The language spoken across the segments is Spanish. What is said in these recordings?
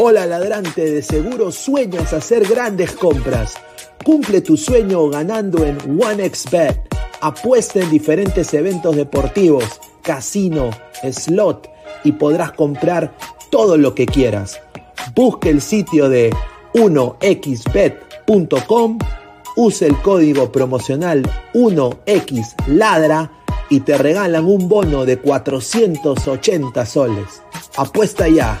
Hola ladrante, de seguro sueñas hacer grandes compras. Cumple tu sueño ganando en OneXBet Apuesta en diferentes eventos deportivos, casino, slot y podrás comprar todo lo que quieras. Busca el sitio de 1xbet.com, use el código promocional 1xladra y te regalan un bono de 480 soles. Apuesta ya.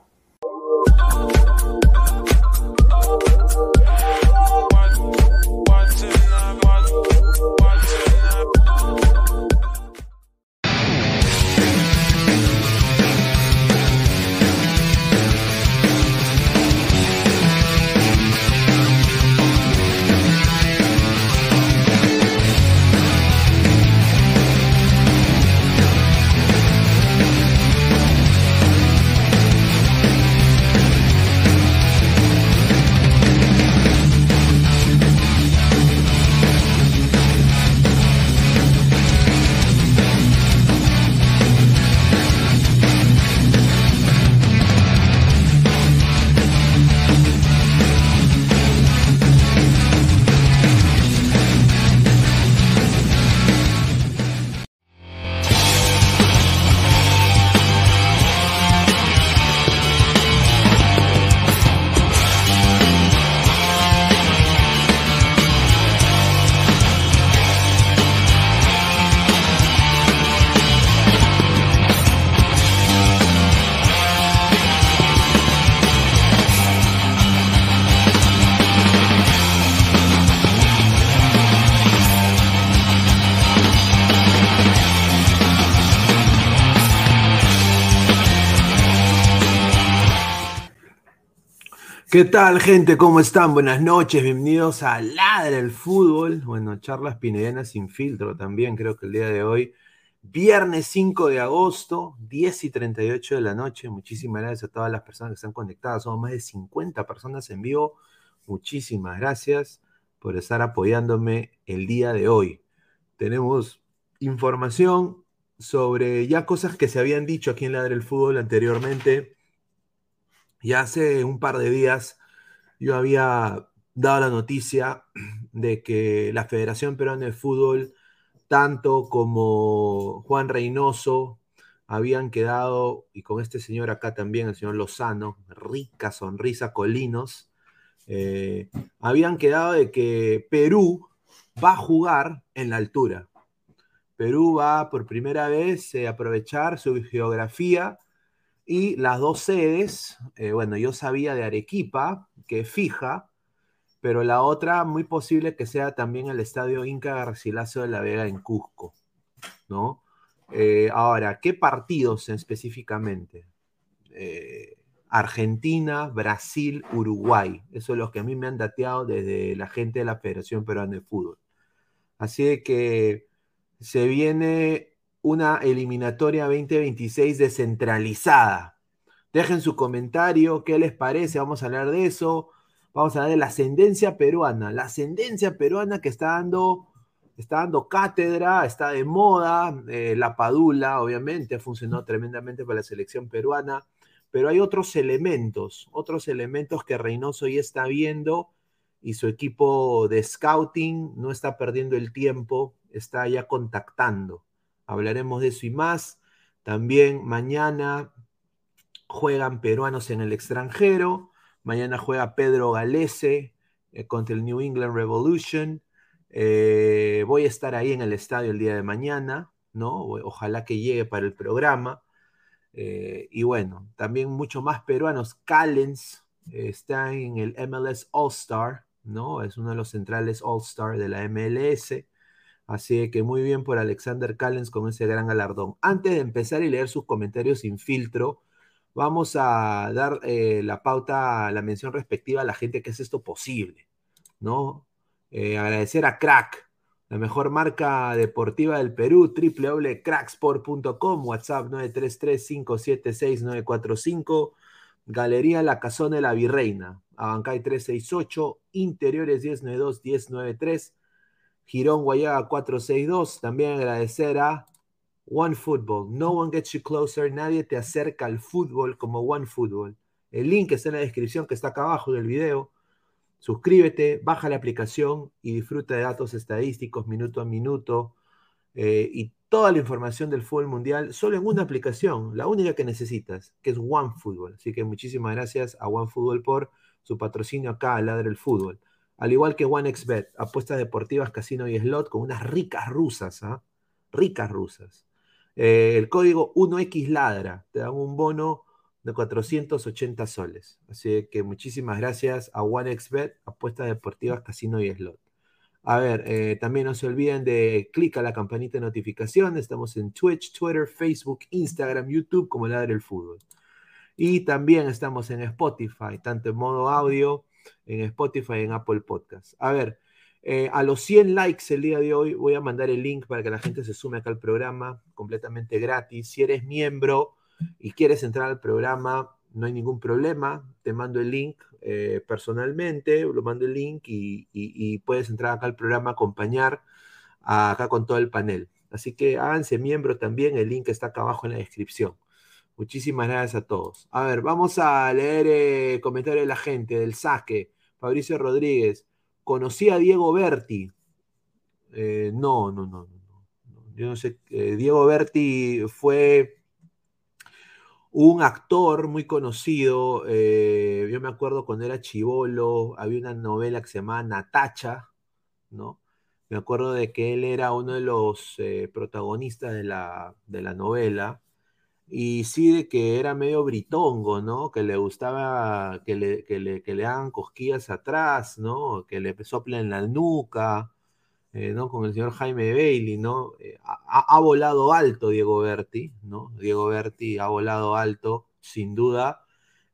¿Qué tal, gente? ¿Cómo están? Buenas noches, bienvenidos a Ladra el Fútbol. Bueno, charlas pinedianas sin filtro también, creo que el día de hoy. Viernes 5 de agosto, 10 y 38 de la noche. Muchísimas gracias a todas las personas que están conectadas. Somos más de 50 personas en vivo. Muchísimas gracias por estar apoyándome el día de hoy. Tenemos información sobre ya cosas que se habían dicho aquí en Ladra el Fútbol anteriormente ya hace un par de días yo había dado la noticia de que la Federación Peruana de Fútbol, tanto como Juan Reynoso, habían quedado, y con este señor acá también, el señor Lozano, rica sonrisa Colinos, eh, habían quedado de que Perú va a jugar en la altura. Perú va por primera vez a aprovechar su geografía y las dos sedes, eh, bueno, yo sabía de Arequipa, que fija, pero la otra muy posible que sea también el estadio Inca Garcilaso de la Vega en Cusco, ¿no? Eh, ahora, ¿qué partidos específicamente? Eh, Argentina, Brasil, Uruguay. Eso es lo que a mí me han dateado desde la gente de la Federación Peruana de Fútbol. Así que se viene una eliminatoria 2026 descentralizada. Dejen su comentario, qué les parece, vamos a hablar de eso. Vamos a hablar de la ascendencia peruana, la ascendencia peruana que está dando está dando cátedra, está de moda, eh, la Padula, obviamente, ha funcionado tremendamente para la selección peruana, pero hay otros elementos, otros elementos que Reynoso ya está viendo y su equipo de scouting no está perdiendo el tiempo, está ya contactando. Hablaremos de eso y más. También mañana juegan peruanos en el extranjero. Mañana juega Pedro Galese eh, contra el New England Revolution. Eh, voy a estar ahí en el estadio el día de mañana, ¿no? Ojalá que llegue para el programa. Eh, y bueno, también mucho más peruanos. Callens está en el MLS All Star, ¿no? Es uno de los centrales All Star de la MLS. Así que muy bien por Alexander Callens con ese gran galardón. Antes de empezar y leer sus comentarios sin filtro, vamos a dar eh, la pauta, la mención respectiva a la gente que hace esto posible, ¿no? Eh, agradecer a Crack, la mejor marca deportiva del Perú, www.cracksport.com, WhatsApp 933-576-945, Galería La Casona de la Virreina, Abancay 368, Interiores 1092-1093, Girón Guayaga 462. También agradecer a One Football. No one gets you closer. Nadie te acerca al fútbol como One Football. El link está en la descripción que está acá abajo del video. Suscríbete, baja la aplicación y disfruta de datos estadísticos minuto a minuto eh, y toda la información del fútbol mundial solo en una aplicación, la única que necesitas, que es OneFootball. Así que muchísimas gracias a OneFootball por su patrocinio acá al Ladre el Fútbol. Al igual que OneXBet, apuestas deportivas, casino y slot con unas ricas rusas, ¿ah? Ricas rusas. Eh, el código 1X Ladra, te dan un bono de 480 soles. Así que muchísimas gracias a OneXBet, apuestas deportivas, casino y slot. A ver, eh, también no se olviden de clicar la campanita de notificación. Estamos en Twitch, Twitter, Facebook, Instagram, YouTube como Ladre el Fútbol. Y también estamos en Spotify, tanto en modo audio, en Spotify, en Apple Podcast. A ver, eh, a los 100 likes el día de hoy voy a mandar el link para que la gente se sume acá al programa completamente gratis. Si eres miembro y quieres entrar al programa, no hay ningún problema. Te mando el link eh, personalmente, lo mando el link y, puedes entrar acá al programa, acompañar acá con todo el panel. Así que háganse miembro también, el link está acá abajo en la descripción. Muchísimas gracias a todos. A ver, vamos a leer eh, comentario de la gente, del saque. Fabricio Rodríguez, conocí a Diego Berti. Eh, no, no, no, no, Yo no sé. Diego Berti fue un actor muy conocido, eh, yo me acuerdo cuando era chivolo, había una novela que se llamaba Natacha, ¿no? Me acuerdo de que él era uno de los eh, protagonistas de la, de la novela, y sí de que era medio britongo, ¿no? Que le gustaba que le, que le, que le hagan cosquillas atrás, ¿no? Que le soplen la nuca, eh, ¿no? Con el señor Jaime Bailey, ¿no? Eh, ha, volado alto Diego Berti, ¿no? Diego Berti ha volado alto, sin duda.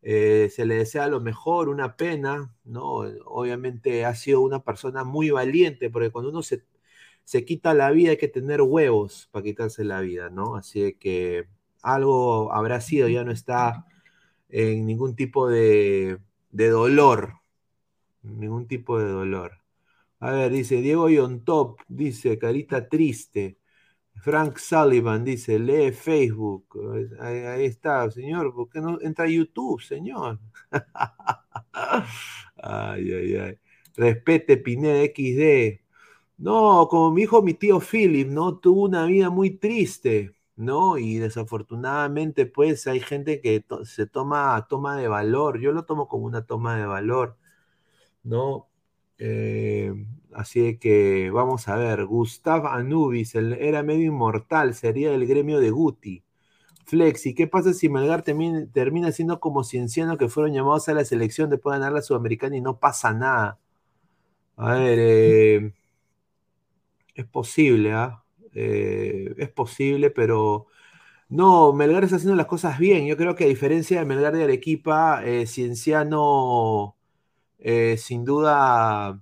Eh, se le desea lo mejor, una pena, ¿no? Obviamente ha sido una persona muy valiente, porque cuando uno se, se quita la vida hay que tener huevos para quitarse la vida, ¿no? Así que algo habrá sido, ya no está en ningún tipo de, de dolor, ningún tipo de dolor. A ver, dice Diego Yontop, dice carita triste. Frank Sullivan dice, lee Facebook. Ahí, está, señor. ¿Por qué no entra a YouTube, señor? ay, ay, ay. Respete Pineda XD. No, como mi hijo, mi tío Philip, ¿no? Tuvo una vida muy triste, ¿no? Y desafortunadamente, pues, hay gente que se toma, toma de valor. Yo lo tomo como una toma de valor, ¿no? Eh, así que vamos a ver. Gustav Anubis era medio inmortal, sería del gremio de Guti. Flexi, ¿qué pasa si Melgar termina, siendo como cienciano que fueron llamados a la selección después de ganar la Sudamericana y no pasa nada? A ver, eh, es posible, ¿ah? Es posible, pero no, Melgar está haciendo las cosas bien. Yo creo que a diferencia de Melgar de Arequipa, Cienciano eh, sin duda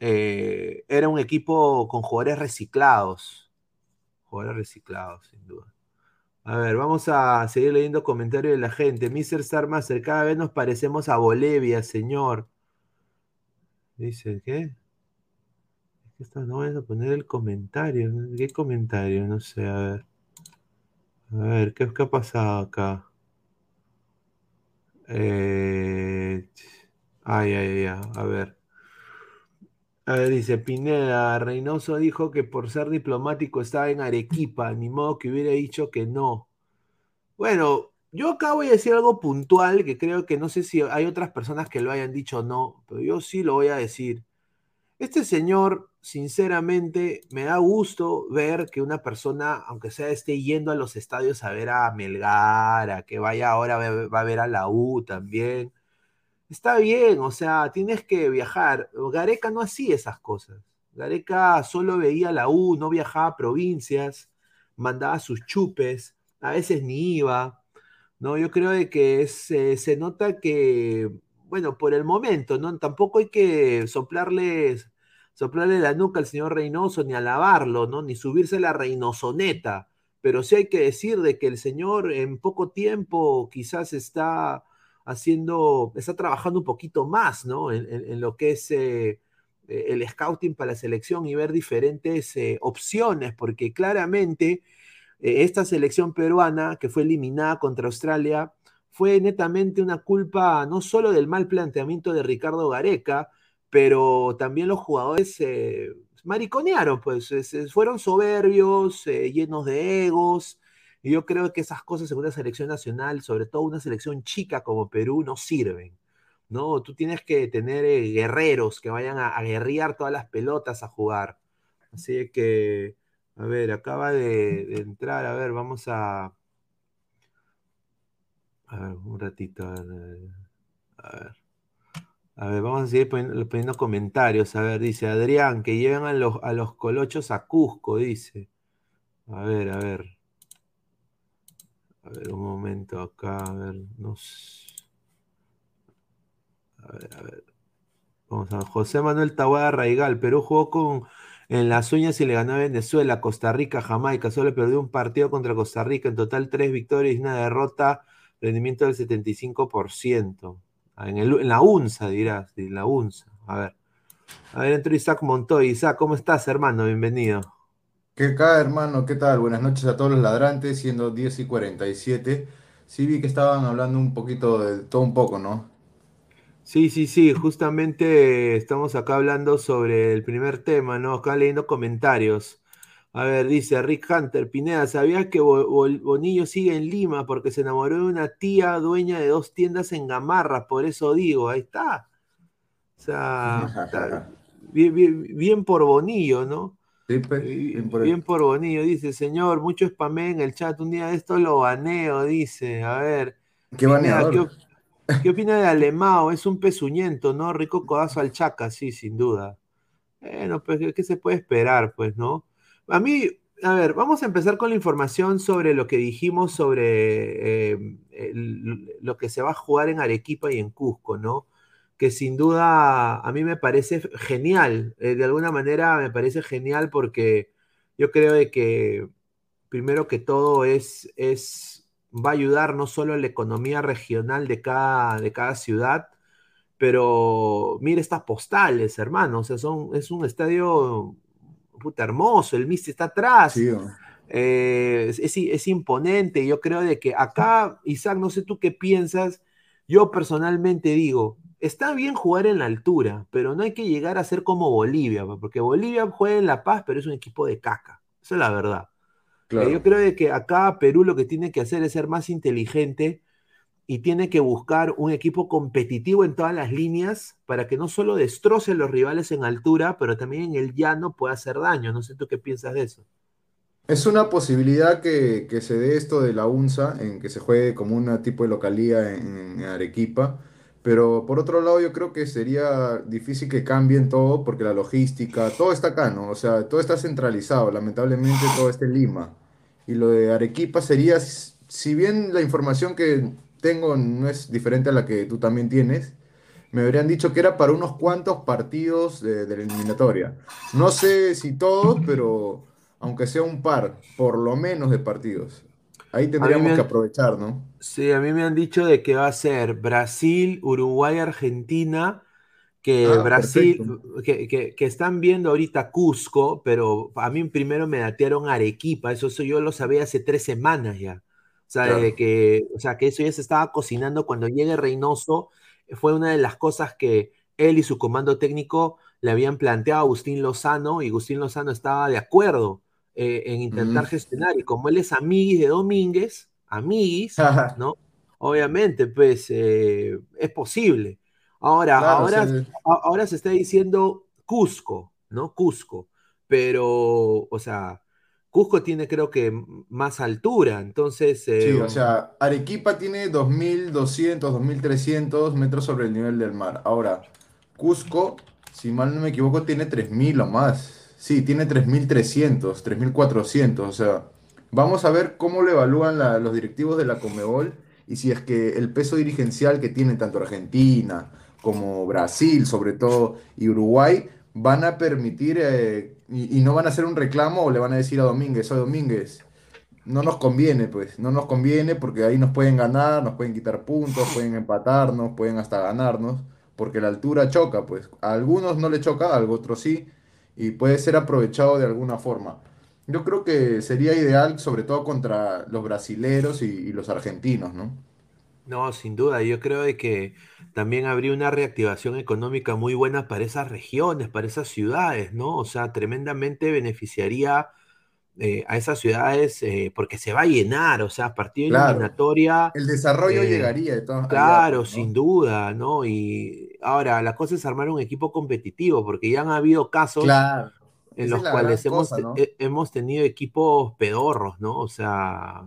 eh, era un equipo con jugadores reciclados. Jugadores reciclados, sin duda. A ver, vamos a seguir leyendo comentarios de la gente. Mr. Starmaster, cada vez nos parecemos a Bolivia, señor. Dice, ¿qué? No vamos a poner el comentario. ¿Qué comentario? No sé, a ver. A ver, ¿qué, qué ha pasado acá? Eh... Ay, ay, ay, a ver. A ver, dice Pineda, Reynoso dijo que por ser diplomático estaba en Arequipa, ni modo que hubiera dicho que no. Bueno, yo acá voy a decir algo puntual que creo que no sé si hay otras personas que lo hayan dicho o no, pero yo sí lo voy a decir. Este señor, sinceramente, me da gusto ver que una persona, aunque sea esté yendo a los estadios a ver a Melgar, a que vaya ahora va a ver a la U también. Está bien, o sea, tienes que viajar. Gareca no hacía esas cosas. Gareca solo veía la U, no viajaba a provincias, mandaba sus chupes, a veces ni iba. ¿no? Yo creo de que se nota que, bueno, por el momento, ¿no? Tampoco hay que soplarle, soplarle la nuca al señor Reynoso, ni alabarlo, ¿no? Ni subirse la reinosoneta, pero sí hay que decir de que el señor en poco tiempo quizás está haciendo, está trabajando un poquito más, ¿no? En, lo que es eh, el scouting para la selección y ver diferentes eh, opciones, porque claramente eh, esta selección peruana que fue eliminada contra Australia fue netamente una culpa no solo del mal planteamiento de Ricardo Gareca, pero también los jugadores eh, mariconearon, pues fueron soberbios, eh, llenos de egos, y yo creo que esas cosas en una selección nacional, sobre todo una selección chica como Perú, no sirven. ¿no? Tú tienes que tener guerreros que vayan a guerrear todas las pelotas a jugar. Así que a ver, acaba de, entrar. A ver, vamos a. A ver, un ratito. A ver. A ver. vamos a seguir poniendo, comentarios. A ver, dice Adrián, que lleven a los, a los colochos a Cusco, dice. A ver, a ver. A ver, un momento acá. A ver, no A ver, a ver. Vamos a ver. José Manuel Tahuada Raigal, Perú jugó con en las uñas y le ganó a Venezuela, Costa Rica, Jamaica. Solo perdió un partido contra Costa Rica. En total, tres victorias y una derrota. Rendimiento del 75%. Ah, en, en la UNSA, dirás. En la UNSA. A ver. A ver, entró Isaac Montoy. Isaac, ¿cómo estás, hermano? Bienvenido. ¿Qué tal, hermano? ¿Qué tal? Buenas noches a todos los ladrantes, siendo 10 y 47. Sí vi que estaban hablando un poquito de todo un poco, ¿no? Sí, sí, sí, justamente estamos acá hablando sobre el primer tema, ¿no? Acá leyendo comentarios. A ver, dice Rick Hunter, Pineda, ¿sabías que Bonillo sigue en Lima porque se enamoró de una tía dueña de dos tiendas en Gamarra? Por eso digo, ahí está. O sea, bien, por Bonillo, ¿no? Sí, pues, bien, por, Bonillo, dice, señor, mucho spamé en el chat, un día de esto lo baneo, dice, a ver. ¿Qué baneador? ¿Qué opina de Alemao? Es un pezuñento, ¿no? Rico codazo al Chaca, sí, sin duda. Bueno, pues, ¿qué se puede esperar, pues, no? A mí, a ver, vamos a empezar con la información sobre lo que dijimos sobre em, lo que se va a jugar en Arequipa y en Cusco, ¿no? Que sin duda a mí me parece genial, eh, de alguna manera me parece genial porque yo creo de que primero que todo es, es va a ayudar no solo en la economía regional de cada, de cada ciudad, pero mire estas postales, hermano, o sea, son, es un estadio puta hermoso, el Misti está atrás. Eh, es, es, imponente, yo creo de que acá, Isaac, no sé tú qué piensas, yo personalmente digo, está bien jugar en la altura, pero no hay que llegar a ser como Bolivia, porque Bolivia juega en La Paz, pero es un equipo de caca, esa es la verdad. Eh, yo creo que acá Perú lo que tiene que hacer es ser más inteligente y tiene que buscar un equipo competitivo en todas las líneas para que no solo destroce a los rivales en altura, pero también en el llano pueda hacer daño. No sé tú qué piensas de eso. Es una posibilidad que, se dé esto de la UNSA, en que se juegue como un tipo de localía en, Arequipa, pero por otro lado yo creo que sería difícil que cambien todo porque la logística, todo está acá, ¿no? O sea, todo está centralizado, lamentablemente todo está en Lima. Y lo de Arequipa sería, si bien la información que tengo no es diferente a la que tú también tienes, me habrían dicho que era para unos cuantos partidos de, la eliminatoria. No sé si todos, pero aunque sea un par, por lo menos de partidos. Ahí tendríamos que aprovechar, ¿no? Sí, a mí me han dicho de que va a ser Brasil, Uruguay, Argentina, que Ah, Brasil, que- que están viendo ahorita Cusco, pero a mí primero me datearon Arequipa, eso, eso yo lo sabía hace tres semanas ya. O sea, Claro. que, o sea, que eso ya se estaba cocinando cuando llegue Reynoso, fue una de las cosas que él y su comando técnico le habían planteado a Agustín Lozano, y Agustín Lozano estaba de acuerdo eh, en intentar Mm. gestionar, y como él es amiguis de Domínguez, amiguis, ¿no? Obviamente, pues eh, es posible. Ahora, Claro, ahora, ahora se está diciendo Cusco, ¿no? Cusco. Pero, o sea, Cusco tiene creo que más altura, entonces, eh, Sí, o sea, Arequipa tiene 2.200, 2.300 metros sobre el nivel del mar. Ahora, Cusco, si mal no me equivoco, tiene 3.000 o más. Sí, tiene 3.300, 3.400. O sea, vamos a ver cómo lo evalúan la- los directivos de la Conmebol y si es que el peso dirigencial que tienen tanto Argentina como Brasil, sobre todo, y Uruguay, van a permitir eh, y, no van a hacer un reclamo o le van a decir a Domínguez, oye Domínguez no nos conviene, pues, no nos conviene porque ahí nos pueden ganar, nos pueden quitar puntos, pueden empatarnos, pueden hasta ganarnos, porque la altura choca, pues. A algunos no le choca, a otros sí, y puede ser aprovechado de alguna forma. Yo creo que sería ideal, sobre todo contra los brasileros y, y los argentinos, ¿no? No, sin duda, yo creo de que también habría una reactivación económica muy buena para esas regiones, para esas ciudades, ¿no? O sea, tremendamente beneficiaría eh, a esas ciudades eh, porque se va a llenar, o sea, partido Claro, eliminatoria. el desarrollo eh, llegaría de todas Claro, sin duda, ¿no? Y ahora la cosa es armar un equipo competitivo, porque ya han habido casos Claro, en los cuales hemos, cosa, te- ¿no? he- hemos tenido equipos pedorros, ¿no? O sea,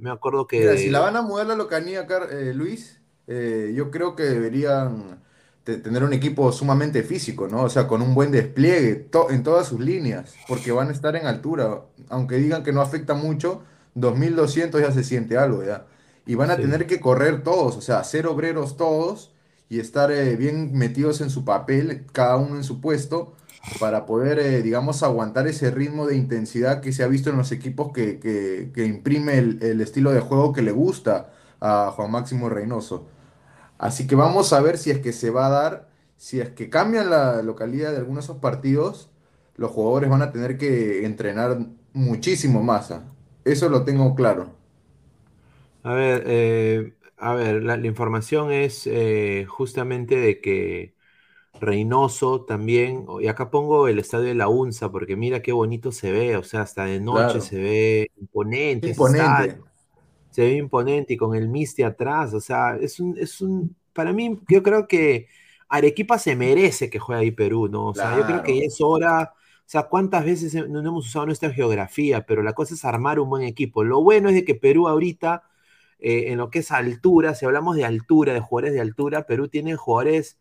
me, acuerdo Mira, si la que, van a mudar la Locanía, eh, Luis, eh, yo creo que deberían te- tener un equipo sumamente físico, ¿no? O sea, con un buen despliegue to- en todas sus líneas, porque van a estar en altura. Aunque digan que no afecta mucho, 2200 ya se siente algo, ya. Y van a sí, tener que correr todos, o sea, ser obreros todos y estar eh, bien metidos en su papel, cada uno en su puesto, para poder, eh, digamos, aguantar ese ritmo de intensidad que se ha visto en los equipos que, que- imprime el, estilo de juego que le gusta a Juan Máximo Reynoso. Así que vamos a ver si es que se va a dar, si es que cambian la localidad de algunos de esos partidos, los jugadores van a tener que entrenar muchísimo más. ¿ah? Eso lo tengo claro. a ver, eh, a ver, la, la información es eh, justamente de que Reynoso también, y acá pongo el estadio de la UNSA, porque mira qué bonito se ve, o sea, hasta de noche Claro. se ve imponente ese Imponente. estadio. se ve imponente y con el Misti atrás, o sea, es un, es un, para mí, yo creo que Arequipa se merece que juegue ahí Perú, ¿no? O sea, yo creo que es hora, o sea, cuántas veces no hemos usado nuestra geografía, pero la cosa es armar un buen equipo. Lo bueno es de que Perú ahorita, eh, en lo que es altura, si hablamos de altura, de jugadores de altura, Perú tiene jugadores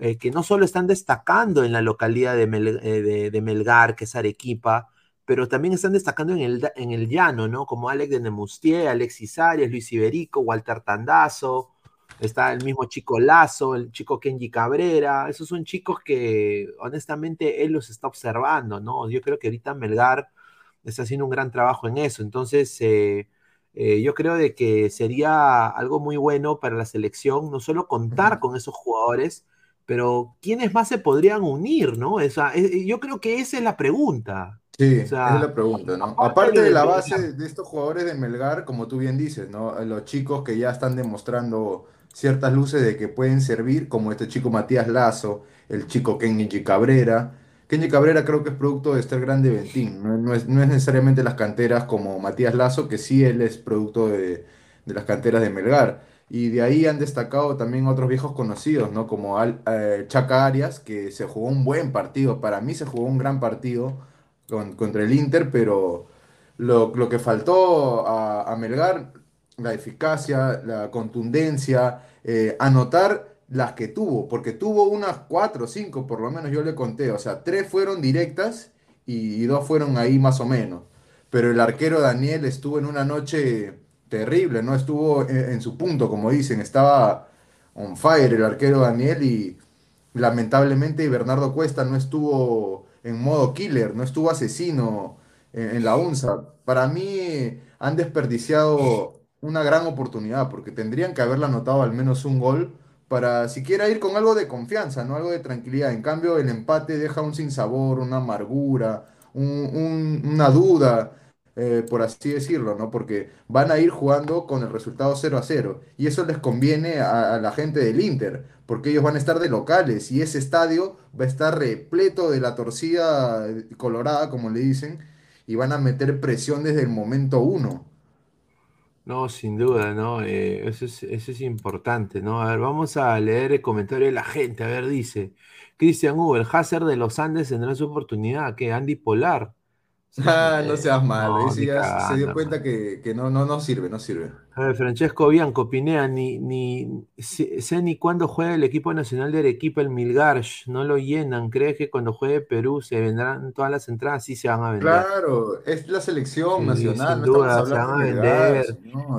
eh, que no solo están destacando en la localidad de, Mel- eh, de- de Melgar, que es Arequipa, pero también están destacando en el, en el llano, ¿no? Como Alex de Nemustier, Alexis Arias, Luis Iberico, Walter Tandazo, está el mismo chico Lazo, el chico Kenji Cabrera, esos son chicos que honestamente él los está observando, ¿no? Yo creo que ahorita Melgar está haciendo un gran trabajo en eso, entonces eh, eh, yo creo de que sería algo muy bueno para la selección, no solo contar con esos jugadores, pero ¿quiénes más se podrían unir, no? O sea, eh, yo creo que esa es la pregunta. Sí, O esa es sea, la pregunta, ¿no? aparte de la base de estos jugadores de Melgar, como tú bien dices, ¿no? Los chicos que ya están demostrando ciertas luces de que pueden servir, como este chico Matías Lazo, el chico Kenji Cabrera. Kenji Cabrera creo que es producto de Estar Grande Ventín, no, no es, no es necesariamente las canteras como Matías Lazo, que sí él es producto de, de las canteras de Melgar. Y de ahí han destacado también otros viejos conocidos, ¿no? Como Al- eh, Chaca Arias, que se jugó un buen partido. Para mí se jugó un gran partido con- contra el Inter, pero lo, lo que faltó a, Melgar, la eficacia, la contundencia, eh, anotar las que tuvo, porque tuvo unas cuatro o cinco, por lo menos yo le conté, o sea, tres fueron directas y, y dos fueron ahí más o menos. Pero el arquero Daniel estuvo en una noche terrible, no estuvo en, su punto, como dicen, estaba on fire el arquero Daniel y lamentablemente Bernardo Cuesta no estuvo en modo killer, no estuvo asesino en, la UNSA. Para mí han desperdiciado una gran oportunidad porque tendrían que haberle anotado al menos un gol para siquiera ir con algo de confianza, ¿no? Algo de tranquilidad. En cambio, el empate deja un sinsabor, una amargura, un- un- una duda, eh, por así decirlo, ¿no? Porque van a ir jugando con el resultado cero a cero Y eso les conviene a, la gente del Inter, porque ellos van a estar de locales y ese estadio va a estar repleto de la torcida colorada, como le dicen, y van a meter presión desde el momento uno. No, sin duda, ¿no? Eh, eso es, importante, ¿no? A ver, vamos a leer el comentario de la gente. A ver, dice Cristian Hugo, el de los Andes tendrá su oportunidad. que Andy Polar. Ah, no eh, seas malo, no, ese ya se dio cuenta que, que no, no, no sirve, no sirve. A ver, Francesco Bianco, Pinea, ni, ni sé, sé ni cuándo juega el equipo nacional de Arequipa, el Milgarsh, no lo llenan. ¿Crees que cuando juegue Perú se vendrán todas las entradas? Sí se van a vender. Claro, es la selección Sí, nacional, sin no duda, se van a vender.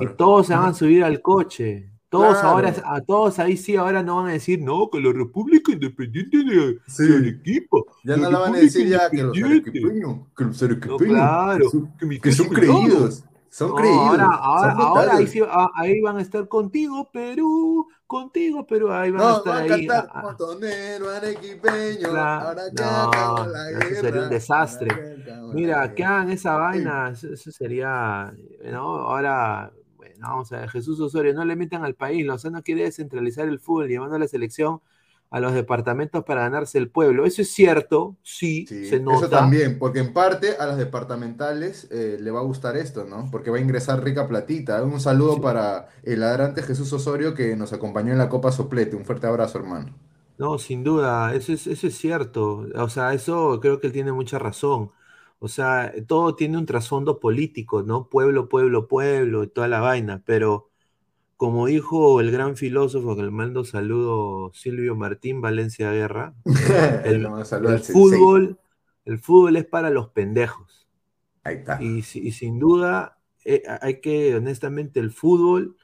Y todos se van a subir al coche. Todos ahora, Claro. a todos ahí sí, ahora no van a decir, no, que la República Independiente de, Sí. de Arequipa. Ya la no la van a decir ya que los Independiente". arequipeños, que los No, arequipeños, claro, que son, que que son creídos, son No, creídos, ahora, son ahora, ahora ahí, sí, ah, ahí van a estar contigo, Perú, contigo, Perú, ahí van a No, estar va a ahí. cantar ah, montonero arequipeño, cla- ahora que no, acabó la eso sería un guerra, desastre. ahora que la Mira, que guerra. hagan esa vaina, eso, eso sería, ¿no? Ahora, bueno, vamos a ver, Jesús Osorio, no le metan al país, Lozano quiere descentralizar el fútbol, llevando a la selección a los departamentos para ganarse el pueblo. Eso es cierto, sí, Sí, se eso nota. también, porque en parte a las departamentales eh, le va a gustar esto, ¿no? Porque va a ingresar rica platita. Un saludo Sí. para el ladrante Jesús Osorio que nos acompañó en la Copa Soplete. Un fuerte abrazo, hermano. No, sin duda, eso es, eso es cierto. O sea, eso creo que él tiene mucha razón. O sea, todo tiene un trasfondo político, ¿no? Pueblo, pueblo, pueblo y toda la vaina. Pero como dijo el gran filósofo que le mando saludo Silvio Martín Valencia Guerra, el, el fútbol, el fútbol es para los pendejos. Ahí está. Y, y sin duda, eh, hay que, honestamente, el fútbol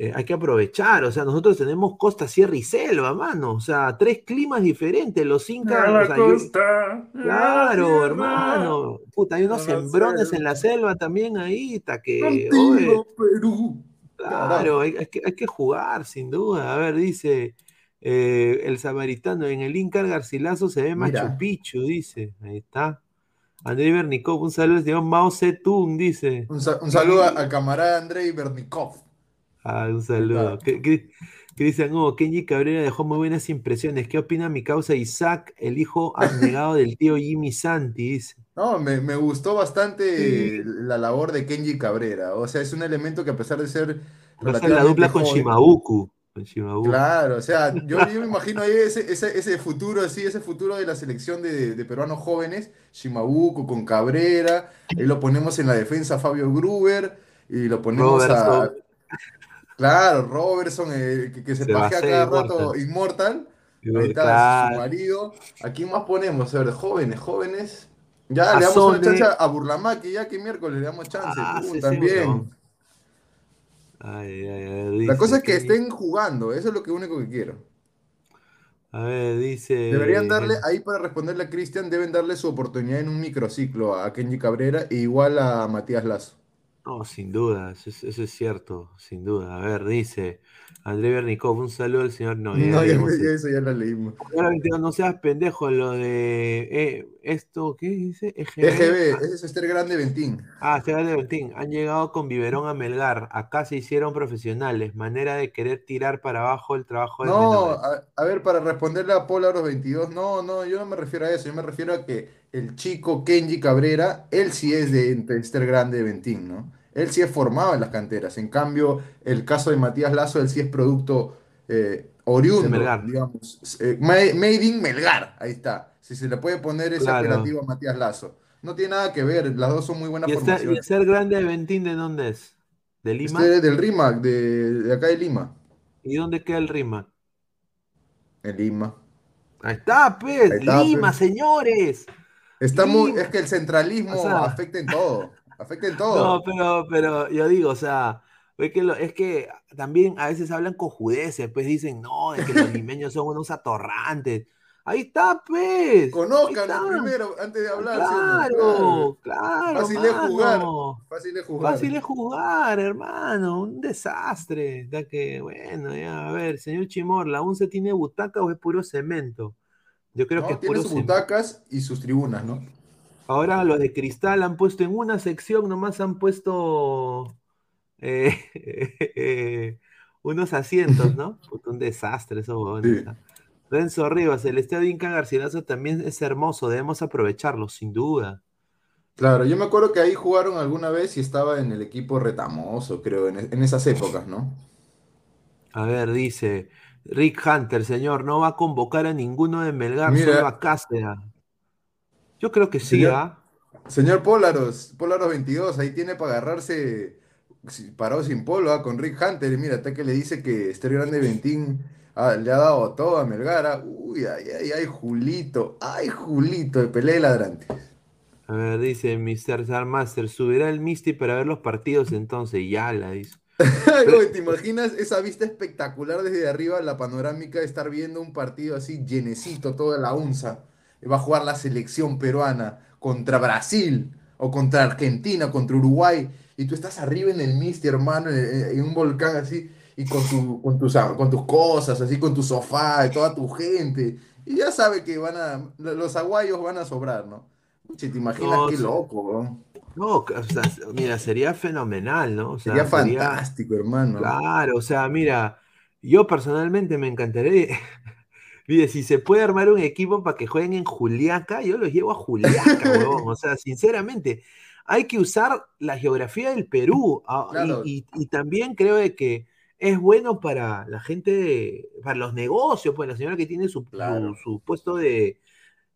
eh, hay que aprovechar. O sea, nosotros tenemos costa, sierra y selva, mano. O sea, tres climas diferentes. Los incas, o sea, yo- claro, hermano. Puta, hay unos la sembrones en la selva. también ahí, está que, Contigo, Perú. claro, hay, hay que, hay que jugar, sin duda. A ver, dice eh, el samaritano, en el Inca Garcilaso se ve Machu Mira. Picchu, dice. Ahí está. André Bernicov, un saludo al señor Mao Zedong, dice. Un, sa- un saludo a- al camarada Andrei Bernikov. Ah, un saludo. Cristian Hugo, Kenji Cabrera dejó muy buenas impresiones. ¿Qué opina mi causa Isaac, el hijo abnegado del tío Jimmy Santi? Dice. No, me, me gustó bastante Sí. la labor de Kenji Cabrera. O sea, es un elemento que a pesar de ser ser la dupla con joven, Shimabuku. Con Shimabuku. Claro, o sea, yo, yo me imagino ahí ese, ese, ese futuro así, ese futuro de la selección de, de peruanos jóvenes, Shimabuku con Cabrera, ahí lo ponemos en la defensa Fabio Gruber, y lo ponemos a. claro, Robertson, que, que se pajea cada rato, Inmortal, ahí está su marido, ¿a quién más ponemos? A ver, jóvenes, jóvenes, ya A le damos una chance a Burlamaki, ya que miércoles le damos chance, Ah, uh, sí, también. Ay, ay, ay, La dice cosa es que estén jugando, eso es lo que único que quiero. A ver, dice. Deberían darle, ahí para responderle a Cristian, deben darle su oportunidad en un microciclo a Kenji Cabrera e igual a Matías Lazo. No, sin duda, eso es, eso es cierto, sin duda. A ver, dice André Bernikov, un saludo al señor. No, ya No, ya, eso. ya lo leímos. No seas pendejo, lo de eh, esto, ¿qué dice? EGB. EGB, ese es Esther Grande Ventín. Ah, Seba de Bertín, han llegado con biberón a Melgar. Acá se hicieron profesionales. Manera de querer tirar para abajo el trabajo de No, a, a ver, para responderle a Paul Aros 22, no, no, yo no me refiero a eso, yo me refiero a que el chico Kenji Cabrera, él sí es de Esther Grande Ventín, ¿no? Él sí es formado en las canteras. En cambio, el caso de Matías Lazo, él sí es producto eh, oriundo, Melgar. digamos. eh, ma- made in Melgar, ahí está. Si se le puede poner ese Claro. apelativo a Matías Lazo. No tiene nada que ver, las dos son muy buenas ¿Y el, ser, y el formaciones. ser grande de Ventín de dónde es? ¿De Lima? Este es del RIMAC, de, de acá de Lima. ¿Y dónde queda el Rima? En Lima. Ahí está, pues, Ahí está, Lima, pues. señores. Está muy, Lima. es que el centralismo O sea- afecta en todo. Afecta en No, todo. pero, pero yo digo, o sea, es que, lo- es que también a veces hablan cojudeces, pues dicen, no, de que los limeños son unos atorrantes. Ahí está, pues. Conózcanos primero antes de hablar. Claro, claro. Fácil es jugar. Fácil es jugar. Fácil es jugar, hermano. Un desastre. Ya que, bueno, ya, a ver, señor Chimor, ¿la UNCE tiene butaca o es puro cemento? Yo creo que es tiene puro sus butacas y sus tribunas, ¿no? Ahora los de cristal han puesto en una sección, nomás han puesto eh, eh, unos asientos, ¿no? un desastre eso, sí. Renzo Rivas, el estadio Inca Garcilaso también es hermoso, debemos aprovecharlo, sin duda. Claro, yo me acuerdo que ahí jugaron alguna vez y estaba en el equipo retamoso, creo, en, esas épocas, ¿no? A ver, dice Rick Hunter, señor, no va a convocar a ninguno de Melgar, solo a Cáceres. Yo creo que sí, ¿ah? Señor, Pólaros, Pólaros 22, ahí tiene para agarrarse parado sin polo ¿ah? con Rick Hunter. Y mira, hasta que le dice que Estéreo Grande Ventín Ah, le ha dado todo a Melgara. Uy, ay, ay, ay, Julito. Ay, Julito, de pelea de ladrantes. A ver, dice Mr. Master, subirá el Misty para ver los partidos entonces. Ya la dice. ¿Te imaginas esa vista espectacular desde arriba, la panorámica de estar viendo un partido así llenecito, toda la unza? Va a jugar la selección peruana contra Brasil o contra Argentina, contra Uruguay, y tú estás arriba en el Misty, hermano, en un volcán así y con, tu, con, tus, con tus cosas, así con tu sofá y toda tu gente. Y ya sabe que van a, los aguayos van a sobrar, ¿no? Si te imaginas qué loco, ¿no? No, o sea, mira, sería fenomenal, ¿no? sería fantástico, hermano. Claro, o sea, mira, yo personalmente me encantaría. Mire, si se puede armar un equipo para que jueguen en Juliaca, yo los llevo a Juliaca, weón. O sea, sinceramente, hay que usar la geografía del Perú. Ah, y, y, también creo de que es bueno para la gente, para los negocios, pues la señora que tiene su, su, puesto de,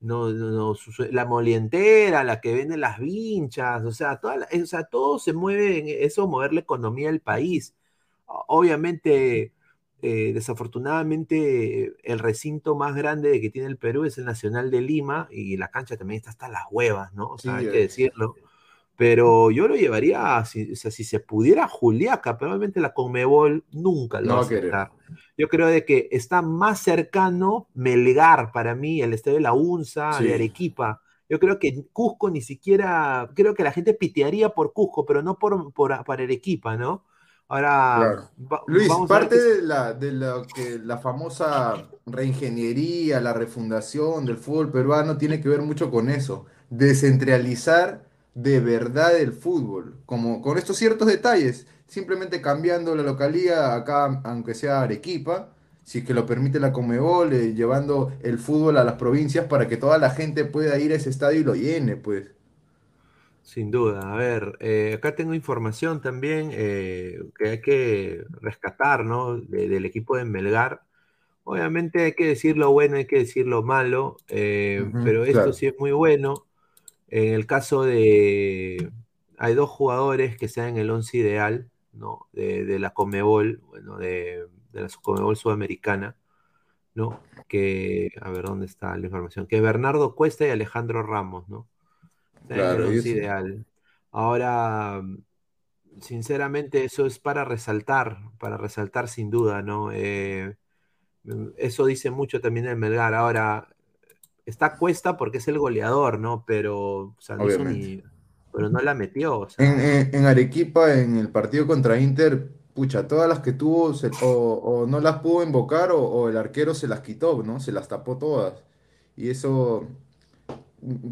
no, no, la molientera, la que vende las vinchas, o sea, toda o sea, todo se mueve en eso, mover la economía del país. Obviamente, eh, desafortunadamente, el recinto más grande que tiene el Perú es el Nacional de Lima y la cancha también está hasta las huevas, ¿no? O sea, hay que decirlo. Pero yo lo llevaría, si, o sea, si se pudiera, Juliaca, pero obviamente la Conmebol nunca lo va a aceptar. Yo creo de que está más cercano Melgar para mí, el estadio de la UNSA, de Arequipa. Yo creo que Cusco ni siquiera, creo que la gente pitearía por Cusco, pero no por, por, Arequipa, ¿no? Ahora, Luis, parte de, la, de la, que la famosa reingeniería, la refundación del fútbol peruano tiene que ver mucho con eso, descentralizar de verdad el fútbol, como con estos ciertos detalles, simplemente cambiando la localía acá, aunque sea Arequipa, si es que lo permite la Comebol, eh, llevando el fútbol a las provincias para que toda la gente pueda ir a ese estadio y lo llene, pues. Sin duda, a ver, eh, acá tengo información también eh, que hay que rescatar, ¿no? del equipo de Melgar. Obviamente hay que decir lo bueno, hay que decir lo malo, pero esto sí es muy bueno. En el caso de. Hay dos jugadores que sean el once ideal, ¿no? De, la Comebol, bueno, de, la Comebol Sudamericana, ¿no? Que. A ver, ¿dónde está la información? Que Bernardo Cuesta y Alejandro Ramos, ¿no? Claro, once ideal. Ahora, sinceramente, eso es para resaltar, para resaltar sin duda, ¿no? Eh, eso dice mucho también el Melgar. Ahora, está cuesta porque es el goleador, ¿no? Pero, pero no la metió. en, Arequipa, en el partido contra Inter, pucha, todas las que tuvo o, no las pudo invocar o, el arquero se las quitó, ¿no? Se las tapó todas. Y eso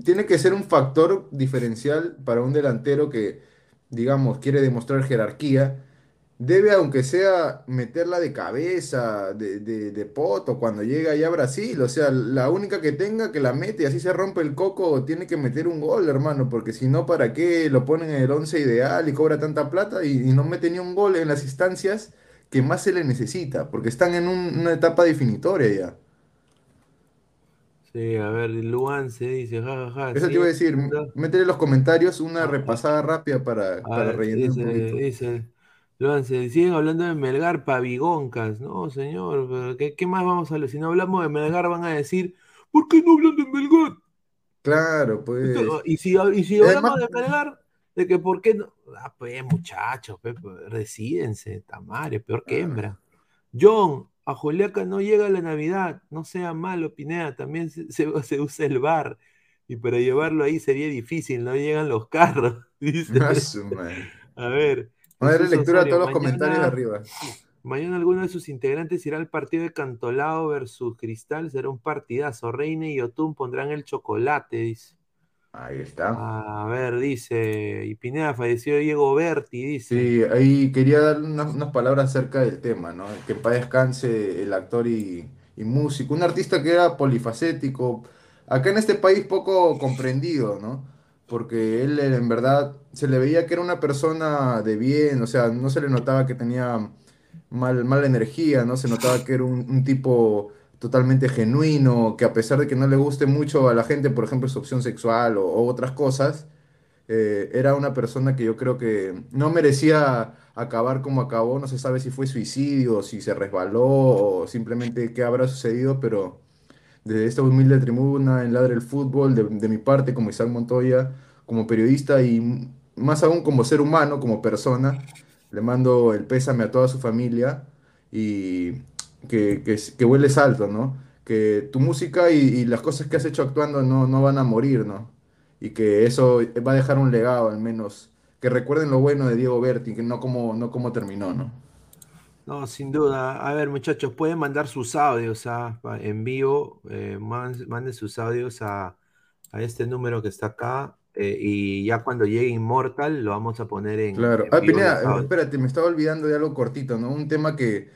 tiene que ser un factor diferencial para un delantero que, digamos, quiere demostrar jerarquía debe, aunque sea, meterla de cabeza, de, de, poto, cuando llega allá a Brasil. O sea, la única que tenga que la mete y así se rompe el coco, tiene que meter un gol, hermano, porque si no, ¿para qué lo ponen en el once ideal y cobra tanta plata y, no mete ni un gol en las instancias que más se le necesita? Porque están en una etapa definitoria ya. Sí, a ver, Luan se dice, jajaja. Eso te iba a decir, métele en los comentarios una repasada rápida para, para rellenar un poquito. Dice, se siguen hablando de Melgar pavigoncas, no, señor, ¿qué, ¿qué, más vamos a hablar? Si no hablamos de Melgar van a decir, ¿por qué no hablan de Melgar? Claro, pues. Y si, y si hablamos de Melgar, de que por qué no. Ah, pues, muchachos, pues, resídense, tamare, peor que hembra. John, a Juliaca no llega la Navidad, no sea malo, Pineda, también se, se- se usa el bar. Y para llevarlo ahí sería difícil, no llegan los carros. Dice. Ah. A ver. A lectura a Osorio, todos los comentarios de mañana- arriba. Mañana alguno de sus integrantes irá al partido de Cantolao versus Cristal. Será un partidazo. Reine y Otún pondrán el chocolate, dice. Ahí está. A ver, dice. Y Pineda falleció Diego Berti, dice. Sí, ahí quería dar unas, unas palabras acerca del tema, ¿no? Que en paz descanse el actor y, y músico, un artista que era polifacético, acá en este país poco comprendido, ¿no? Porque él en verdad se le veía que era una persona de bien, o sea, no se le notaba que tenía mal, mala energía, ¿no? Se notaba que era un, un tipo totalmente genuino, que a pesar de que no le guste mucho a la gente, por ejemplo, su opción sexual o, o otras cosas, eh, era una persona que yo creo que no merecía acabar como acabó, no se sabe si fue suicidio, si se resbaló o simplemente qué habrá sucedido, pero desde esta humilde tribuna en Ladre el Fútbol, de, de mi parte como Isaac Montoya, como periodista y más aún como ser humano, como persona, le mando el pésame a toda su familia y que, que, que vueles alto, ¿no? Que tu música y, y las cosas que has hecho actuando no, no van a morir, ¿no? y que eso va a dejar un legado al menos, que recuerden lo bueno de Diego Berti, que no como, no como terminó, ¿no? No, sin duda. A ver, muchachos, pueden mandar sus audios ah, pa- en vivo. eh, man- manden sus audios a, a este número que está acá. eh, y ya cuando llegue Immortal lo vamos a poner en, Claro. en Ah, vivo Pineda, espérate, me estaba olvidando de algo cortito, ¿no? Un tema que,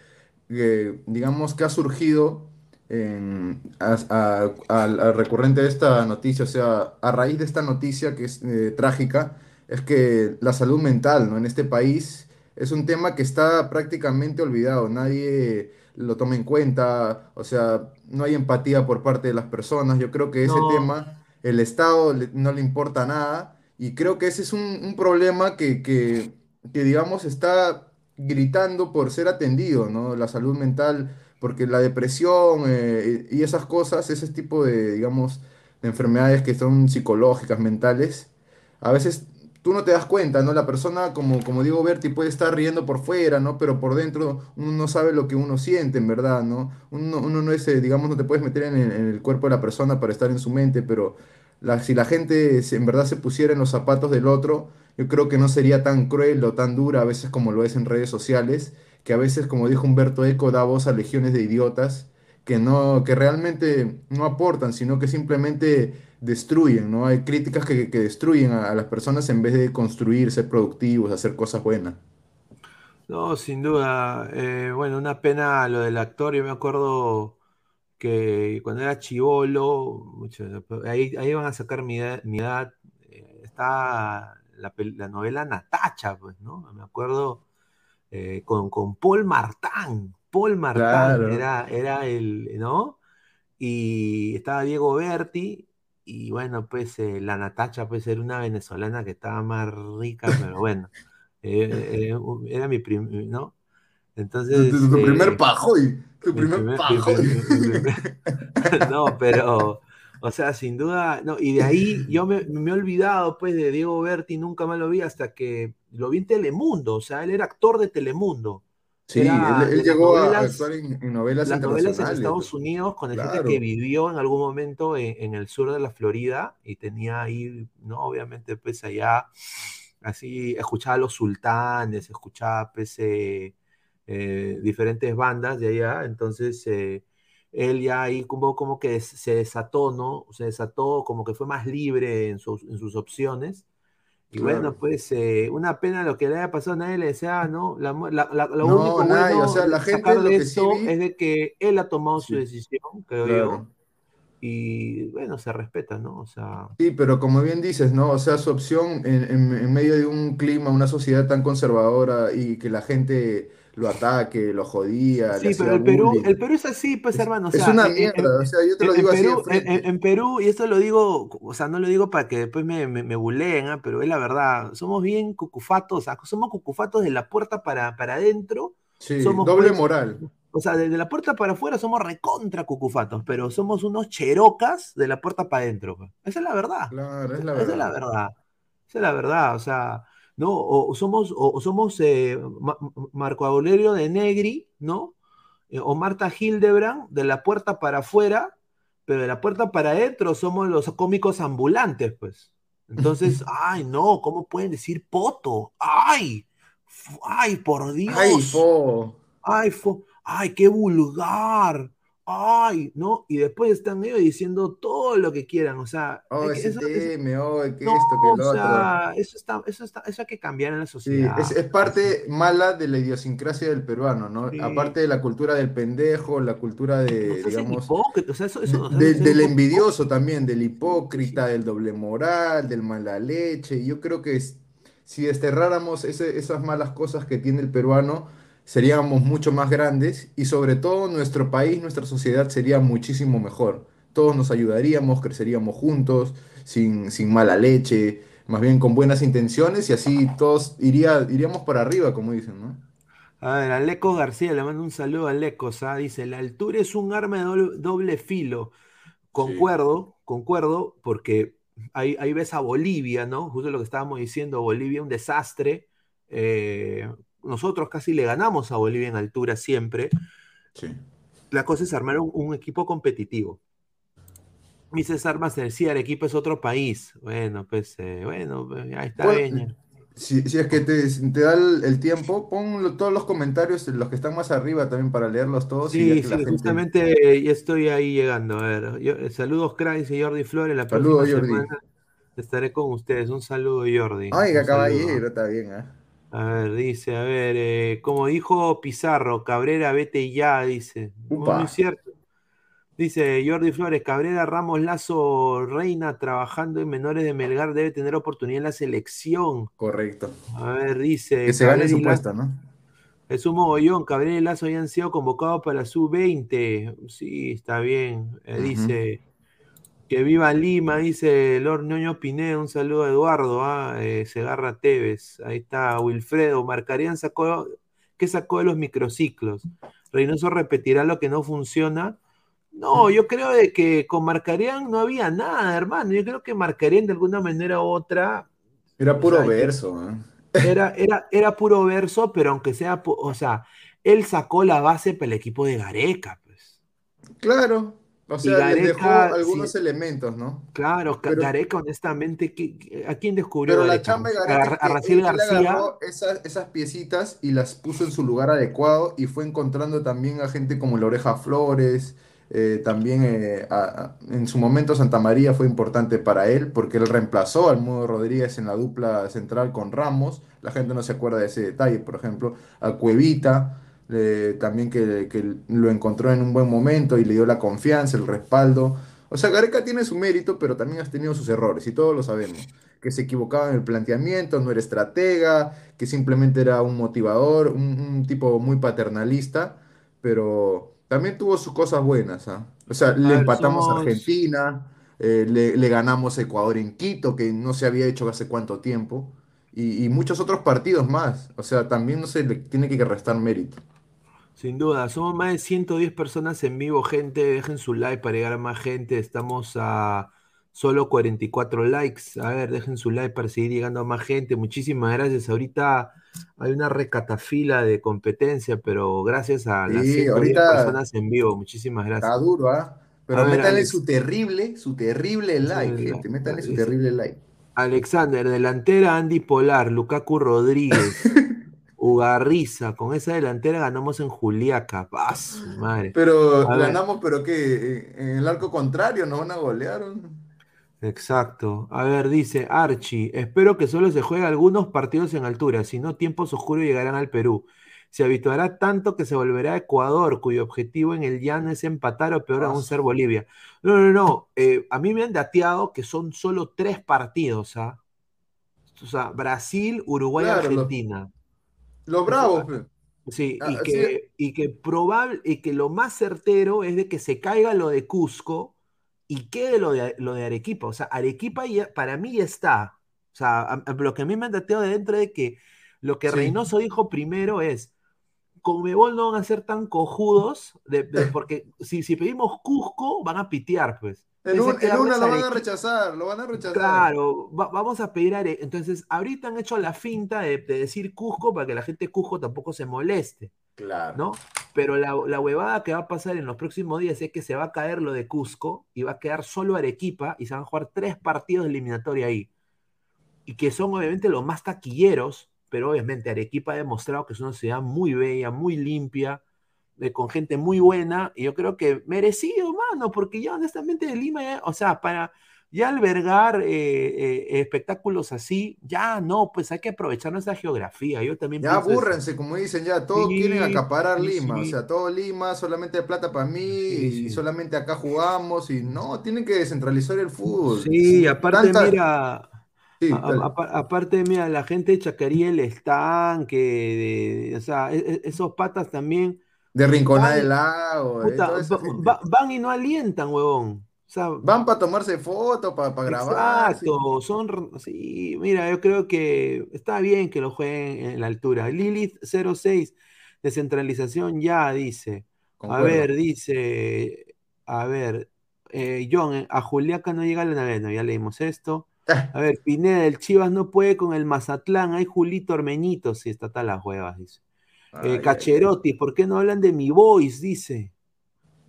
digamos que ha surgido en, a, a- al- al recurrente de esta noticia, o sea, a raíz de esta noticia que es eh, trágica, es que la salud mental, ¿no? En este país es un tema que está prácticamente olvidado, nadie lo toma en cuenta, o sea, no hay empatía por parte de las personas, yo creo que ese No. tema, el Estado le- no le importa nada, y creo que ese es un, un problema que, que, que, digamos, está gritando por ser atendido, ¿no? La salud mental, porque la depresión eh, y esas cosas, ese tipo de, digamos, de enfermedades que son psicológicas, mentales, a veces tú no te das cuenta, ¿no? La persona, como, como Diego Berti, puede estar riendo por fuera, ¿no? Pero por dentro uno no sabe lo que uno siente, en verdad, ¿no? Uno, uno no es, eh, digamos, no te puedes meter en el, en el cuerpo de la persona para estar en su mente, pero si la gente en verdad se pusiera en los zapatos del otro, yo creo que no sería tan cruel o tan dura a veces como lo es en redes sociales, que a veces, como dijo Humberto Eco, da voz a legiones de idiotas que no, que realmente no aportan, sino que simplemente destruyen, ¿no? Hay críticas que, que destruyen a, a las personas en vez de construir, ser productivos, hacer cosas buenas. No, sin duda. eh, bueno, una pena lo del actor. Yo me acuerdo que cuando era chivolo, ahí, ahí van a sacar mi edad. mi edad, eh, está la, la novela Natacha, pues, ¿no? Me acuerdo eh, con, con Paul Martán. Paul Martán Claro. era, era el, ¿no? Y estaba Diego Berti. Y bueno, pues eh, la Natacha, pues era una venezolana que estaba más rica, pero bueno. eh, era mi prim, ¿no? Entonces. tu- tu primer pajoy, tu primer primer- No, pero, o sea, sin duda, no, y de ahí yo me, me he olvidado, pues, de Diego Berti, nunca más lo vi hasta que lo vi en Telemundo, o sea, él era actor de Telemundo. Sí, Era él, llegó a actuar en, en novelas Las novelas en. Estados Unidos con el gente que vivió en algún momento en, en el sur de la Florida y tenía ahí, ¿no? Obviamente, pues allá, así, escuchaba a los sultanes, escuchaba, pues, eh, eh, diferentes bandas de allá, entonces eh, él ya ahí como, como que se desató, ¿no? Se desató, como que fue más libre en sus, en sus opciones. Y Claro. bueno, pues eh, una pena lo que le haya pasado, nadie le desea, ¿no? La la- la- lo No, único nadie, bueno o sea, la gente lo que sí vi- es de que él ha tomado su Sí. decisión, creo Claro. yo, y bueno, se respeta, ¿no? O sea, Sí, pero como bien dices, ¿no? O sea, su opción en, en- en medio de un clima, una sociedad tan conservadora y que la gente lo ataque, lo jodía, sí, pero el Perú, bullying. el Perú es así, pues Es, hermano, o es sea, una en- en- mierda, o sea, yo te lo En, en digo así de Perú, en, en- en Perú, y esto lo digo, o sea, no lo digo para que después me, me, me buleen, ¿ah? pero es la verdad, somos bien cucufatos, o sea, somos cucufatos de la puerta para, para adentro, Sí, somos doble pues, moral. o sea, desde la puerta para afuera somos recontra cucufatos, pero somos unos cherocas de la puerta para adentro. pues. Esa es la verdad. Claro, es la Esa es la verdad. verdad. Esa es la verdad. O sea, ¿no? O, o somos, o, o somos eh, Ma- Ma- Marco Aurelio de Negri, ¿no? eh, o Marta Hildebrand de la puerta para afuera, pero de la puerta para adentro somos los cómicos ambulantes, pues. Entonces, ay, no, ¿cómo pueden decir poto? ¡Ay! ¡Ay, por Dios! Ay, po. ¡Ay, fo- ay, qué vulgar! ¡Ay! ¿No? Y después están ellos diciendo todo lo que quieran, o sea, Oh, es que eso- oh, que no, esto, que o lo otro. eso está, eso está, eso hay que cambiar en la Sí, sociedad. es, es parte mala de la idiosincrasia del peruano, ¿no? Sí. Aparte de la cultura del pendejo, la cultura No de, seas digamos, hipócrita, o sea, eso, eso, o sea, de- ser del envidioso también, del hipócrita, del doble moral, del mala leche. Yo creo que si desterráramos ese- esas malas cosas que tiene el peruano, seríamos mucho más grandes y sobre todo nuestro país, nuestra sociedad sería muchísimo mejor. Todos nos ayudaríamos, creceríamos juntos, sin, sin mala leche, más bien con buenas intenciones y así todos iría, iríamos para arriba, como dicen, ¿no? A ver, Aleco García, le mando un saludo a Alecos, ¿ah? Dice, la altura es un arma de doble, doble filo. Concuerdo, concuerdo, porque ahí, ahí ves a Bolivia, ¿no? Justo lo que estábamos diciendo, Bolivia un desastre. Eh, nosotros casi le ganamos a Bolivia en altura siempre. Sí. La cosa es armar un, un equipo competitivo. Mi César Master, sí, Arequipa es otro país. Bueno, pues, eh, bueno, pues, ahí está ya. Si, si es que te, te da el, el tiempo, pon todos los comentarios, los que están más arriba también para leerlos todos. y Sí, sí, gente- justamente eh, ya estoy ahí llegando. A ver, yo- eh, saludos, crack, dice Jordi Flores. La Saludos, próxima Jordi. semana estaré con ustedes. Un saludo, Jordi. Oiga, Un saludo. caballero, está bien, ¿ah? A ver, dice, a ver, eh, como dijo Pizarro, Cabrera, vete ya, dice. No, Upa. no es cierto. Dice Jordi Flores, Cabrera, Ramos, Lazo, Reina, trabajando en menores de Melgar, debe tener oportunidad en la selección. Correcto. A ver, dice. Que se gane su puesto, ¿no? Es un mogollón, Cabrera y Lazo habían sido convocados para la sub-20. Sí, está bien. Eh. Dice que viva Lima, dice Lord Ñoño Pineda. Un saludo a Eduardo, ah, eh, Segarra Tevez. Ahí está Wilfredo. Marcarían sacó, ¿qué sacó de los microciclos? Reynoso repetirá lo que no funciona. No, yo creo de que con Marcarían no había nada, hermano. Yo creo que Marcarían de alguna manera u otra Era puro O sea, verso, ¿ah? era, era, era puro verso, pero aunque sea, o sea, él sacó la base para el equipo de Gareca, pues. Claro. O sea, les dejó algunos sí. elementos, ¿no? Claro, Pero- Gareca, honestamente, ¿qué- qué- ¿a quién descubrió Pero la Gareca? chamba de A, Gareca a Raciel él García. agarró esas, esas piecitas y las puso en su lugar adecuado y fue encontrando también a gente como la Oreja Flores, eh, también eh, a- a- en su momento Santa María fue importante para él porque él reemplazó al Mudo Rodríguez en la dupla central con Ramos, la gente no se acuerda de ese detalle, por ejemplo, a Cuevita, eh, también que, que lo encontró en un buen momento y le dio la confianza, el respaldo. O sea, Gareca tiene su mérito, pero también has tenido sus errores y todos lo sabemos que se equivocaba en el planteamiento, no era estratega, que simplemente era un motivador, un, un tipo muy paternalista, pero también tuvo sus cosas buenas, ¿ah? O sea, le empatamos a Argentina, eh, le, le ganamos a Ecuador en Quito, que no se había hecho hace cuánto tiempo, y, y muchos otros partidos más. O sea, también no se le tiene que restar mérito. Sin duda, somos más de 110 personas en vivo, gente. Dejen su like para llegar a más gente. Estamos a solo 44 likes. A ver, dejen su like para seguir llegando a más gente. Muchísimas gracias. Ahorita hay una recatafila de competencia, pero gracias a las Sí, 110 ahorita- personas en vivo. Muchísimas Está gracias. duro, ¿ah? Pero A ver, Alex. su terrible, su terrible like, Sí, gente. Métanle su terrible like. Alexander, delantera Andy Polar, Lukaku Rodríguez, Ugarriza. Con esa delantera ganamos en Juliaca. ¡Ah, su madre! Pero A ver. ganamos, pero que en el arco contrario nos van a golear. ¿o no? Exacto. A ver, dice Archie, espero que solo se juegue algunos partidos en altura, si no tiempos oscuros llegarán al Perú. Se habituará tanto que se volverá a Ecuador, cuyo objetivo en el llano es empatar o peor aún Ah, ser Bolivia. No, no, no. eh, a mí me han dateado que son solo tres partidos, ¿ah? O sea, Brasil, Uruguay, Claro, lo- Argentina. Los bravos, pe. Sí, Ah, y sí. que, y que probable, y que lo más certero es de que se caiga lo de Cusco y quede lo de, lo de Arequipa. O sea, Arequipa ya- para mí ya está. O sea, a- a- lo que a mí me han dateado de dentro de que lo que Sí. Reynoso dijo primero es, Conmebol no van a ser tan cojudos, de- de- porque si, si pedimos Cusco, van a pitear, pues. En, un- en una lo van a Arequipa- rechazar, lo van a rechazar. Claro, va- vamos a pedir Are. Entonces, ahorita han hecho la finta de, de decir Cusco para que la gente de Cusco tampoco se moleste. Claro. ¿no? Pero la, la huevada que va a pasar en los próximos días es que se va a caer lo de Cusco y va a quedar solo Arequipa y se van a jugar tres partidos de eliminatoria ahí. Y que son obviamente los más taquilleros, pero obviamente Arequipa ha demostrado que es una ciudad muy bella, muy limpia, de- con gente muy buena, y yo creo que merecido, mano, porque ya honestamente de Lima, ya- o sea, para ya albergar eh, eh, espectáculos así, ya no, pues hay que aprovechar nuestra geografía. Yo también Ya pienso eso. abúrrense, como dicen, ya todos Sí, quieren acaparar sí, Lima, o sí. sea, todo Lima, solamente plata para mí y solamente acá jugamos y no, tienen que descentralizar el fútbol. Sí, aparte, Tanta- mira, a- a- aparte, mira, la gente de Chacarí, el estanque, de- o sea, e- e- esos patas también, de Rinconada esa va- van y no alientan, huevón. O sea, Van para tomarse fotos, para grabar. sí. exacto, son, sí, mira, yo creo que está bien que lo jueguen en la altura. Lilith 06, descentralización ya, dice. A ver, dice, a ver, eh, John, eh, a Juliaca no llega la novena, ya leímos esto. A ver, Pineda, el Chivas no puede con el Mazatlán, hay Julito Ormeñito, sí, está tal las huevas, dice. Eh, Cacherotti, ¿por qué no hablan de mi voice? Dice.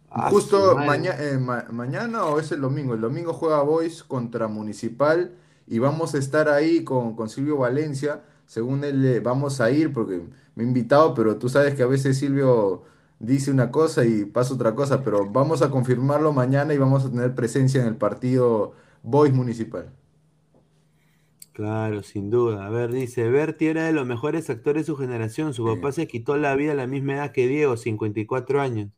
Ah, Justo maña- eh, ma- mañana o es el domingo. El domingo juega Boys contra Municipal y vamos a estar ahí con, con Silvio Valencia. Según él, eh, vamos a ir porque me ha invitado, pero tú sabes que a veces Silvio dice una cosa y pasa otra cosa. Pero vamos a confirmarlo mañana y vamos a tener presencia en el partido Boys Municipal. Claro, sin duda. A ver, dice, Berti era de los mejores actores de su generación. Su Sí. papá se quitó la vida a la misma edad que Diego, 54 años.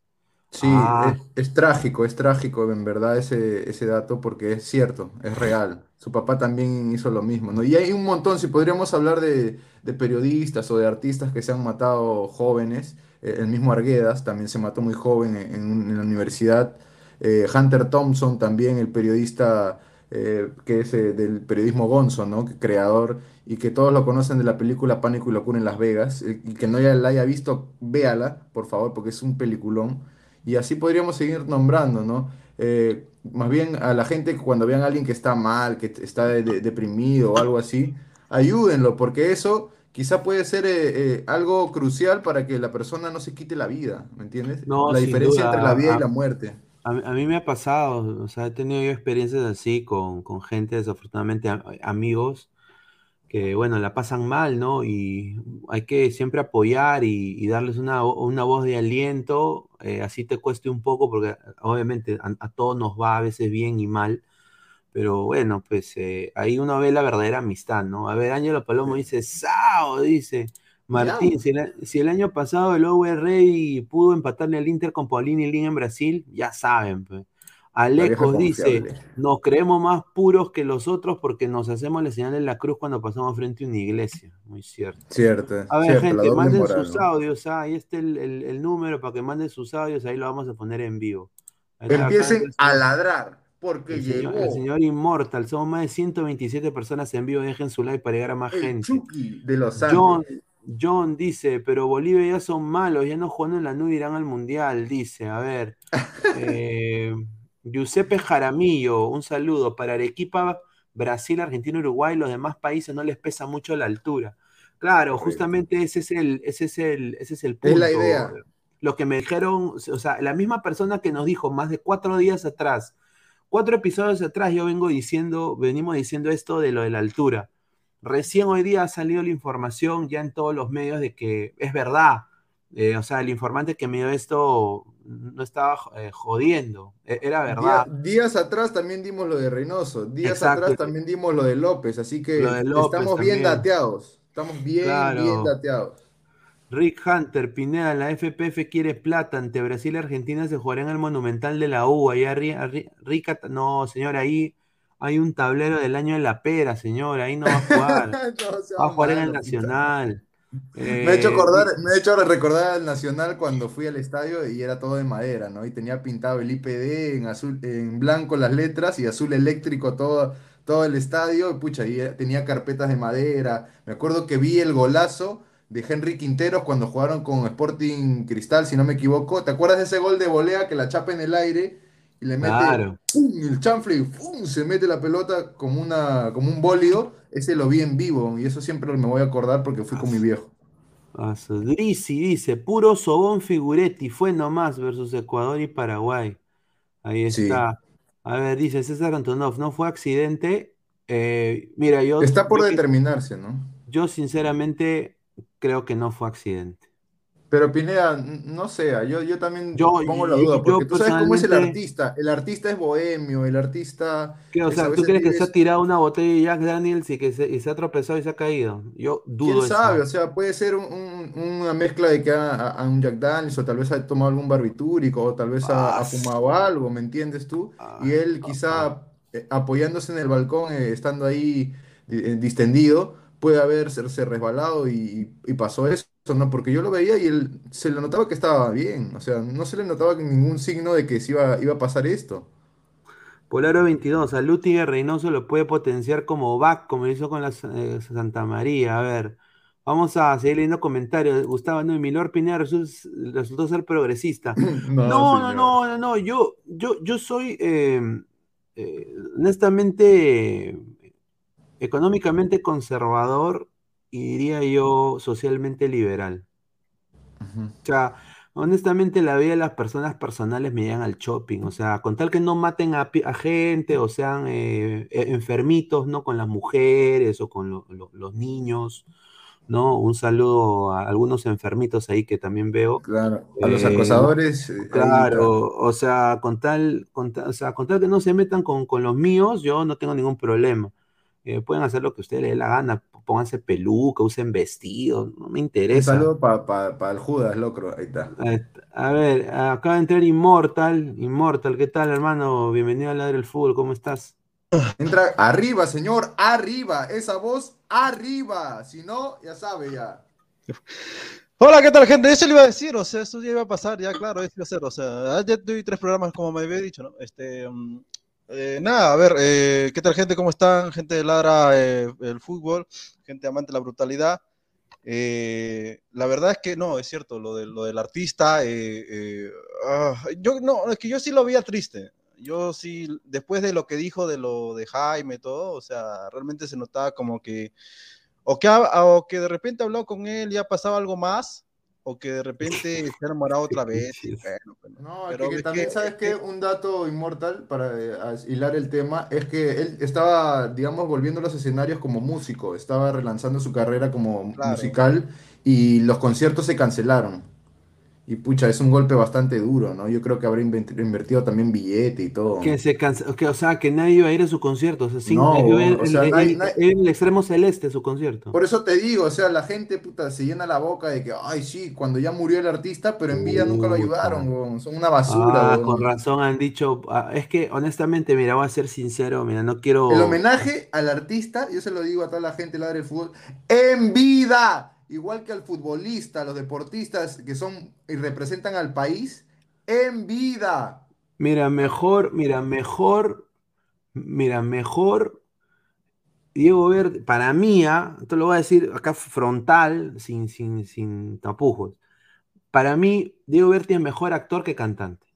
Sí, Ah. es, es trágico, es trágico en verdad ese, ese dato porque es cierto, es real. Su papá también hizo lo mismo, ¿no? Y hay un montón, si podríamos hablar de, de periodistas o de artistas que se han matado jóvenes, eh, el mismo Arguedas también se mató muy joven en, en la universidad, Eh, Hunter Thompson también, el periodista eh, que es eh, del periodismo Gonzo, ¿no? Creador y que todos lo conocen de la película Pánico y Locura en Las Vegas, eh, y que no ya la haya visto, véala, por favor, porque es un peliculón. Y así podríamos seguir nombrando, ¿no? Eh, más bien a la gente cuando vean a alguien que está mal, que está de- de- deprimido o algo así, ayúdenlo, porque eso quizá puede ser algo crucial para que la persona no se quite la vida, ¿me entiendes? No, La diferencia duda, entre la vida y la muerte. A, mí a mí me ha pasado, o sea, he tenido yo experiencias así con, con gente, desafortunadamente, a- amigos, que, bueno, la pasan mal, ¿no? Y hay que siempre apoyar y, y darles una, vo- una voz de aliento, eh, así te cueste un poco, porque obviamente a, a todos nos va a veces bien y mal, pero bueno, pues eh, ahí uno ve la verdadera amistad, ¿no? A ver, Ángelo Palomo dice, ¡Sao! Dice. Martín, si el, si el año pasado el OVR pudo empatarle al Inter con Paulini y Lin en Brasil, ya saben. Pues. Vieja Alecos dice, nos creemos más puros que los otros porque nos hacemos la señal de la cruz cuando pasamos frente a una iglesia. Muy cierto. Cierto, A ver, cierto, gente, manden moral, sus ¿no? audios. ah, ahí está el, el- el número para que manden sus audios. Ahí lo vamos a poner en vivo. Acá Empiecen a ladrar, porque el señor, llegó el señor Inmortal. Somos más de 127 personas en vivo. Dejen su like para llegar a más el gente. Chucky de los John, Andes. John dice, pero Bolivia ya son malos, ya no juegan en la nube, irán al mundial, dice. A ver, eh, Giuseppe Jaramillo, un saludo para Arequipa, Brasil, Argentina, Uruguay, los demás países no les pesa mucho la altura. Claro, justamente ese es el, ese es el, ese es el Es punto. la idea. Lo que me dijeron, o sea, la misma persona que nos dijo más de cuatro días atrás, cuatro episodios atrás, yo vengo diciendo, venimos diciendo esto de lo de la altura. Recién hoy día ha salido la información ya en todos los medios de que es verdad. Eh, o sea, el informante que me dio esto no estaba eh, jodiendo, e- era Día- verdad. días atrás también dimos lo de Reynoso, días Exacto. atrás también dimos lo de López, así que López estamos bien dateados, estamos bien, Claro. bien dateados. Rick Hunter, Pineda, la FPF quiere plata ante Brasil y Argentina se jugará en el Monumental de la U. Allá arri- arri- Rica, no, señor, ahí hay un tablero del año de la pera, señor, ahí no va a jugar. No, Va a jugar en el. Nacional. Me ha hecho Eh, acordar, me ha hecho recordar al Nacional cuando fui al estadio y era todo de madera, ¿no? Y tenía pintado el IPD en azul, en blanco las letras y azul eléctrico todo, todo el estadio. Y pucha, y eh, tenía carpetas de madera. Me acuerdo que vi el golazo de Henry Quinteros cuando jugaron con Sporting Cristal, si no me equivoco. ¿Te acuerdas de ese gol de volea que la chapa en el aire y le mete Claro. ¡pum! el chanfle y ¡pum! se mete la pelota como una, como un bólido? Ese lo vi en vivo y eso siempre me voy a acordar porque fui con mi viejo. Grisi dice, puro Sobón Figuretti, fue nomás versus Ecuador y Paraguay. Ahí Sí. está. A ver, dice César Antonov, no fue accidente. Eh, mira, yo, Está por yo, determinarse, ¿no? yo sinceramente creo que no fue accidente. Pero Pineda, no sea, yo, yo también Yo- pongo la duda, yo porque tú sabes cómo es el artista. El artista es bohemio, el artista ¿Qué, o es a sea, ¿tú crees que vive se ha tirado una botella de Jack Daniels y que se, y se ha tropezado y se ha caído? Yo dudo ¿Quién eso. sabe? O sea, puede ser un- un- una mezcla de que ha, ha un Jack Daniels o tal vez ha tomado algún barbitúrico o tal vez ha, Ah, ha fumado algo, ¿me entiendes tú? Y él quizá eh, apoyándose en el balcón, eh, estando ahí eh, distendido, puede haberse resbalado y, y pasó eso, ¿no? Porque yo lo veía y él se le notaba que estaba bien, o sea, no se le notaba ningún signo de que se iba, iba a pasar esto. Polaro 22, a Lutiger Reynoso lo puede potenciar como back, como hizo con la eh, Santa María. A ver, vamos a seguir leyendo comentarios. Gustavo, no, Milor Pineda resu- resultó ser progresista. No, no, no, no, no, yo, yo, yo soy eh, eh, honestamente económicamente conservador y diría yo socialmente liberal. O sea, honestamente la vida de las personas personales me llegan al shopping. O sea, con tal que no maten a, gente o sean eh, eh, enfermitos, ¿no? Con las mujeres o con lo- lo- los niños, ¿no? Un saludo a algunos enfermitos ahí que también veo. Claro, a los Eh, acosadores, eh, Claro, o sea, con tal, con tal- o sea, con tal que no se metan con, con los míos, yo no tengo ningún problema. Eh, pueden hacer lo que ustedes les dé la gana, pónganse peluca, usen vestidos, no me Un interesa. saludo para el Judas, locro. Ahí está. A ver, acaba de entrar Immortal. Immortal, ¿qué tal, hermano? Bienvenido a Ladre del Fútbol, ¿cómo estás? Entra arriba, señor, arriba. Esa voz, arriba. Si no, ya sabe ya. Hola, ¿qué tal, gente? Eso le iba a decir, o sea, eso ya iba a pasar, ya, claro, eso iba a ser, o sea, ya doy tres programas, como me había dicho, ¿no? Este, mm, eh, nada, a ver, eh, ¿qué tal, gente? ¿Cómo están? Gente de Ladra eh, el fútbol, gente amante de la brutalidad. Eh, la verdad es que no, es cierto, lo, de, lo del artista, eh, eh, ah, yo no, es que yo sí lo veía triste. Yo sí, después de lo que dijo de lo de Jaime todo, o sea, realmente se notaba como que o que, o que de repente habló con él y ha pasado algo más, o que de repente se ha enamorado otra vez. y bueno, pues, No, es Pero que, también, que- ¿sabes que- Un dato inmortal para eh, hilar el tema es que él estaba, digamos, volviendo a los escenarios como músico, estaba relanzando su carrera como Claro. musical y los conciertos se cancelaron. Y pucha, es un golpe bastante duro, ¿no? Yo creo que habrá invertido también billete y todo. Que se cansa, que, o sea, que nadie iba a ir a su concierto. O sea, sin, No, o el- sea, el- nadie- el- nadie- el- el extremo celeste su concierto. Por eso te digo, o sea, la gente, puta, se llena la boca de que, ay, sí, cuando ya murió el artista, pero en vida nunca lo ayudaron, weón, son una basura, Ah, con razón han dicho. ah, es que, honestamente, mira, voy a ser sincero, mira, no quiero. El homenaje al artista, yo se lo digo a toda la gente ladra el fútbol, en vida, igual que al futbolista, a los deportistas que son y representan al país, en vida. Mira, mejor, mira, mejor, mira, mejor Diego Verde, para mí, ah, esto lo voy a decir acá frontal, sin, sin, sin tapujos. Para mí, Diego Berti es mejor actor que cantante.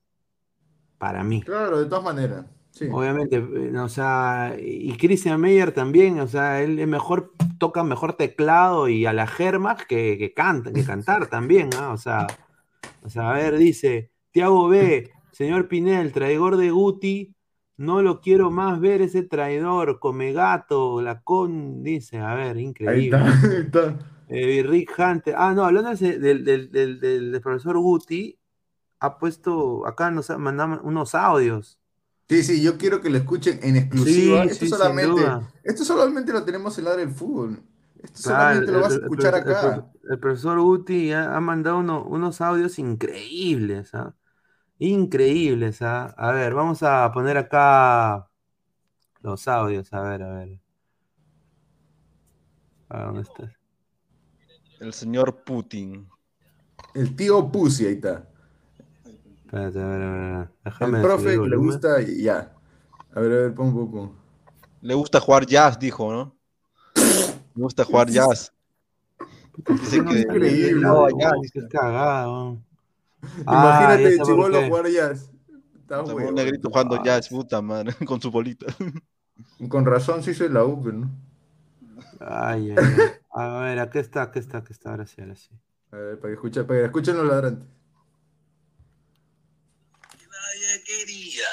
Para mí. Claro, de todas maneras. Sí. Obviamente, eh, o sea, y Christian Meyer también, o sea, él es mejor, toca mejor teclado y a la germa que, que canta, que cantar también, ¿ah? O sea, o sea, a ver, dice, Tiago B, señor Pinel, traidor de Guti, no lo quiero más ver ese traidor, come gato, la con, dice, a ver, Ahí increíble. está, ahí está. Eh, Rick Hunter, ah, no, hablando del, del, del, del- profesor Guti, ha puesto, acá nos ha mandado unos audios. Sí, sí, yo quiero que lo escuchen en exclusiva. Sí, esto sí, solamente, esto solamente lo tenemos en ladra del fútbol. Esto Claro, solamente lo vas a el- escuchar el- el- acá. El, profesor Guti ha, ha mandado uno- unos audios increíbles, ¿ah? Increíbles, ¿ah? A ver, vamos a poner acá los audios, a ver, a ver. Ah, ¿dónde estás? El señor Putin. El tío Pussy, ahí está. Espérate, a ver, a ver, a ver. Déjame El profe que le gusta y ya. A ver, a ver, pon un poco. Le gusta jugar jazz, dijo, ¿no? Le gusta jugar jazz. Dice que Increíble. no, No, jazz, qué cagado. Ah, Imagínate chivolo qué. jugar jazz. Está O sea, huevo. un negrito jugando jazz, puta madre, con su bolita. Con razón sí soy la U, ¿no? Ay, ay, ay. A ver, aquí está, aquí está, aquí está, ahora sí, ahora sí. A ver, para que escuchen, para que escuchen los ladrantes. nadie quería.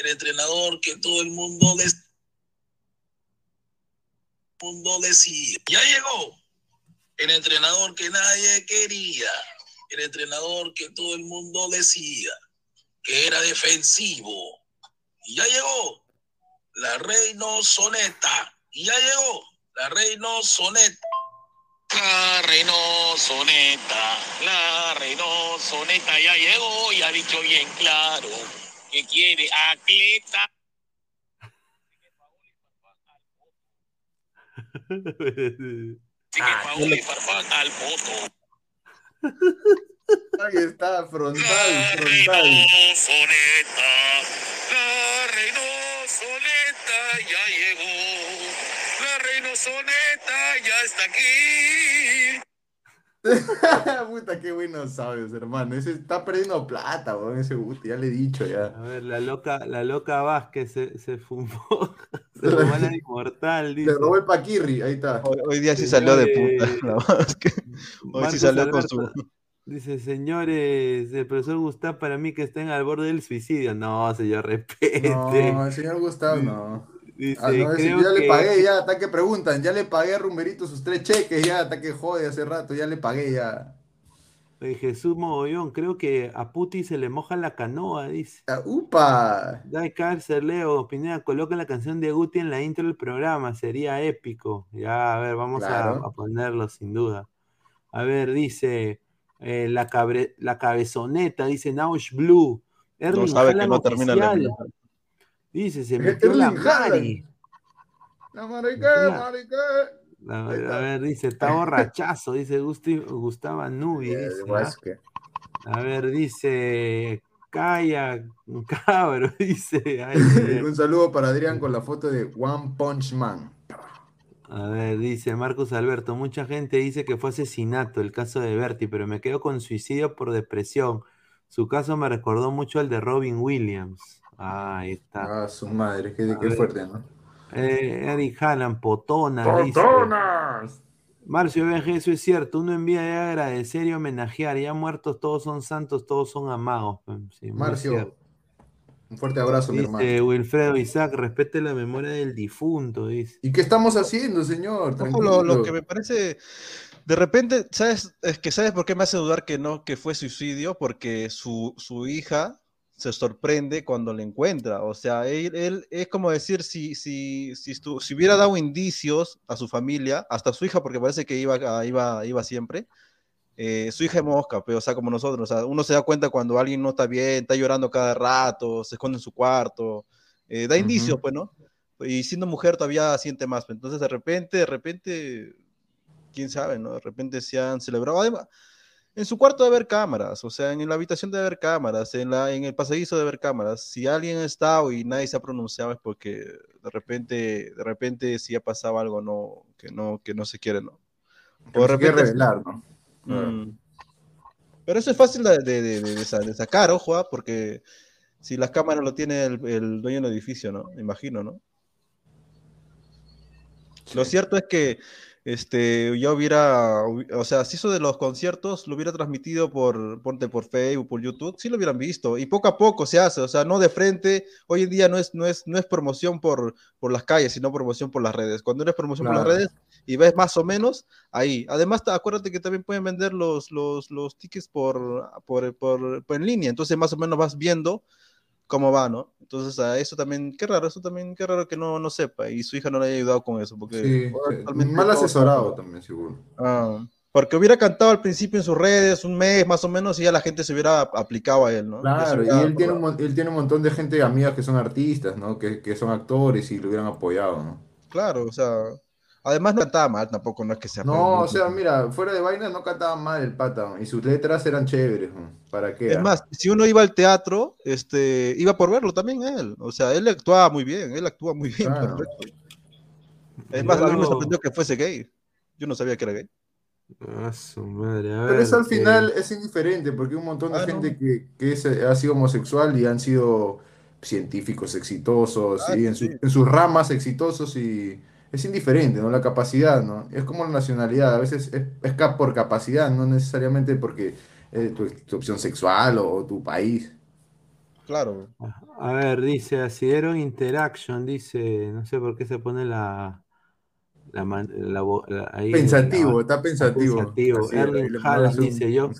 El entrenador que todo el mundo, des- mundo decía. Ya llegó. El entrenador que nadie quería. El entrenador que todo el mundo decía que era defensivo. Y ya llegó. La Reino Soneta. Y ya llegó. La Reino Soneta. La Reino Soneta, la Reino Soneta ya llegó y ha dicho bien claro que quiere atleta. Así que Paola y Farfán al voto. Ahí está, frontal, La frontal. Reino Soneta, la Reino Soneta ya llegó. La Reino Soneta ya está aquí. Puta, qué buenos sabios, hermano. Ese está perdiendo plata, weón, ese Guti, ya le he dicho ya. A ver, la loca, la loca Vázquez se, se fumó, se robó la inmortal, dice. Le robó el Paquirri, ahí está. Hoy, hoy día sí salió de es que hoy sí Marcos salió con su. Dice, señores, el profesor Gustavo para mí que están al borde del suicidio. No, señor, respete. No, el señor Gustavo no. Dice, Ah, no, creo ya le pagué, ya, hasta que preguntan, ya le pagué a Rumberito sus tres cheques, ya, hasta que jode hace rato, ya le pagué, ya. Eh, Jesús Mogollón, creo que a Puti se le moja la canoa, dice. Ah, ¡Upa! Dai cárcel, Leo, Pineda, coloca la canción de Guti en la intro del programa, sería épico. Ya, a ver, vamos a- Claro. a, ponerlo sin duda. A ver, dice eh, la, cabre- la cabezoneta, dice Naush Blue. No Erling sabe que no termina la oficial. Dice, se metió la. Mari. La mariqué, Ya. mariqué. A ver, está. a ver, dice, está borrachazo, dice Gusti, Gustavo Nubi, Eh, dice, ¿ah? A ver, dice, calla, cabro, dice. ay, Un saludo para Adrián con la foto de One Punch Man. A ver, dice Marcos Alberto, mucha gente dice que fue asesinato el caso de Bertie, pero me quedo con suicidio por depresión. Su caso me recordó mucho al de Robin Williams. Ah, ahí está. Ah, su madre, qué, A fuerte, ¿no? Eh, Eric Haaland, Potona, dice. ¡Potonas! Marcio BG, eso es cierto. Uno envía de agradecer y homenajear. Ya muertos, todos son santos, todos son amados. Sí, muy Marcio, un fuerte abrazo, mi hermano. Dice Wilfredo Isaac, respete la memoria del difunto, dice. ¿Y qué estamos haciendo, señor? Lo, lo que me parece, de repente, ¿sabes? Es que ¿sabes por qué me hace dudar que no, que fue suicidio? Porque su, su hija se sorprende cuando le encuentra. O sea, él, él es como decir, si, si, si, si hubiera dado indicios a su familia, hasta a su hija, porque parece que iba, iba, iba siempre, eh, su hija es mosca, pero o sea, como nosotros, o sea, uno se da cuenta cuando alguien no está bien, está llorando cada rato, se esconde en su cuarto, eh, da indicios, Ujú. pues, ¿no? Y siendo mujer todavía siente más. pues. Entonces, de repente, de repente, quién sabe, ¿no? De repente se han celebrado. Además, en su cuarto debe haber cámaras, o sea, en la habitación debe haber cámaras, en, la, en el pasadizo debe haber cámaras. Si alguien ha estado y nadie se ha pronunciado es porque de repente, de repente si ha pasado algo no, que, no, que no se quiere, ¿no? O de repente- revelar, ¿no? Mm. Pero eso es fácil de, de- de- de- de sa- de sacar, ojo, ah, porque si las cámaras lo tiene el, el dueño del edificio, ¿no? Me imagino, ¿no? Lo cierto es que este, ya hubiera, hubi- o sea, si eso de los conciertos lo hubiera transmitido por, ponte por Facebook, por YouTube, sí lo hubieran visto. Y poco a poco se hace, o sea, no de frente. Hoy en día no es, no es, no es promoción por, por las calles, sino promoción por las redes. Cuando eres promoción por las redes y ves más o menos, ahí. Además, acuérdate que también pueden vender los, los, los tickets por, por, por- por en línea, entonces más o menos vas viendo cómo va, ¿no? Entonces, a eso también, qué raro, eso también, qué raro que no, no sepa y su hija no le haya ayudado con eso, porque Sí, sí. Mal todo- asesorado también, seguro. Ah, porque hubiera cantado al principio en sus redes un mes más o menos y ya la gente se hubiera aplicado a él, ¿no? Claro, y él tiene, un, él tiene un montón de gente amigas que son artistas, ¿no? Que, que son actores y lo hubieran apoyado, ¿no? Claro, o sea, además no cantaba mal tampoco, no es que sea No, o sea, mira, fuera de vaina no cantaba mal el pata, y sus letras eran chéveres. ¿Para qué? Es ah? más, si uno iba al teatro, este, iba por verlo también él. O sea, él actuaba muy bien, él actúa muy bien. Claro. Es más, a mí me sorprendió que fuese gay. Yo no sabía que era gay. Ah, su madre. A Pero eso al eh, final es indiferente, porque hay un montón de Ah, no. gente que, que es- ha sido homosexual y han sido científicos exitosos Ah, y en, su- sí. en sus ramas exitosos y es indiferente, ¿no? La capacidad, ¿no? Es como la nacionalidad, a veces es, es cap- por capacidad, no necesariamente porque eh, tu, tu opción sexual o, o tu país. Claro. A ver, dice Asidero Interaction, dice, no sé por qué se pone la, la, la la- ahí Pensativo, la- está pensativo. pensativo. Erling Haaland dice yo,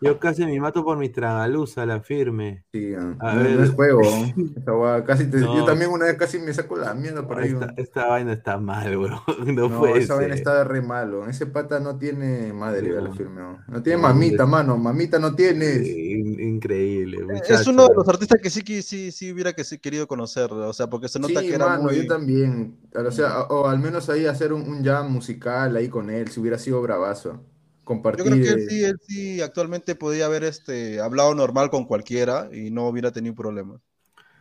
yo casi me mato por mi tragaluza, la firme. Sí, ah, A no, ver. no es juego. hueá, casi te- No. Yo también una vez casi me saco la mierda por ahí. Esta, esta vaina está mal, bro. No, No, puede esa vaina está re malo. Ese pata no tiene madre, No. la firme. No, No tiene No, mamita, es- mano. Mamita no tienes. In- increíble, Es muchacho. uno de los artistas que sí, que sí, sí hubiera que sí querido conocer, o sea, porque se nota Sí, que era mano, muy... yo también. O sea, o, o al menos ahí hacer un, un jam musical ahí con él, si hubiera sido bravazo. Yo Compartir. creo que él eh, sí, él sí actualmente podía haber este, hablado normal con cualquiera y no hubiera tenido problemas.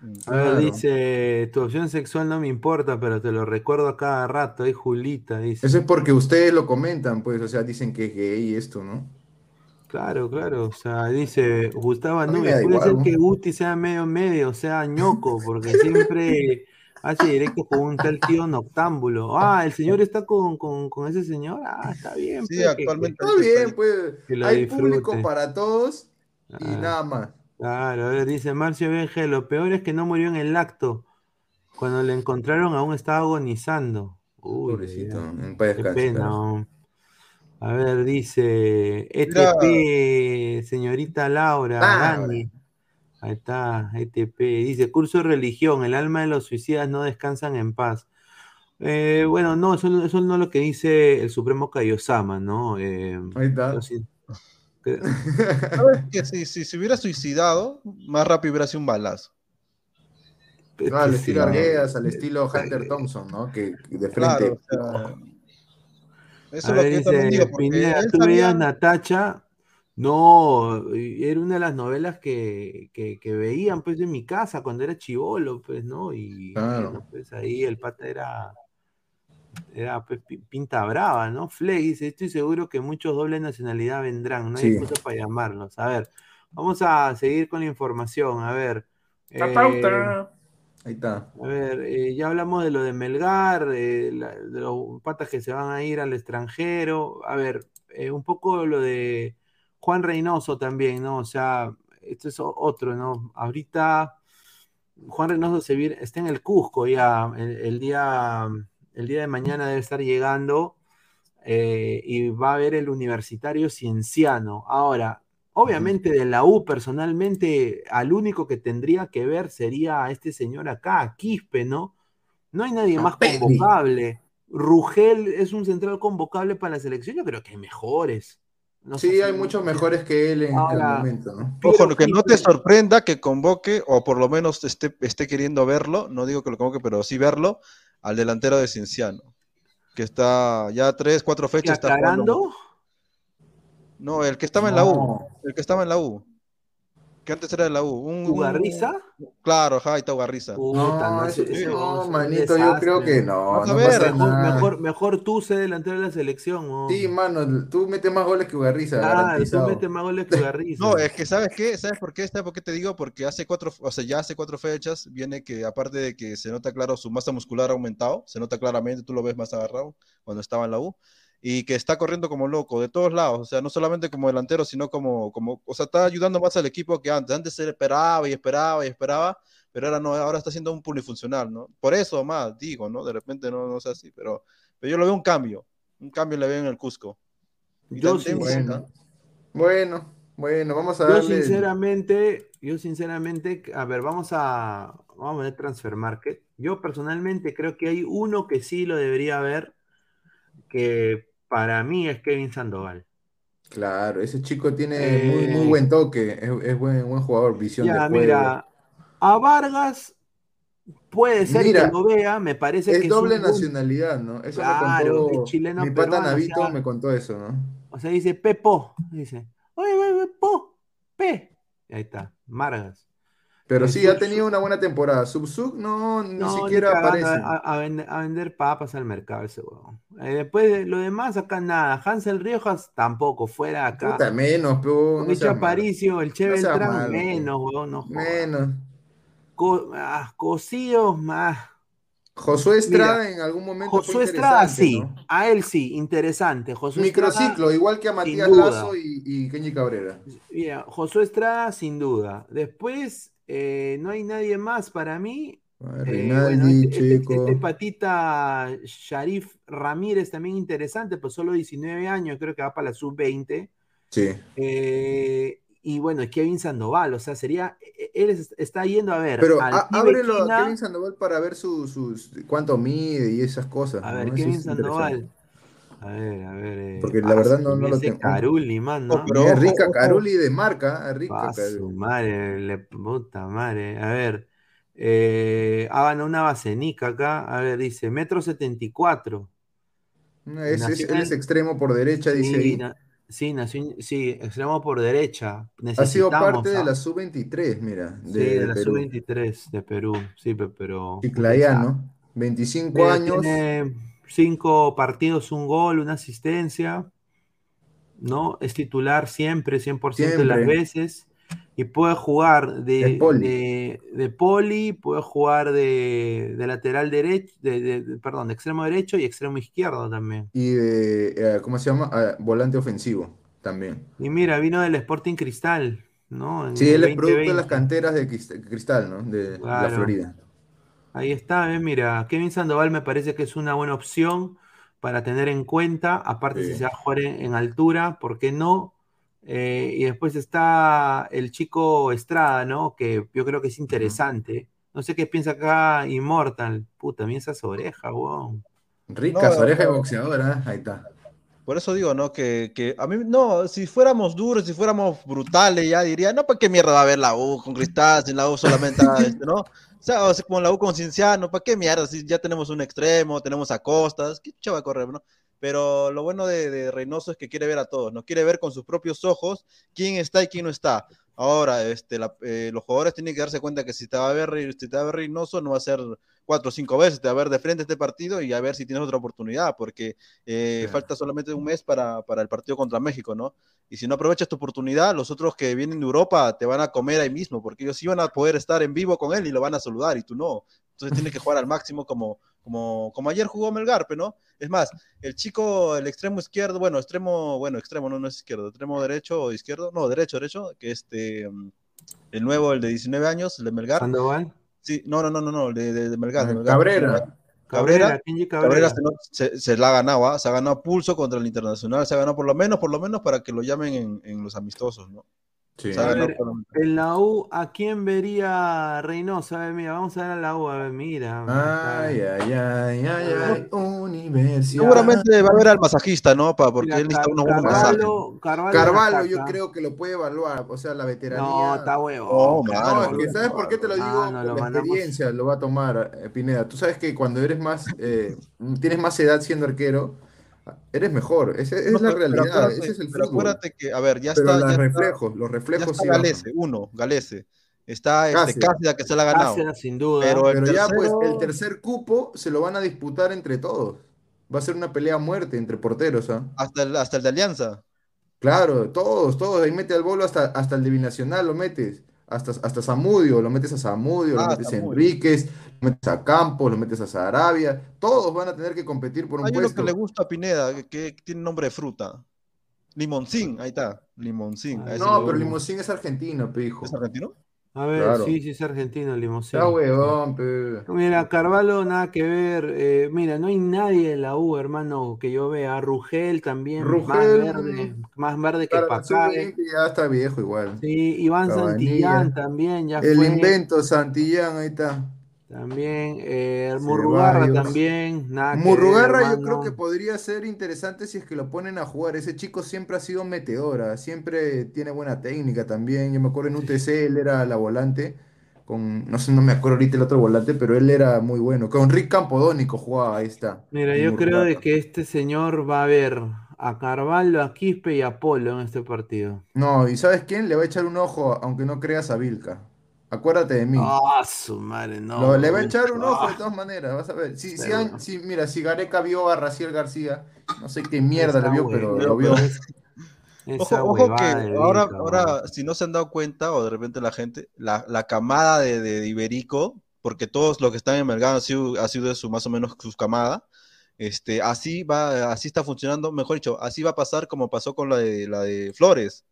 Mm. A ver, Claro. dice, tu opción sexual no me importa, pero te lo recuerdo a cada rato. Ahí Julita dice. Eso es porque ustedes lo comentan, pues, o sea, dicen que es gay y esto, ¿no? Claro, claro. O sea, dice Gustavo puede igual, ser ¿no? que Gusti sea medio medio, sea ñoco, porque siempre hace directo con un tal tío noctámbulo. Ah, el señor está con, con, con ese señor. Ah, está bien. Sí, pues, que- actualmente Está bien, pues, Que lo hay público para todos y Ah. nada más. Claro, a ver, dice Marcio BG, lo peor es que no murió en el acto. Cuando le encontraron aún estaba agonizando. Uy, Pobrecito, en paz oh. A ver, dice Mira. ETP, señorita Laura, Laura. Dani. Ahí está, ETP. Dice, curso de religión, el alma de los suicidas no descansan en paz. Eh, bueno, no, eso, no- eso no es lo que dice el Supremo Kaiosama, ¿no? Eh, Ahí está. yo sí- que- ¿Sabes que si, si se hubiera suicidado, más rápido hubiera sido un balazo? No, al estilo. Arguedas, al estilo Hunter Thompson, ¿no? Que, que de frente. Claro, o sea, eso A es lo ver, que yo también dice digo, porque Pineda, él ¿tú veías Natacha? No, era una de las novelas que, que, que veían pues en mi casa cuando era chivolo, pues, ¿no? Y Claro. bueno, pues ahí el pata era, era pues, pi- pinta brava, ¿no? Flex dice, estoy seguro que muchos doble nacionalidad vendrán, no hay Sí. excusa para llamarlos. A ver, vamos a seguir con la información, a ver. La eh, pauta. Ahí está. a ver, eh, ya hablamos de lo de Melgar, eh, la- de los patas que se van a ir al extranjero. A ver, eh, un poco lo de Juan Reynoso también, ¿no? O sea, esto es otro, ¿no? Ahorita Juan Reynoso se viene- está en el Cusco ya, el, el día, el día de mañana debe estar llegando eh, y va a ver el universitario cienciano. Ahora, obviamente de la U personalmente, al único que tendría que ver sería a este señor acá, a Quispe, ¿no? No hay nadie más convocable. Rugel es un central convocable para la selección, yo creo que hay mejores. No Sí, hay muchos mejores que él en el momento, ¿no? Ojo, que no te Quispe- sorprenda que convoque, o por lo menos esté, esté queriendo verlo, no digo que lo convoque, pero sí verlo, al delantero de Cienciano, que está ya tres, cuatro ¿Y fechas. Está jugando- aclarando? No, el que estaba en la U, el que estaba en la U, que antes era de la U. Un, un- ¿Ugarriza? Claro, ajá, ahí está Ugarriza. Puta, No, ese- ese- ese no, huevón es un manito, yo creo que no, no ver, pasa Mejor, nada. mejor, mejor tú sé delantero de la selección. ¿no? Sí, mano, tú metes más goles que Ugarriza, Claro, tú garantizado. metes más goles que Garriza. No, es que ¿sabes qué? ¿Sabes por qué? ¿Sabes por qué te digo? Porque hace cuatro, o sea, ya hace cuatro fechas viene que aparte de que se nota claro su masa muscular ha aumentado, se nota claramente, tú lo ves más agarrado cuando estaba en la U, y que está corriendo como loco de todos lados, o sea, no solamente como delantero, sino como, como, o sea, está ayudando más al equipo que antes. Antes se esperaba y esperaba y esperaba, pero ahora no, ahora está siendo un polifuncional, ¿no? Por eso más, digo, ¿no? De repente no, no es así, pero, pero yo lo veo un cambio, un cambio le veo en el Cusco. Yo también- Bueno, bueno, bueno, vamos a Yo darle. sinceramente, yo sinceramente, a ver, vamos a, vamos a ver Transfer Market. Yo personalmente creo que hay uno que sí lo debería ver, que para mí es Kevin Sandoval. Claro, ese chico tiene Eh, muy, muy buen toque, es, es buen, buen jugador, visión de juego. mira, a Vargas puede ser Mira, que lo vea, me parece Es que doble un buen- nacionalidad, ¿no? Eso Claro, me contó es chileno mi pata peruano, o Navito, sea- me contó eso, ¿no? O sea, dice Pepo, dice, oye, oye, oye, Po, P. Ahí está, Vargas. Pero sí, ha tenido una buena temporada. Subsub no, ni No, siquiera aparece. A, a vender, a vender papas al mercado ese huevón. Eh, después de lo demás, acá nada. Hansel Riojas tampoco, fuera acá. Puta, menos, pero no. Aparicio, el Che No Beltrán, menos, huevón, no jodas. Menos. Co- ah, más. Josué Estrada Mira, en algún momento Josué Estrada sí, ¿no? a él sí, interesante. Josué Estrada, Microciclo, igual que a Matías. Lazo y, y Kenji Cabrera. mira, Josué Estrada sin duda. Después eh, no hay nadie más para mí. Eh, ver, bueno, Rinaldi, este, este- Checo. este patita Sharif Ramírez también interesante, pues solo 19 años, creo que va para la sub-20. Sí. Eh, y bueno, Kevin Sandoval, o sea, sería, e- él es- está yendo a ver Pero al a- ábrelo a Kevin Sandoval para ver su, sus cuánto mide y esas cosas. a ver, Kevin. Sandoval. A ver, a ver. eh, Porque la ah, verdad no- no lo tengo. Caruli, man, ¿no? No, pero Mira, ojo, rica ojo. Caruli de marca, rica Ah, su Caruli. madre, le puta madre. A ver, eh, hagan una basenica acá. A ver, dice, metro 74. No, es- es- él es extremo por derecha, dice Sí, ahí. na- sí, nació sí, extremo por derecha. Ha sido parte de ¿ah? la sub-23, mira, Sí, de, de de la Perú. sub-23 de Perú. Sí, pe- pero. Chiclayano, 25 Mira, años. Tiene cinco partidos, un gol, una asistencia. ¿No? Es titular siempre, 100% de las Siempre. veces. Y puede jugar de, poli. de, de poli, puede jugar de, de lateral derecho, de, perdón, de extremo derecho y extremo izquierdo también. Y de, eh, ¿cómo se llama? Ah, volante ofensivo también. Y mira, vino del Sporting Cristal, ¿no? En Sí, él es producto de 2020. las canteras de Crist- Cristal, ¿no? De la. Florida. Ahí está, eh, mira, Kevin Sandoval me parece que es una buena opción para tener en cuenta, aparte si se va a jugar en, en altura, ¿por qué no? Eh, y después está el chico Estrada, ¿no? Que yo creo que es interesante. No sé qué piensa acá Immortal. Puta, mira esas orejas, weón. Ricas No, orejas de no. boxeador, ¿ah? Ahí está. Por eso digo, ¿no? Que, que a mí, no, si fuéramos duros, si fuéramos brutales, ya diría, no, ¿para qué mierda va a haber la U con Cristal, sin la U solamente, este, ¿no? O sea, o sea, como la U con Cienciano, ¿para qué mierda? Si ya tenemos un extremo, tenemos a Costas, ¿qué chucha va a correr, no? Pero lo bueno de, de Reynoso es que quiere ver a todos, ¿no? Quiere ver con sus propios ojos quién está y quién no está. Ahora, este, la- eh, los jugadores tienen que darse cuenta que si te va a ver, si te va a ver Reynoso, no va a ser cuatro o cinco veces, te va a ver de frente este partido y a ver si tienes otra oportunidad, porque eh, Claro. falta solamente un mes para, para el partido contra México, ¿no? Y si no aprovechas tu oportunidad, los otros que vienen de Europa te van a comer ahí mismo, porque ellos sí van a poder estar en vivo con él y lo van a saludar y tú no. Entonces tienes que jugar al máximo como, como, como ayer jugó Melgarpe, ¿no? Es más, el chico, el extremo izquierdo, bueno, extremo, bueno, extremo no, no es izquierdo, extremo derecho o izquierdo, no, derecho, derecho, que este, mm, el nuevo, el de 19 años, el de Melgar. Sandoval. Sí, no, no, no, no, no, el de, de, de Melgar, de Ah, Melgar. Cabrera. Cabrera, Cabrera Cabrera. se- se la ha ganado, ¿ah? se ha ganado pulso contra el Internacional, se ha ganado por lo menos, por lo menos para que lo llamen en, en los amistosos, ¿no? Sí. A ver, En la U, ¿a quién vería Reynoso? A ver, mira, vamos a ver a la U, a ver, mira. Ay, ay, ay, ay, ay, universidad. Seguramente va a haber al masajista, ¿no? Pa- porque Mira, él necesita masajes. Carvalho, Carvalho, Carvalho la yo creo que lo puede evaluar, o sea, la veteranía. No, está huevo. Oh, No, mano, es que, ¿sabes por qué te lo digo? Por lo la mandamos- experiencia lo va a tomar eh, Pineda. Tú sabes que cuando eres más, eh, tienes más edad siendo arquero, eres mejor. Esa es No, la pero- pero realidad, acuérdate- ese es el pero fútbol. acuérdate que, a ver, ya Pero está, los ya está- reflejos, los ya reflejos está. Galese, uno, Galese. Está este Cáceres. Que se la ha ganado. Cáceres, sin duda. Pero el Pero ya pues el tercer cupo se lo van a disputar entre todos. Va a ser una pelea a muerte entre porteros, ¿ah? Hasta el, hasta el de Alianza. Claro, todos, todos. Ahí mete al bolo hasta, hasta el de Binacional, lo metes. Hasta, hasta Zamudio, lo metes a Zamudio, lo Ah, metes a. Enríquez, lo metes a Campos, lo metes a Sarabia. Todos van a tener que competir por un Hay uno puesto. que le gusta a Pineda, que, que tiene nombre de fruta. Limoncín, ahí está. Limoncín. a ese No, pero. Limosín es argentino, pe, hijo. ¿Es argentino? A ver, Claro. sí, sí, es argentino, el Limosín. Está huevón, pe. Mira, Carvalho, nada que ver. eh, mira, no hay nadie en la U, hermano, que yo vea. Rugel también, más Rugel, verde, más verde que sub-20 ya está viejo igual. Sí, Iván Cabanilla. Santillán también, ya El fue. invento, Santillán, ahí está. También, eh, Murrugarra Ceballos. también, nada Murrugarra ver, yo creo que podría ser interesante si es que lo ponen a jugar. Ese chico siempre ha sido meteora, siempre tiene buena técnica también. Yo me acuerdo en UTC él era la volante, con, no sé, no me acuerdo ahorita el otro volante, pero él era muy bueno. Con Rick Campodónico jugaba, ahí está. Mira, yo creo de que este señor va a ver a Carvalho, a Quispe y a Polo en este partido. No, ¿y sabes quién? Le va a echar un ojo, aunque no creas a Vilca. Acuérdate de mí. Ah, su madre, no. Lo- le va a echar un ojo de todas maneras, vas a ver. Si, si, Seguro. han- si- mira, si Gareca vio a Raciel García, no sé qué mierda le vio, pero lo vio. Ojo, ojo que ahora, ahora, si no se han dado cuenta, o de repente la gente, la, la camada de, de Iberico porque todos los que están en Melgar han sido, ha sido de su más o menos su camada. Este, así va, así está funcionando, mejor dicho, así va a pasar como pasó con la de, la de Flores,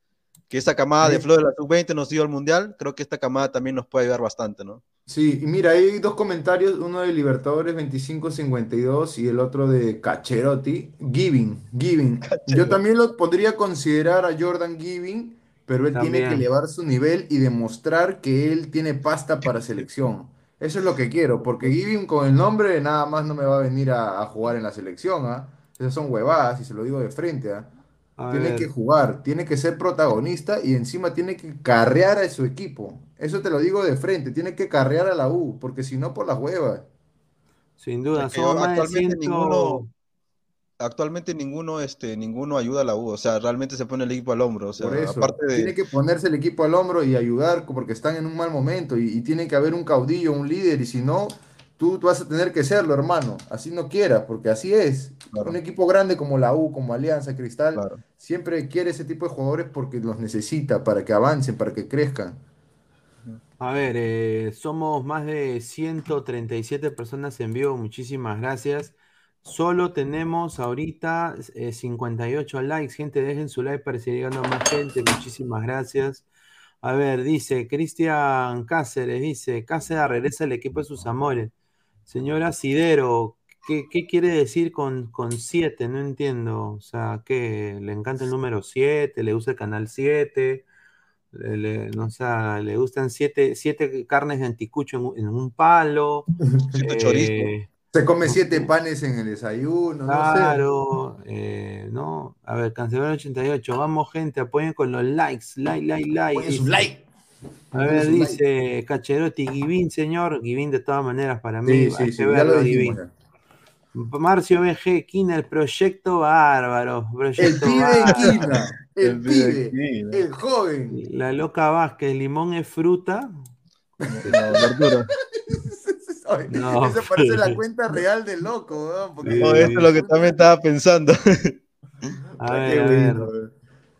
que esa camada de Flores, la sub-20 nos dio al Mundial, creo que esta camada también nos puede ayudar bastante, ¿no? Sí, y mira, hay dos comentarios, uno de Libertadores 2552 y el otro de Cacherotti. Giving, Giving. Yo también lo podría considerar a Jordan Giving, pero él tiene que elevar su nivel y demostrar que él tiene pasta para selección. Eso es lo que quiero, porque Giving con el nombre nada más no me va a venir a, a jugar en la selección, ¿ah? Esas son huevadas y se lo digo de frente, ¿ah? A Tiene ver, que jugar, tiene que ser protagonista y encima tiene que carrear a su equipo. Eso te lo digo de frente, tiene que carrear a la U, porque si no, por las huevas. sin duda, actualmente 100. ninguno, actualmente ninguno, este, ninguno ayuda a la U, o sea, realmente se pone el equipo al hombro, o sea, Por eso, aparte de, tiene que ponerse el equipo al hombro y ayudar porque están en un mal momento y, y tiene que haber un caudillo, un líder, y si no, tú, tú vas a tener que serlo, hermano. Así no quieras, porque así es. Claro. Un equipo grande como la U, como Alianza, Cristal, Claro. siempre quiere ese tipo de jugadores porque los necesita para que avancen, para que crezcan. A ver, eh, somos más de 137 personas en vivo, muchísimas gracias. Solo tenemos ahorita eh, 58 likes, gente, dejen su like para seguir llegando a más gente, muchísimas gracias. A ver, dice Cristian Cáceres, dice, Cáceres regresa al equipo de sus amores. Señora Sidero, ¿qué, qué quiere decir con, con 7? No entiendo. O sea, ¿qué? ¿Le encanta el número 7? ¿Le gusta el canal 7? Le, le- no, o sea, le gustan siete, siete carnes de anticucho en, un- en un palo. Siete eh, Se come siete panes en el desayuno, no sé. claro, eh, ¿no? A ver, Cancelero 88, vamos gente, apoyen con los likes, like, like, like. Pongan su like. A ver, dice Cacherotti, Givín, señor, Givín de todas maneras para mí, Sí, hay sí, que sí, ya verlo lo dijimos. Ya. Marcio BG, Quina, el proyecto bárbaro, El pibe bárbaro. Quina, el El pibe Quina. el joven. La loca Vázquez, limón es fruta. No, verdura. Ay, No, Esa parece la cuenta real del loco, porque- Sí. No, esto es lo que también estaba pensando. A Qué ver, a ver.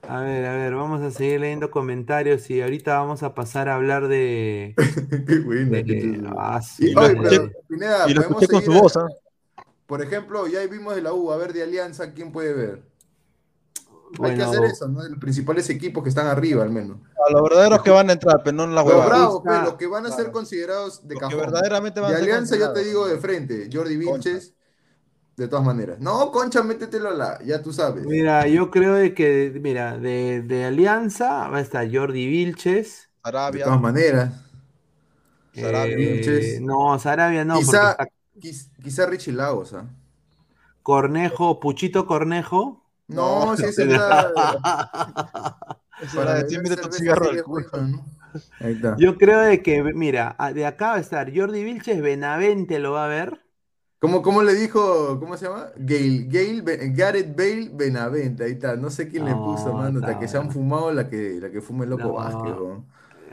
Bueno. A ver, a ver, vamos a seguir leyendo comentarios y ahorita vamos a pasar a hablar de. Qué buena, de- ah, Y, lo Pineda, Y lo podemos escuché con su voz, ¿ah? Por ejemplo, ya vimos de la U, a ver, de Alianza, ¿quién puede ver? Hay que Bueno, hacer eso, ¿no? Los principales equipos que están arriba, al menos. A los verdaderos que van a entrar, pero no en las Los huevas. bravos, pues, los que van a ser considerados de Los que cajón. verdaderamente van De a ser Alianza, yo te digo de frente, Jordi Vilches, de todas maneras. No, Concha, métetelo a la, ya tú sabes. Mira, yo creo de que, mira, de, de Alianza va a estar Jordi Vilches. De Arabia. todas maneras. Sarabia, eh, Vilches. no, Sarabia no, Quizá, está quiz- quizá Richie Lagos, ¿ah? Cornejo, Puchito Cornejo. No, No, si Esa para era de mete tu cigarro está. Yo creo de que, mira, de acá va a estar Jordi Vilches, Benavente lo va a ver. ¿Cómo, cómo le dijo, cómo se llama? Gail, Gail, Be- Gareth Bale Benavente, ahí está. No sé quién le puso, No, mano, hasta que se han fumado la que, la que fume el loco No, Vázquez, weón.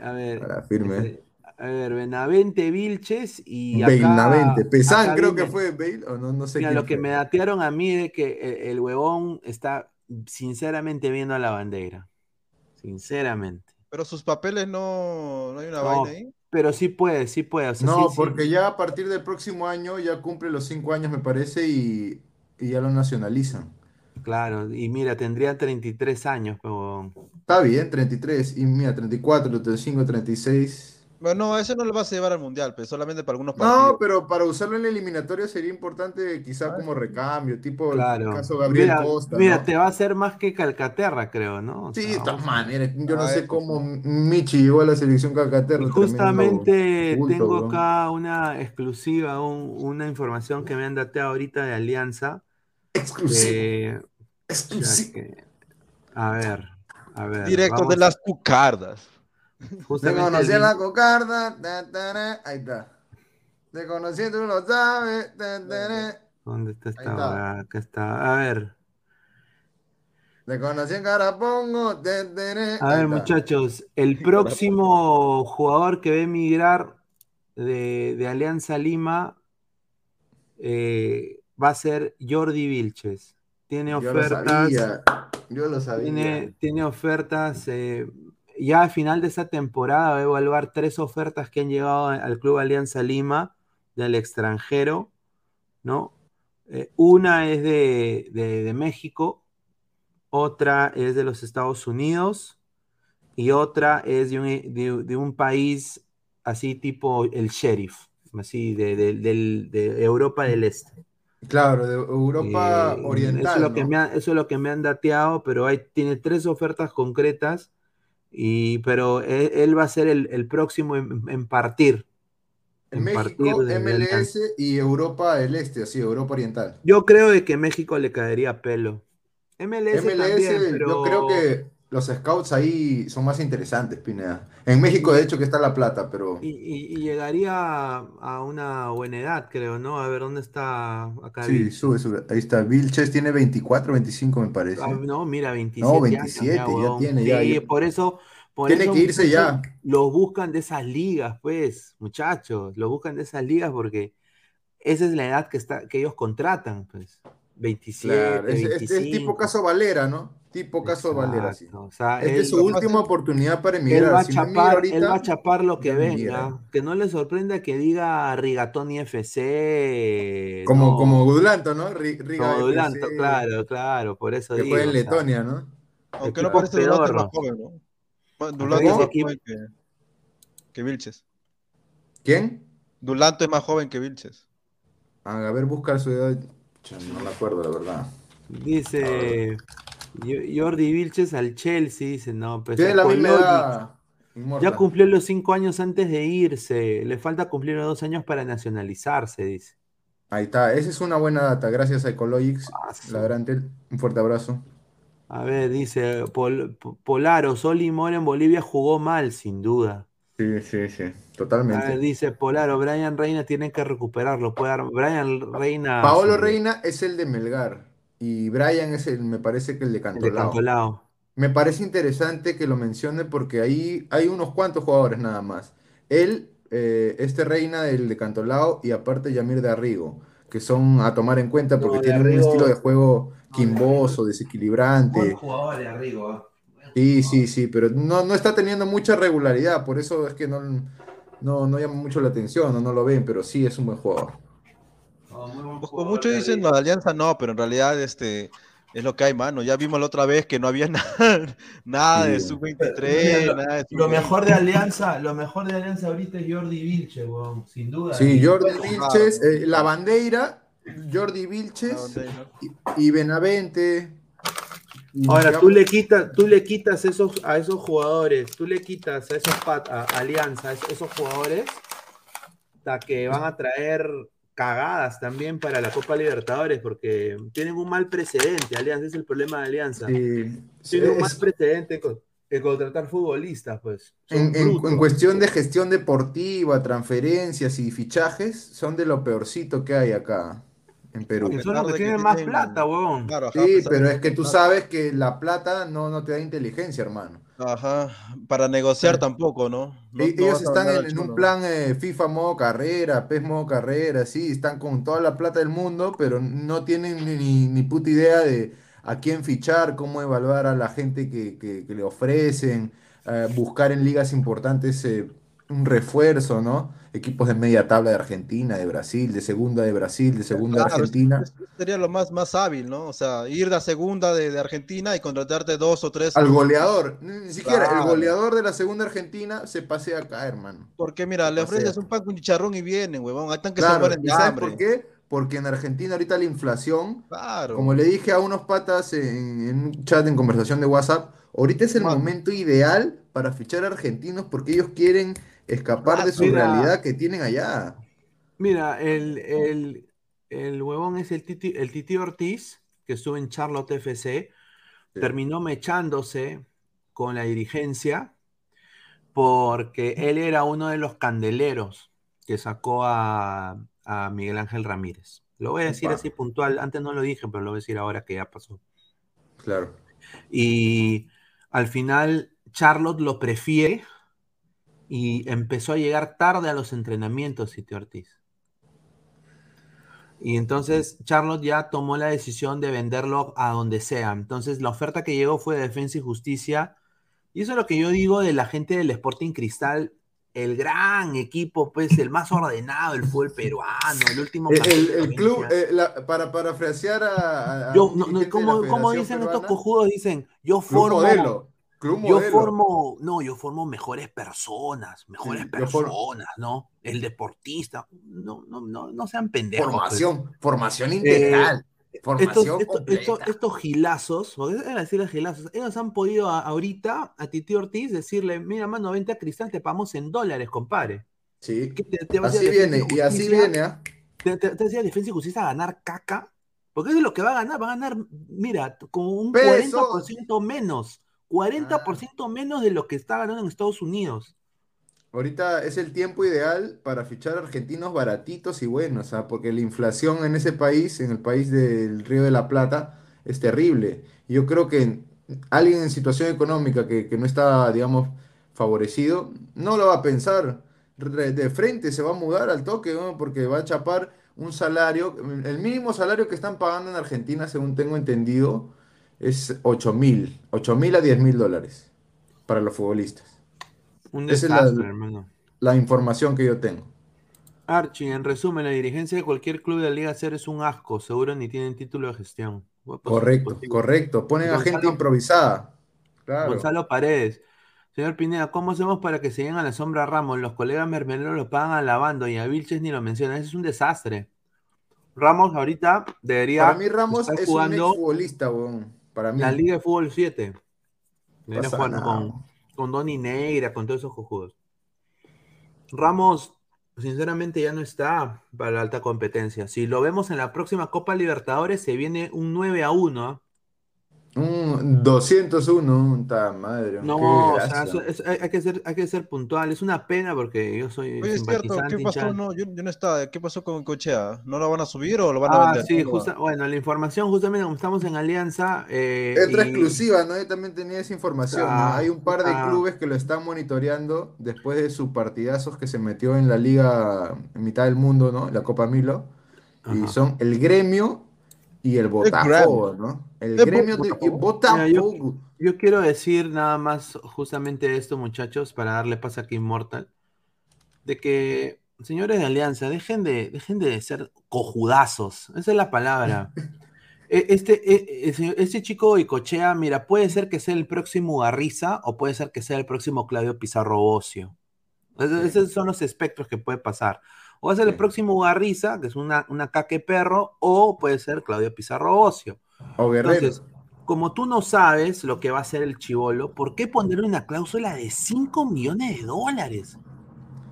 A ver, Para firme. este, a ver, Benavente, Vilches y acá, Benavente. Pesán acá creo que viene- fue Bale, o no, no sé Mira, quién lo que fue. me datearon a mí es que el, el huevón está sinceramente viendo a la bandera. Sinceramente. Pero sus papeles no, no hay una No, vaina ahí. Pero sí puede, sí puede. o sea, No, sí, sí. porque ya a partir del próximo año ya cumple los cinco años, me parece, y, y ya lo nacionalizan. Claro, y mira, tendría 33 años, pero Está bien, 33, y mira, 34, 35, 36. Bueno, no, ese no lo vas a llevar al mundial, pero solamente para algunos No, partidos. pero para usarlo en la eliminatoria sería importante quizá como recambio, tipo el claro. caso Gabriel Mira, Costa, mira, ¿no? te va a hacer más que Calcaterra, creo, ¿no? O Sí, sea, de todas maneras, yo no Ah, sé eso cómo Michi llegó a la selección Calcaterra. Justamente tengo acá una exclusiva, un- una información que me han dateado ahorita de Alianza. Exclusivo, eh, o sea exclusivo. que- a ver, a ver. Directo vamos de las cucardas. Te conocí en la cocarda, ta, ta, ra, ahí está. Te conocí, tú lo sabes. ta, ta. ¿Dónde está esta está. Acá está. A ver, Te conocí en Carapongo. ta, ta, ra. a ver, muchachos. El próximo jugador que va a emigrar de, de Alianza Lima eh, va a ser Jordi Vilches. Tiene Yo lo ofertas. sabía, yo lo sabía. Tiene, tiene ofertas eh, ya al final de esta temporada va a evaluar tres ofertas que han llegado al Club Alianza Lima del extranjero, ¿no? Eh, una es de, de- de México, otra es de los Estados Unidos y otra es de un, de- de un país así tipo el sheriff, así de, Europa del Este. Claro, de Europa Eh, Oriental. Eso es, lo que me ha- eso es lo que me han dateado, pero hay, tiene tres ofertas concretas, y, pero él, él va a ser el, el próximo en, en partir. en México. MLS y Europa del Este, así, Europa Oriental. Yo creo de que México le caería pelo. MLS, MLS, también, pero yo creo que los scouts ahí son más interesantes, Pineda. En México, de hecho, que está la plata, pero y, y- y llegaría a, una buena edad, creo, ¿no? A ver dónde está acá. sí, sube, sube. Ahí está. Vilches tiene 24, 25, me parece. Ah, no, mira, 27 No, años 27 ya tiene, ya, Sí, ya. por eso, por Tiene eso, que irse ya. Los buscan de esas ligas, pues, muchachos, los buscan de esas ligas porque esa es la edad que está, que ellos contratan, pues. 27, Claro, es, es- es 25. tipo caso Valera, ¿no? Tipo caso Valera, sí. Exacto, o sea, Esta él- es su última oportunidad para Él emigrar. va, a Si no emigra chapar, ahorita, él va a chapar lo que venga. Que no le sorprenda que diga Rigatoni FC. Como, no, como Dulanto, ¿no? Ri- Riga como Dulanto, FC, claro, claro, por eso Que digo. juega en o sea, Letonia, ¿no? Aunque no parece Dulanto es más joven, ¿no? Dulanto es más equipo- joven que, que Vilches. ¿Quién? Dulanto es más joven que Vilches. Ah, A ver, busca su edad. No me acuerdo, la verdad. Dice Jordi Vilches al Chelsea, dice, no, pues Tiene la con misma Logic, edad. Inmortal. Ya cumplió los cinco años antes de irse. Le falta cumplir los dos años para nacionalizarse, dice. Ahí está, esa es una buena data. Gracias a Ecologics. Ah, su- La gran tel- Un fuerte abrazo. A ver, dice Pol- Polaro, Soli Mora en Bolivia jugó mal, sin duda. Sí, sí, sí. A ver, Totalmente. dice Polaro, Brian Reina tiene que recuperarlo. Puede Brian Reina. Paolo sí, Reina es el de Melgar. Y Brian es el, me parece que el de el de Cantolao. Cantolao. Me parece interesante que lo mencione porque ahí hay unos cuantos jugadores nada más. Él, eh, este Reina del de Cantolao y aparte Yamir de Arrigo, que son a tomar en cuenta porque No, de tienen un Arrigo- estilo de juego quimboso, desequilibrante. jugador de Arrigo. Sí, sí, sí, pero no, no está teniendo mucha regularidad, por eso es que no, no, no llama mucho la atención o no lo ven, pero sí es un buen jugador. Pues como muchos dicen la alianza no, pero en realidad este es lo que hay, mano. Ya vimos la otra vez que no había nada, nada de Sí. sub-23, Mira, nada de Lo sub-20. mejor de Alianza, lo mejor de Alianza ahorita es Jordi Vilche, weón, sin duda. Sí, Jordi Vilches, eh, la bandera, Jordi Vilches y, y Benavente. y Ahora, digamos- tú le quitas, tú le quitas esos, a esos jugadores, tú le quitas a esos pat, a Alianza, a esos, esos jugadores, hasta que van a traer cagadas también para la Copa Libertadores, porque tienen un mal precedente, Alianza, es el problema de Alianza. Sí, Tienen un mal es- precedente con, en contratar futbolistas, pues. En, en- brutos. en cuestión de gestión deportiva, transferencias y fichajes, son de lo peorcito que hay acá en Perú. Que son los que que tienen más tienen- plata, weón. Claro, Sí, pesar pero es que tú sabes que la plata no, no te da inteligencia, hermano. Ajá, para negociar tampoco, ¿no? No- E- no Ellos están en, un plan eh, FIFA modo carrera, PES modo carrera, sí, están con toda la plata del mundo, pero no tienen ni, ni- ni puta idea de a quién fichar, cómo evaluar a la gente que, que- que le ofrecen, eh, buscar en ligas importantes eh, un refuerzo, ¿no? Equipos de media tabla de Argentina, de Brasil, de segunda de Brasil, de segunda de Argentina. sería lo más, más hábil, ¿no? O sea, ir de segunda de, de Argentina y contratarte dos o tres. Al goleador, ni siquiera el goleador de la segunda Argentina se pasea acá, hermano. Porque mira, le ofreces un pan con chicharrón y vienen, huevón. Ahí están que se Claro, ¿y de sabes hambre. por qué? Porque en Argentina ahorita la inflación Claro. Como le dije a unos patas en, en un chat en conversación de WhatsApp, ahorita es el momento ideal para fichar argentinos porque ellos quieren escapar de su Mira. realidad que tienen allá. Mira, el, el, el huevón es el Titi, el Titi Ortiz, que estuvo en Charlotte FC, Sí. terminó mechándose con la dirigencia porque él era uno de los candeleros que sacó a, a Miguel Ángel Ramírez. Lo voy a decir así puntual, antes no lo dije, pero lo voy a decir ahora que ya pasó. Claro. Y al final Charlotte lo prefiere y empezó a llegar tarde a los entrenamientos, Titi Ortiz. Y entonces Charlotte ya tomó la decisión de venderlo a donde sea. Entonces la oferta que llegó fue de Defensa y Justicia Y eso es lo que yo digo de la gente del Sporting Cristal, el gran equipo, pues el más ordenado del fútbol peruano, el último. El, el- el club, eh, la- para parafrasear a. Yo, no, no, ¿cómo, cómo dicen estos cojudos? Dicen, yo formo. modelo. Club Yo modelo. formo, no, yo formo mejores personas, mejores Sí, personas, ¿no? El deportista, no, no, no, no sean pendejos. pues. Formación, formación integral. Estos, formación estos, estos, estos gilazos, porque decirles gilazos, ellos han podido a- ahorita a Titi Ortiz decirle, mira, mano, vente a Cristal, te pagamos en dólares, compadre. Sí. ¿Qué te- Así viene, y así viene, ¿ah? Te, decía Defensa y Justicia a ganar caca, porque eso es lo que va a ganar, va a ganar, mira, con un Pesos. 40% menos, 40% menos de lo que está ganando en Estados Unidos. Ahorita es el tiempo ideal para fichar argentinos baratitos y buenos, ¿ah? Porque la inflación en ese país, en el país del Río de la Plata, es terrible. Yo creo que alguien en situación económica que, que no está, digamos, favorecido, no lo va a pensar. De frente se va a mudar al toque, ¿no? Porque va a chapar un salario, el mínimo salario que están pagando en Argentina, según tengo entendido, es 8 mil, 8 mil a 10 mil dólares para los futbolistas. Un Esa es la- desastre, hermano. La información que yo tengo. Archie, en resumen, la dirigencia de cualquier club de la Liga Cero es un asco, seguro ni tienen título de gestión. Correcto, correcto. Ponen a gente improvisada. Claro. Gonzalo Paredes. Señor Pineda, ¿cómo hacemos para que se lleguen a la sombra a Ramos? Los colegas mermeleros lo pagan alabando y a Vilches ni lo mencionan. Ese es un desastre. Ramos ahorita debería Para mí Ramos es un jugando exfutbolista, weón. Para mí. la Liga de Fútbol 7. Debería Pasa jugar nada. con, con Donny Negra, con todos esos cojudos. Ramos, sinceramente, ya no está para la alta competencia. Si lo vemos en la próxima Copa Libertadores, se viene un 9 a 1. Un 201, ta madre. No, qué o sea, eso- hay, hay que ser, hay que ser puntual. Es una pena porque yo soy Oye, es cierto, simpatizante, ¿qué pasó? No, yo, yo no estaba. ¿Qué pasó con Cochea? ¿No lo van a subir o lo van a Ah, vender? sí, ¿Cómo va? justa- bueno, la información justamente como estamos en Alianza. eh, Otra y- exclusiva, ¿no? Yo también tenía esa información, ¿no? Ah, Hay un par de ah. clubes que lo están monitoreando después de sus partidazos que se metió en la liga en mitad del mundo, ¿no? La Copa Milo. Y Ajá. son el gremio y el Botafogo, ¿no? El El gremio de- y Botafogo. Mira, yo- quiero decir nada más justamente esto, muchachos, para darle paso aquí a Immortal, de que, señores de Alianza, dejen de, dejen de ser cojudazos, esa es la palabra. E- Este, e- e- este chico Icochea, mira, puede ser que sea el próximo Garriza o puede ser que sea el próximo Claudio Pizarro Bocio. Es- Esos son los espectros que puede pasar. O va a ser el próximo Garriza, que es una, una caque perro, o puede ser Claudio Pizarro Bocio. O Guerrero. Entonces, como tú no sabes lo que va a hacer el chivolo, ¿por qué ponerle una cláusula de 5 millones de dólares?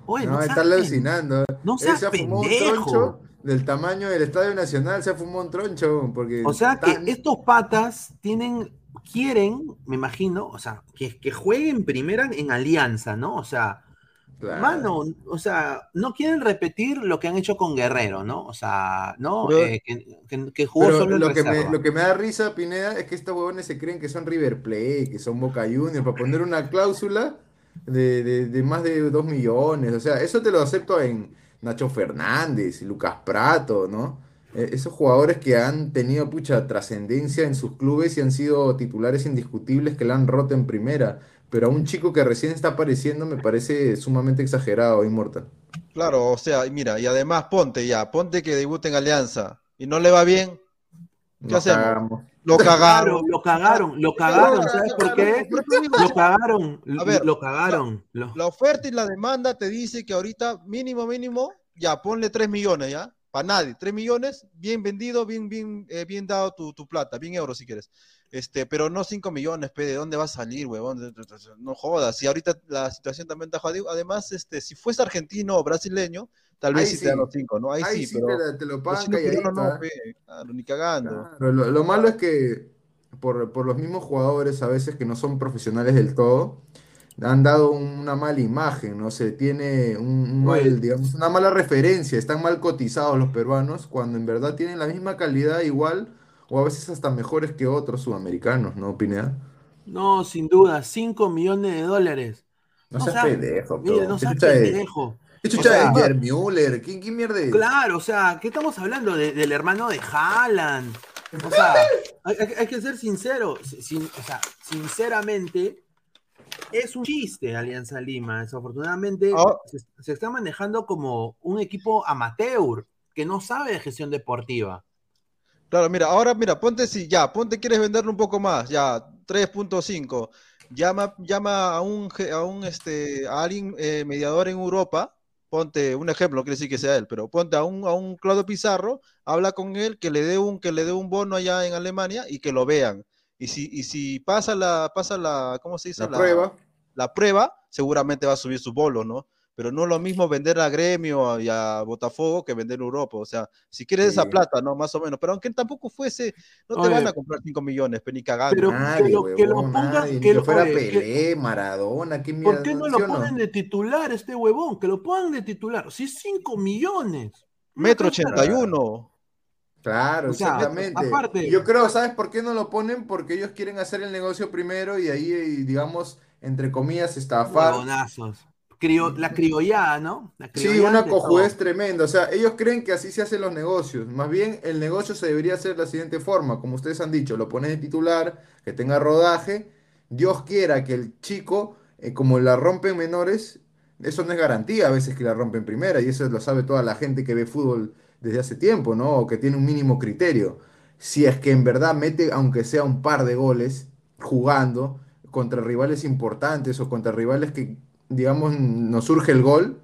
Oye, No, no, está alucinando. no seas se fumó un pendejo. troncho del tamaño del Estadio Nacional, se fumó un troncho. Porque O sea que estos patas tienen, quieren, me imagino, o sea, que, que jueguen primera en alianza, ¿no? O sea, Claro. mano, o sea, no quieren repetir lo que han hecho con Guerrero, ¿no? O sea, ¿no? Pero- Eh, que, que- que jugó solo en lo que, me, lo que me da risa, Pineda, es que estos huevones se creen que son River Plate, que son Boca Juniors, para poner una cláusula de, de- de más de 2 millones. O sea, eso te lo acepto en Nacho Fernández, Lucas Prato, ¿no? Eh, esos jugadores que han tenido mucha trascendencia en sus clubes y han sido titulares indiscutibles que la han roto en primera. Pero a un chico que recién está apareciendo me parece sumamente exagerado, Inmortal. Claro, o sea, mira, y además ponte ya, ponte que debute en Alianza y no le va bien, ¿qué Nos hacemos? cagamos. Lo cagaron. lo cagaron, lo cagaron, ¿sabes por qué? Lo cagaron, A ver, lo cagaron. La oferta y la demanda te dice que ahorita mínimo, mínimo, ya ponle 3 millones, ¿ya? Para nadie, 3 millones, bien vendido, bien, bien, eh, bien dado tu, tu plata, bien euros si quieres. Este, pero no 5 millones, pe, ¿de dónde va a salir, huevón? No jodas. Y ahorita la situación también está jodida. Además, este, si fuese argentino o brasileño, tal vez sí, te dan los 5, ¿no? Ahí, Ahí sí, pero te, lo pagan no, ¿ah? pe, claro, ni cagando. Claro, lo, lo malo es que por, por los mismos jugadores a veces que no son profesionales del todo, han dado una mala imagen, ¿no? Se tiene un, un Oye. mal, digamos, una mala referencia, están mal cotizados los peruanos, cuando en verdad tienen la misma calidad igual, o a veces hasta mejores que otros sudamericanos, ¿no, Pineda? No, sin duda, 5 millones de dólares. No No seas seas- pendejo, Mire, bro. no ¿Qué seas pendejo. ¿Qué O chucha sea, es Gerd Müller? ¿Quién, quién mierda es? Claro, o sea, ¿qué estamos hablando? De- del hermano de Haaland. O sea, hay, hay- hay que ser sincero. si- sin- o sea, sinceramente, es un chiste Alianza Lima. Desafortunadamente Ah. se, se está manejando como un equipo amateur que no sabe de gestión deportiva. Claro, mira, ahora mira, ponte si ya, ponte quieres venderlo un poco más, ya, 3.5. Llama, llama a un, a un este, a alguien eh, mediador en Europa, ponte un ejemplo, no quiere decir que sea él, pero ponte a un, a un Claudio Pizarro, habla con él, que le dé un, que le dé un bono allá en Alemania y que lo vean. Y si, y si pasa la, pasa la, ¿cómo se dice? La prueba. la prueba, seguramente va a subir su bolo, ¿no? Pero no es lo mismo vender a Gremio y a Botafogo que vender a Europa. O sea, si quieres esa plata, ¿no? Más o menos. Pero aunque tampoco fuese, no te Oye, van a comprar 5 millones, pero ni cagando. pero- Nadie, que lo- que lo huevón, pongan- nadie, que lo- fuera oye, que- Pelé, Maradona, ¿qué ¿Por qué no ¿sí lo ponen de titular este huevón? Que lo pongan de titular. Si es 5 millones. Metro cosa- 81. Claro, O sea, exactamente. aparte- Yo creo, ¿sabes por qué no lo ponen? Porque ellos quieren hacer el negocio primero y ahí, eh, digamos, entre comillas, estafar. Huevonazos. Crio- la criollada, ¿no? La Sí, una cojudez tremenda. O sea, ellos creen que así se hacen los negocios. Más bien, el negocio se debería hacer de la siguiente forma. Como ustedes han dicho, lo pones de titular, que tenga rodaje. Dios quiera que el chico, eh, como la rompen menores, eso no es garantía a veces que la rompen primera. Y eso lo sabe toda la gente que ve fútbol desde hace tiempo, ¿no? O que tiene un mínimo criterio. Si es que en verdad mete, aunque sea un par de goles, jugando contra rivales importantes o contra rivales que, digamos, nos surge el gol.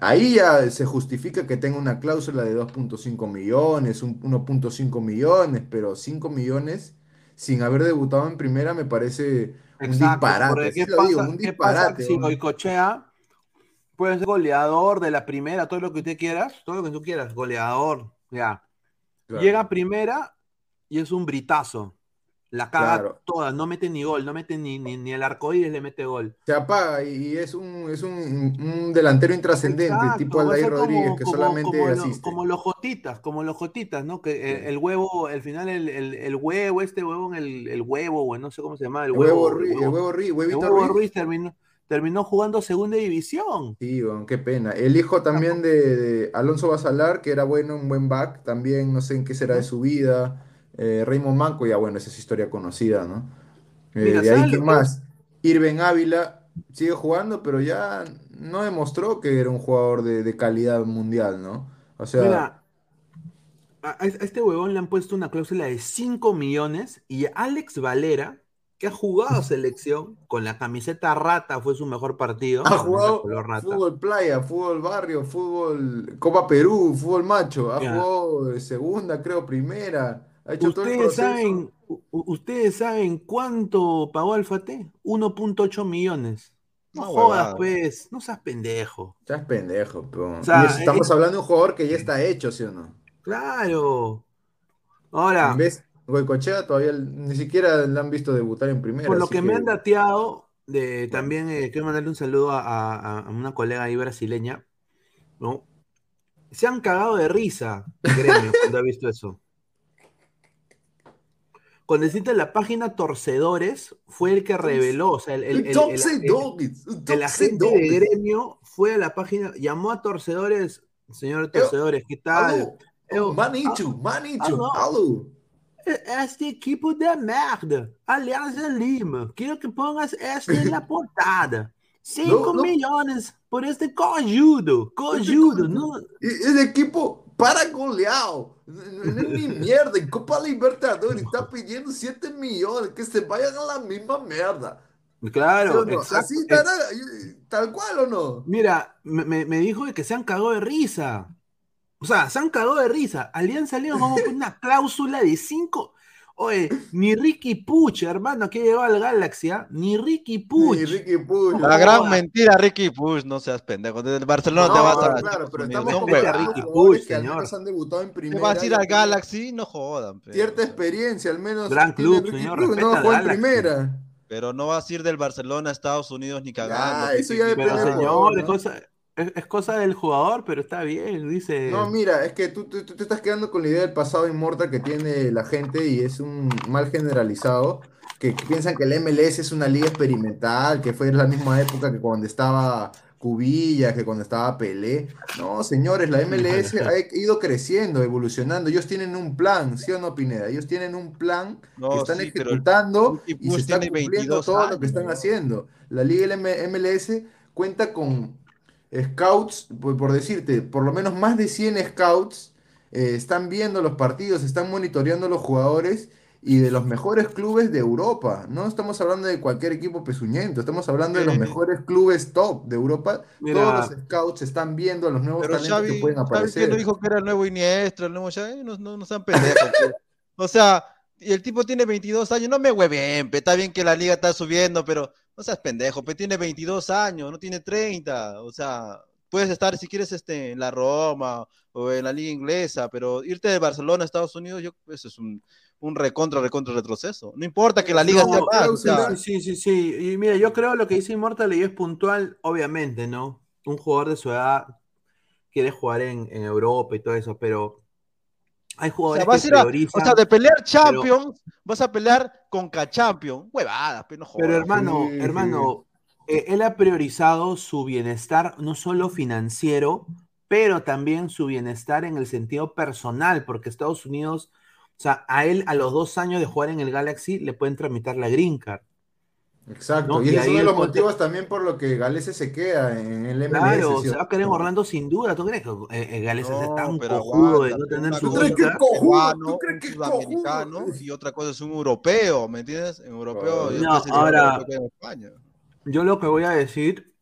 Ahí ya se justifica que tenga una cláusula de 2.5 millones, un- 1.5 millones, pero 5 millones sin haber debutado en primera me parece un disparate. ¿qué lo pasa, digo, un qué pasa disparate. si. Goicochea puede ser goleador de la primera, todo lo que usted quieras, todo lo que tú quieras, goleador, ya. Claro. Llega a primera y es un britazo. La caga Claro. toda, no mete ni gol, no mete ni, ni, ni el arcoíris le mete gol. Se apaga y es un, es un, un delantero intrascendente, Exacto, tipo Aldair como- Rodríguez, que como- solamente como lo- asiste. como los jotitas, como los jotitas, ¿no? Que el, Sí. el huevo, al final el, el- el huevo, este huevo, el, el huevo, güey, no sé cómo se llama, el huevo, el huevo- Ruiz, el huevito. Ruiz terminó, terminó jugando segunda división. Sí, qué pena. El hijo también de, de Alonso Basalar, que era bueno, un buen back, también no sé en qué será de su vida. Eh, Raymond Manco, ya bueno, esa es historia conocida, ¿no? Eh, Mira, de ahí, ¿sabes ¿quién lo que- más? Irben Ávila sigue jugando, pero ya no demostró que era un jugador de, de calidad mundial, ¿no? O sea, Mira, a, a este huevón le han puesto una cláusula de 5 millones y Alex Valera, que ha jugado selección con la camiseta rata, fue su mejor partido. ha jugado fútbol playa, fútbol barrio, fútbol Copa Perú, fútbol macho, ha Ya. jugado segunda, creo, primera. Ha hecho todo el ¿Ustedes saben, ¿Ustedes saben cuánto pagó Alfate? 1.8 millones. No Una jodas, pues, no seas pendejo. Es pendejo, pero... O sea, estamos hablando de un jugador que ya está hecho, ¿sí o no? Claro. Ahora, En vez, Goicochea todavía ni siquiera le han visto debutar en primera. por lo que me han dateado, de, también eh, quiero mandarle un saludo a, a- a una colega ahí brasileña, ¿no? Se han cagado de risa, Gremio, cuando ha visto eso. Cuando deciste la página Torcedores, fue el que reveló, o sea, el, el- agente de gremio fue a la página, llamó a Torcedores, señor Torcedores, ¿qué tal? Alô, Eu- Manichu, Manichu, alô. Alô. Este equipo de merda. Alianza Lima. Quiero que pongas este en la portada. 5 No, no. millones por este cojudo. Cojudo. No, E- El equipo para goleado. No es ni mierda. En Copa Libertadores está pidiendo 7 millones. Que se vayan a la misma mierda. ¿Sí claro, o no? exacto. Así estará, eh, tal cual o no. Mira, me, me- me dijo de que se han cagado de risa. O sea, se han cagado de risa. Alianza Lima vamos con una cláusula de 5. Oye, ni Ricky Puch, hermano, que llegó al Galaxy, ¿ah? Ni Ricky Puch. Ni Ricky Puch. La gran mentira, Ricky Push, no seas pendejo. Desde el Barcelona No, te vas a. claro, pero estamos Vete a Ricky Puch, que señor. han debutado en Te primera. vas a ir al Galaxy, no jodan. Cierta experiencia, al menos. Gran club, Ricky señor, Puch, No jugó en primera. Pero no vas a ir del Barcelona a Estados Unidos ni cagando. Pe, eso ya depende Pero Ah, señor, ¿no? cosa, es, es cosa del jugador, pero está bien, dice. No, mira, es que tú, tú, tú te estás quedando con la idea del pasado inmortal que tiene la gente y es un mal generalizado, que piensan que el MLS es una liga experimental, que fue en la misma época que cuando estaba Cubillas, que cuando estaba Pelé. No, señores, la MLS ha ido creciendo, evolucionando. Ellos tienen un plan, ¿sí o no, Pineda? Ellos tienen un plan No, que están sí, ejecutando y se Push está tiene cumpliendo 22 todo lo que están haciendo. La Liga MLS cuenta con scouts, por, por decirte, por lo menos más de 100 scouts eh, están viendo los partidos, están monitoreando los jugadores y de los mejores clubes de Europa. No estamos hablando de cualquier equipo pezuñento, estamos hablando de los mejores clubes top de Europa. Mira. Todos los scouts están viendo a los nuevos talentos que Xavi, pueden que aparecer. no dijo que era el nuevo Iniestra, el nuevo Xavi, no, no, no sean pendejos. pe. O sea, y el tipo tiene 22 años, no me hueven, está bien que la liga está subiendo, pero no seas pendejo, pe, tiene 22 años, no tiene 30, o sea, puedes estar si quieres este, en la Roma o en la liga inglesa, pero irte de Barcelona a Estados Unidos, yo, eso es un, un recontra, recontra retroceso. No importa que la liga No, sea más, o sea, cláusula. Sí, sí, sí. Y mira, yo creo lo que dice Immortal y es puntual, obviamente, ¿no? Un jugador de su edad quiere jugar en, en Europa y todo eso, pero hay O jugadores sea, vas a que ir a- priorizan. o sea, de pelear Champions, vas a pelear con K-Champion. Huevadas, pero no jodas. Pero hermano, Sí, hermano, eh, él ha priorizado su bienestar no solo financiero, pero también su bienestar en el sentido personal, porque Estados Unidos, o sea, a él a los dos años de jugar en el Galaxy le pueden tramitar la green card. Exacto, ¿no? y Y ese es ahí uno de los motivos también por lo que Galese se queda en el MLS. Claro, ¿sí se o va a quedar en no? Orlando sin duda. ¿Tú crees que eh, eh, Gales es No, tan pero cojudo de aguanta, no pero tener su ¿Tú crees es que es cojudo? ¿Tú crees un que es sudamericano cojudo? y otra cosa es un europeo, ¿me entiendes? En europeo, yo No, ahora- que en España. Yo lo que voy a decir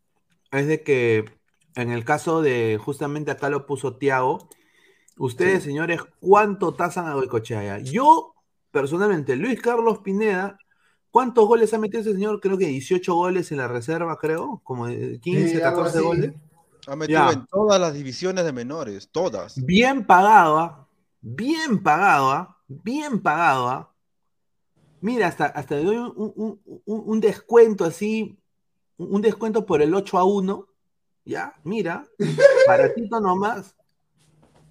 es de que en el caso de, justamente acá lo puso Tiago, ustedes, señores, ¿cuánto tasan a Goicochea? Yo, personalmente, Luis Carlos Pineda, ¿cuántos goles ha metido ese señor? Creo que 18 goles en la reserva, creo, como de 15, Sí, algo 14 así. goles. Ha metido Ya. en todas las divisiones de menores, todas. Bien pagado, ¿ah? bien pagado, ¿ah? bien pagado. ¿ah? Mira, hasta, hasta le doy un, un- un- un descuento así, un descuento por el 8 a 1. Ya, mira, baratito nomás,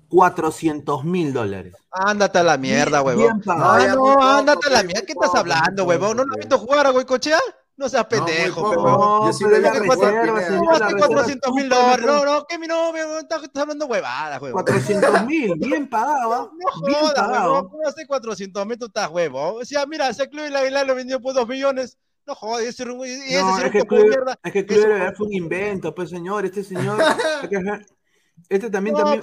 400 mil dólares. Ándate a la mierda, huevón. Ah, no, poco, ándate a la mierda. ¿Qué estás hablando, huevón? ¿No lo has visto jugar a Goicochea? No seas No, pendejo, huevón. No, Yo sí pero le la vi jugar, reserva, Pineda. señor, ¿Cómo la hace reserva 400 mil tú puedes dólares? No, no, que mi novio, estás hablando huevadas, huevón. 400 mil, bien pagado, ¿ah? No jodas, huevón. ¿Cómo hace 400 mil? Tú estás huevón. O sea, mira, ese club y la Aguilar lo vendió por 2 millones. No jodas, ese No, es que, Club, mierda. es que Club Ese- Heredero fue un invento, pues señor, este señor, este también, No, también,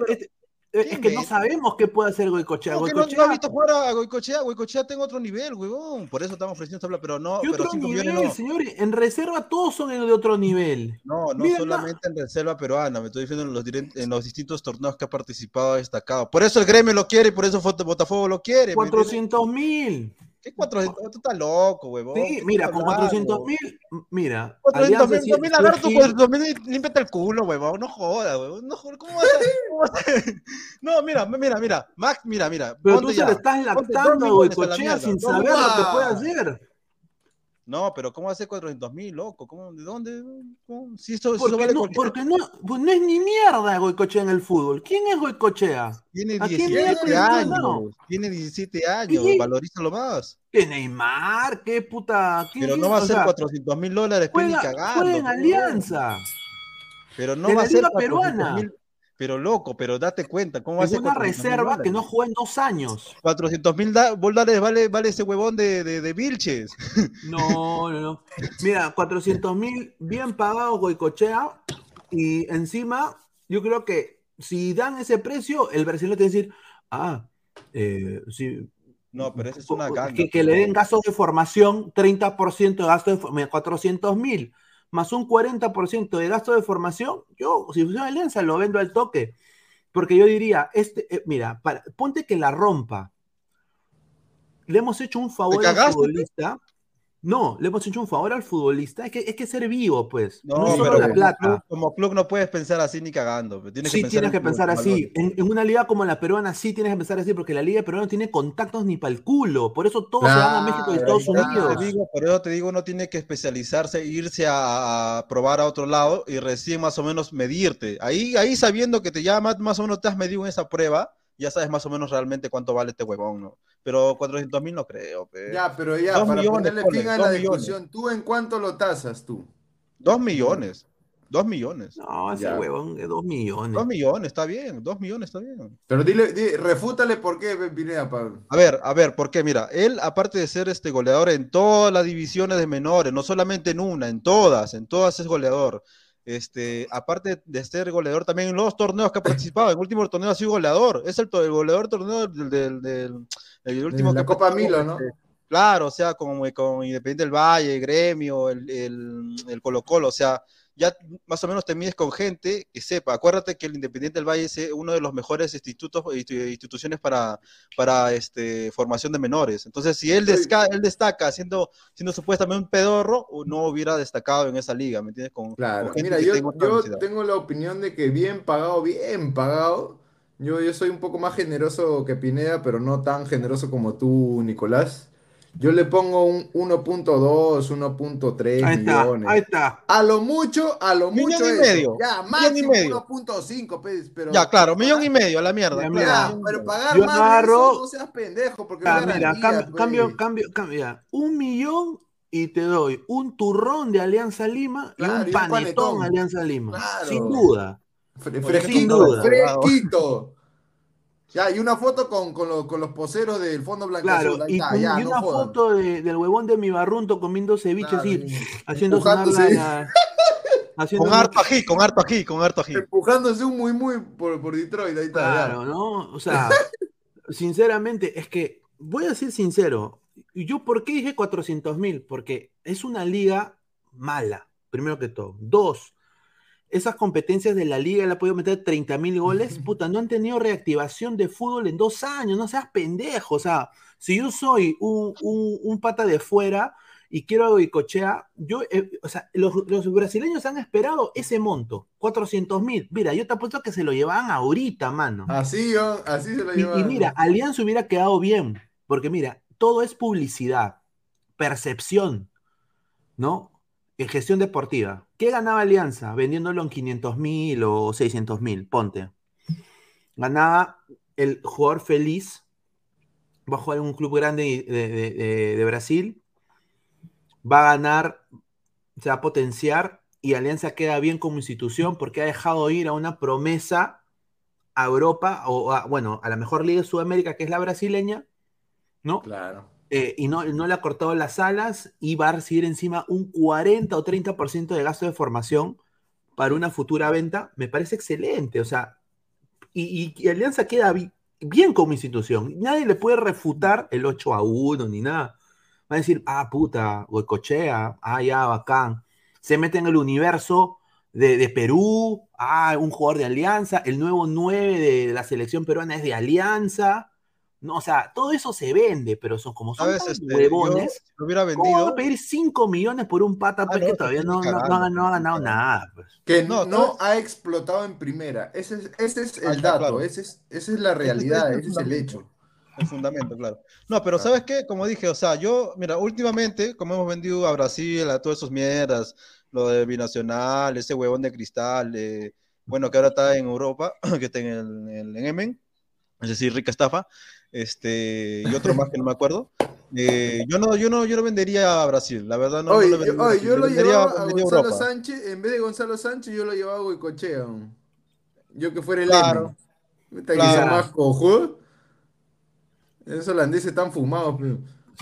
es ¿qué que no sabemos qué puede hacer Goicochea. ¿Cómo que no, Goicochea, no has visto jugar a Goicochea? Goicochea tengo otro nivel, huevón. Por eso estamos ofreciendo esta plata, pero no, ¿qué pero otro 5 nivel, millones no. señor? En reserva todos son de otro nivel. No, no Mira, solamente en reserva peruana, me estoy diciendo en los, en los distintos torneos que ha participado, destacado. Por eso el gremio lo quiere y por eso Botafogo lo quiere. ¿me entiendes? 400 mil. ¿Qué 400? Tú estás loco, huevón. Sí, ¿Qué mira, con hablando? 400 mil, mira. 400 Alianza mil, sí- mil, agarra tu sí, 400 mil y límpiate el culo, huevón. No jodas, huevón. No jodas. ¿Cómo vas a, No, mira, mira, mira. Max, mira, mira. Pero tú se le estás lactando a millones a la Goicochea mierda, sin saber lo que puede hacer. No, pero ¿cómo hace 400 mil, loco? ¿Cómo, ¿De dónde? ¿Cómo? Si esto, si eso Porque vale no, cualquier- porque no, pues no es ni mierda Goicochea en el fútbol. ¿Quién es Goicochea? Tiene ¿A quién 17 miércoles años. dando? Tiene 17 años. ¿Qué? Valorízalo más. ¿Qué Neymar? ¿Qué puta? ¿Quién Pero no va a ser sea, 400 mil dólares, ni Juega, juega en pe, Alianza. Pero no va a ser Liga 400 Peruana. mil. Pero loco, pero date cuenta, ¿cómo va a Es ser una 400 mil reserva que no juega en dos años. 400 mil dólares vale, vale ese huevón de, de, de Vilches. No, no, no. Mira, 400 mil bien pagados Goicochea. Y encima, yo creo que si dan ese precio, el brasileño va a decir, ah, eh, sí, No, pero esa es una ganga. que, que le den gastos de formación, 30% de gasto de formación, 400 mil, más un 40% de gasto de formación, yo, si fuera Alianza, lo vendo al toque. Porque yo diría, este, eh, mira, para- ponte que la rompa. Le hemos hecho un favor al futbolista. No, le hemos hecho un favor al futbolista. Es que, es que ser vivo, pues. No, No, solo pero la como plata. club, como club no puedes pensar así ni cagando. Tienes Sí, que tienes en que pensar así. valores. En, en una liga como la peruana, sí tienes que pensar así, porque la liga peruana no tiene contactos ni para el culo. Por eso todos se van a México y Estados. Unidos. Te digo, por eso te digo, uno tiene que especializarse, irse a, a probar a otro lado y recién más o menos medirte. Ahí, ahí sabiendo que te ya más, más o menos te has medido en esa prueba, ya sabes más o menos realmente cuánto vale este huevón, ¿no? Pero 400 mil no creo. pe. Ya, pero ya, Dos para millones, ponerle fin a la discusión, ¿tú en cuánto lo tasas tú? Dos millones. Dos millones. No, ese Ya. huevón de dos millones. Dos millones, está bien. Dos millones, está bien. Pero dile, di- refútale por qué, Pineda, pa- A ver, a ver, ¿por qué? Mira, él, aparte de ser este goleador en todas las divisiones de menores, no solamente en una, en todas, en todas es goleador. Este, aparte de ser goleador también en los torneos que ha participado, en el último torneo ha sido goleador, es el, el goleador torneo del, del, del- el último la que Copa Milo, ¿no? este, Claro, o sea, como con Independiente del Valle, Gremio, el, el, el Colo Colo, o sea, ya más o menos te mides con gente que sepa. Acuérdate que el Independiente del Valle es eh, uno de los mejores institutos institu- instituciones para, para este, formación de menores. Entonces, si él, desca- él destaca siendo, siendo supuestamente un pedorro, no hubiera destacado en esa liga, ¿me entiendes? Con, Claro, con mira, yo, yo tengo la opinión de que bien pagado, bien pagado. Yo, yo soy un poco más generoso que Pineda, pero no tan generoso como tú, Nicolás. Yo le pongo un 1.2, 1.3 Ahí está, millones. ahí está. A lo mucho, a lo Millón mucho y eso. medio, Ya, millón y máximo medio. 1.5, pues, pero... Ya, claro, millón y medio a la mierda. Ya, claro, millón y pero pagar Yo más agarro- de eso, no seas pendejo, porque Ah, mira, garantía, cambio, pues. cambio, cambio, un millón y te doy un turrón de Alianza Lima y un y un panetón. Alianza Lima. Claro. Sin duda. Fre- Sin Fresquito, duda. fresquito. Ya, y una foto con, con, los, con los poseros del fondo blanco Claro, y, ya, y no una jodan. foto de- del huevón de mi barrunto comiendo ceviche Claro, así, y- haciendo sonar la, haciendo Con harto ají, con harto ají, con harto ají. Empujándose un muy muy por, por Detroit, ahí está. ya. Claro, ¿no? O sea, sinceramente, es que voy a ser sincero. ¿Y yo por qué dije 400 mil? Porque es una liga mala, primero que todo. Dos, esas competencias de la liga le ha podido meter 30 mil goles. Puta, no han tenido reactivación de fútbol en dos años, no seas pendejo. O sea, si yo soy un, un- un pata de fuera y quiero a Goicochea, yo, eh, o sea, los, los brasileños han esperado ese monto, 400 mil. Mira, yo te apuesto que se lo llevaban ahorita, mano. Así, así se lo Y, lleva. y mira, Alianza hubiera quedado bien, porque mira, todo es publicidad, percepción, ¿no? En gestión deportiva. ¿Qué ganaba Alianza vendiéndolo en 500 mil o 600 mil? Ponte. Ganaba el jugador feliz, va a jugar en un club grande de, Brasil, va a ganar, se va a potenciar y Alianza queda bien como institución porque ha dejado ir a una promesa a Europa o a, bueno, a la mejor liga de Sudamérica que es la brasileña, ¿no? Claro. Eh, y no, no le ha cortado las alas y va a recibir encima un 40 o 30% de gasto de formación para una futura venta, me parece excelente. O sea, y, Alianza queda bi- bien como institución. Nadie le puede refutar el 8 a 1 ni nada. Va a decir, ah, puta, Goicochea, ah, ya, bacán. Se mete en el universo de, de Perú, ah, un jugador de Alianza, el nuevo 9 de la selección peruana es de Alianza. No, o sea, todo eso se vende, pero son como son tan Este, huevones. yo lo hubiera ¿Cómo vendido. a pedir 5 millones por un pata pues, no, que todavía no, no- no ha, no ha ganado nada? Pues. Que No, no, ha explotado en primera. Ese es, ese es Ah, el dato, claro. ese es, esa es la realidad, ese ese es el fundamento. hecho. El fundamento, claro. No, pero Claro. ¿sabes qué? Como dije, o sea, yo, mira, últimamente, como hemos vendido a Brasil, a todas esas mierdas, lo de Binacional, ese huevón de cristal, eh, bueno, que ahora está en Europa, que está en el, en el Emen, es decir, rica estafa, este, y otro más que no me acuerdo. Eh, yo no, yo no, yo no vendería a Brasil, la verdad no, lo vendería a oye, Brasil, yo lo vendería- llevaba a Gonzalo Europa. Sánchez, en vez de Gonzalo Sánchez, yo lo llevaba a Goicochea. Yo que fuera el Claro. Claro. más cojudo. Esos holandeses están fumados, pero.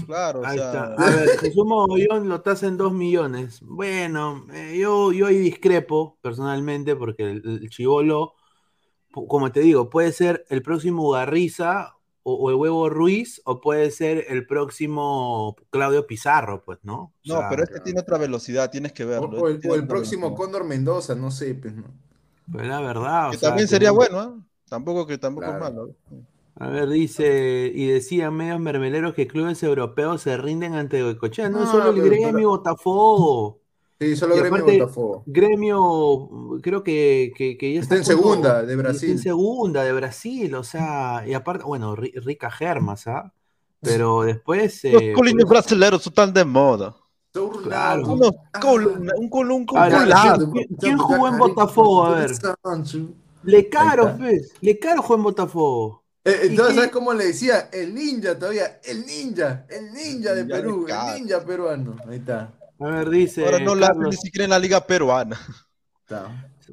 Claro, o Ahí sea, está. A ver, Jesús Mogollón lo tasa en 2 millones. Bueno, eh, yo, yo ahí discrepo personalmente porque el, el chivolo, como te digo, puede ser el próximo Garriza o, o el huevo Ruiz o puede ser el próximo Claudio Pizarro, pues, ¿no? O no, sea, pero este tiene otra velocidad, tienes que verlo. o este el, próximo velocidad. Cóndor Mendoza, no sé, pues, ¿no? pues, la verdad. o Que sea, también sería no- bueno, ¿ah? Tampoco que tampoco Claro. es malo. A ver, dice, y decían medios mermeleros que clubes europeos se rinden ante Goicoechea. No, No, solo el Gremio, pero- Botafogo. Sí, solo Y Gremio aparte, Botafogo. Gremio, creo que, que, que ya Está en segunda, de está Brasil. en segunda de Brasil, o sea, y aparte, bueno, ri- rica Germas, ¿ah? Pero después. Los eh, colines brasileños están de moda. Claro. Unos Ah. col- un col- un A ver, culazo. ¿quién- quién jugó en Botafogo? A ver. Le caro, está. pues. Le caro jugó en Botafogo. Eh, ¿Y entonces? ¿sabes cómo le decía? El ninja todavía, el ninja, el ninja de Perú, el ninja peruano. Ahí está. A ver, dice. Ahora no la Carlos, ni siquiera en la liga peruana.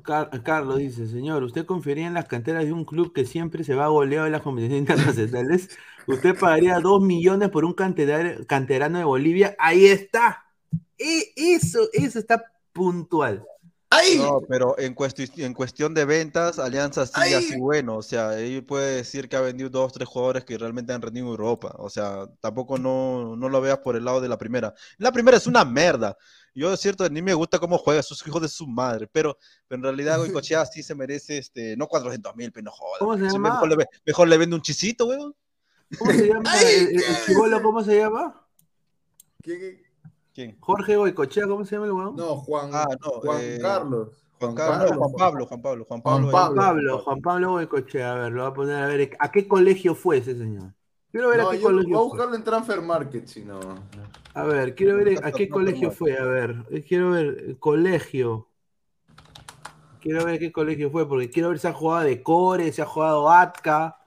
Car- Carlos dice, señor, ¿usted confiaría en las canteras de un club que siempre se va goleado en las competiciones internacionales? ¿Usted pagaría dos millones por un canterar- canterano de Bolivia? Ahí está. E- eso, eso está puntual. ¡Ay! No, pero en, cuesti- en cuestión de ventas, Alianza sigue Ay. así bueno. O sea, él puede decir que ha vendido dos, tres jugadores que realmente han rendido en Europa. O sea, tampoco no, no lo veas por el lado de la primera. La primera es una merda. Yo, es cierto, ni me gusta cómo juega, sus hijos de su madre. Pero, pero en realidad, Goicochea sí se merece, este, no 400 mil, pero no jodas. ¿Cómo se Sí, llama? Mejor le, ve- mejor le vende un chisito, weón. ¿Cómo se llama? Ay, el, el- ¿cómo se llama? ¿Quién- ¿Quién? Jorge Goicochea, ¿cómo se llama el weón? No, Juan, Ah, no, Juan eh, Carlos. Juan Carlos, Juan Pablo, Juan Pablo, Juan Pablo. Juan eh, Juan Pablo. Pablo, Juan Pablo Goicochea, a ver, lo voy a poner a ver. ¿A qué colegio fue ese señor? Quiero ver No, a qué yo voy a colegio fue. buscarlo en Transfer Market, si no. A ver, quiero ver a qué colegio fue. A ver, eh, quiero ver eh, colegio. Quiero ver a qué colegio fue, porque quiero ver si ha jugado de Core, si ha jugado Atka.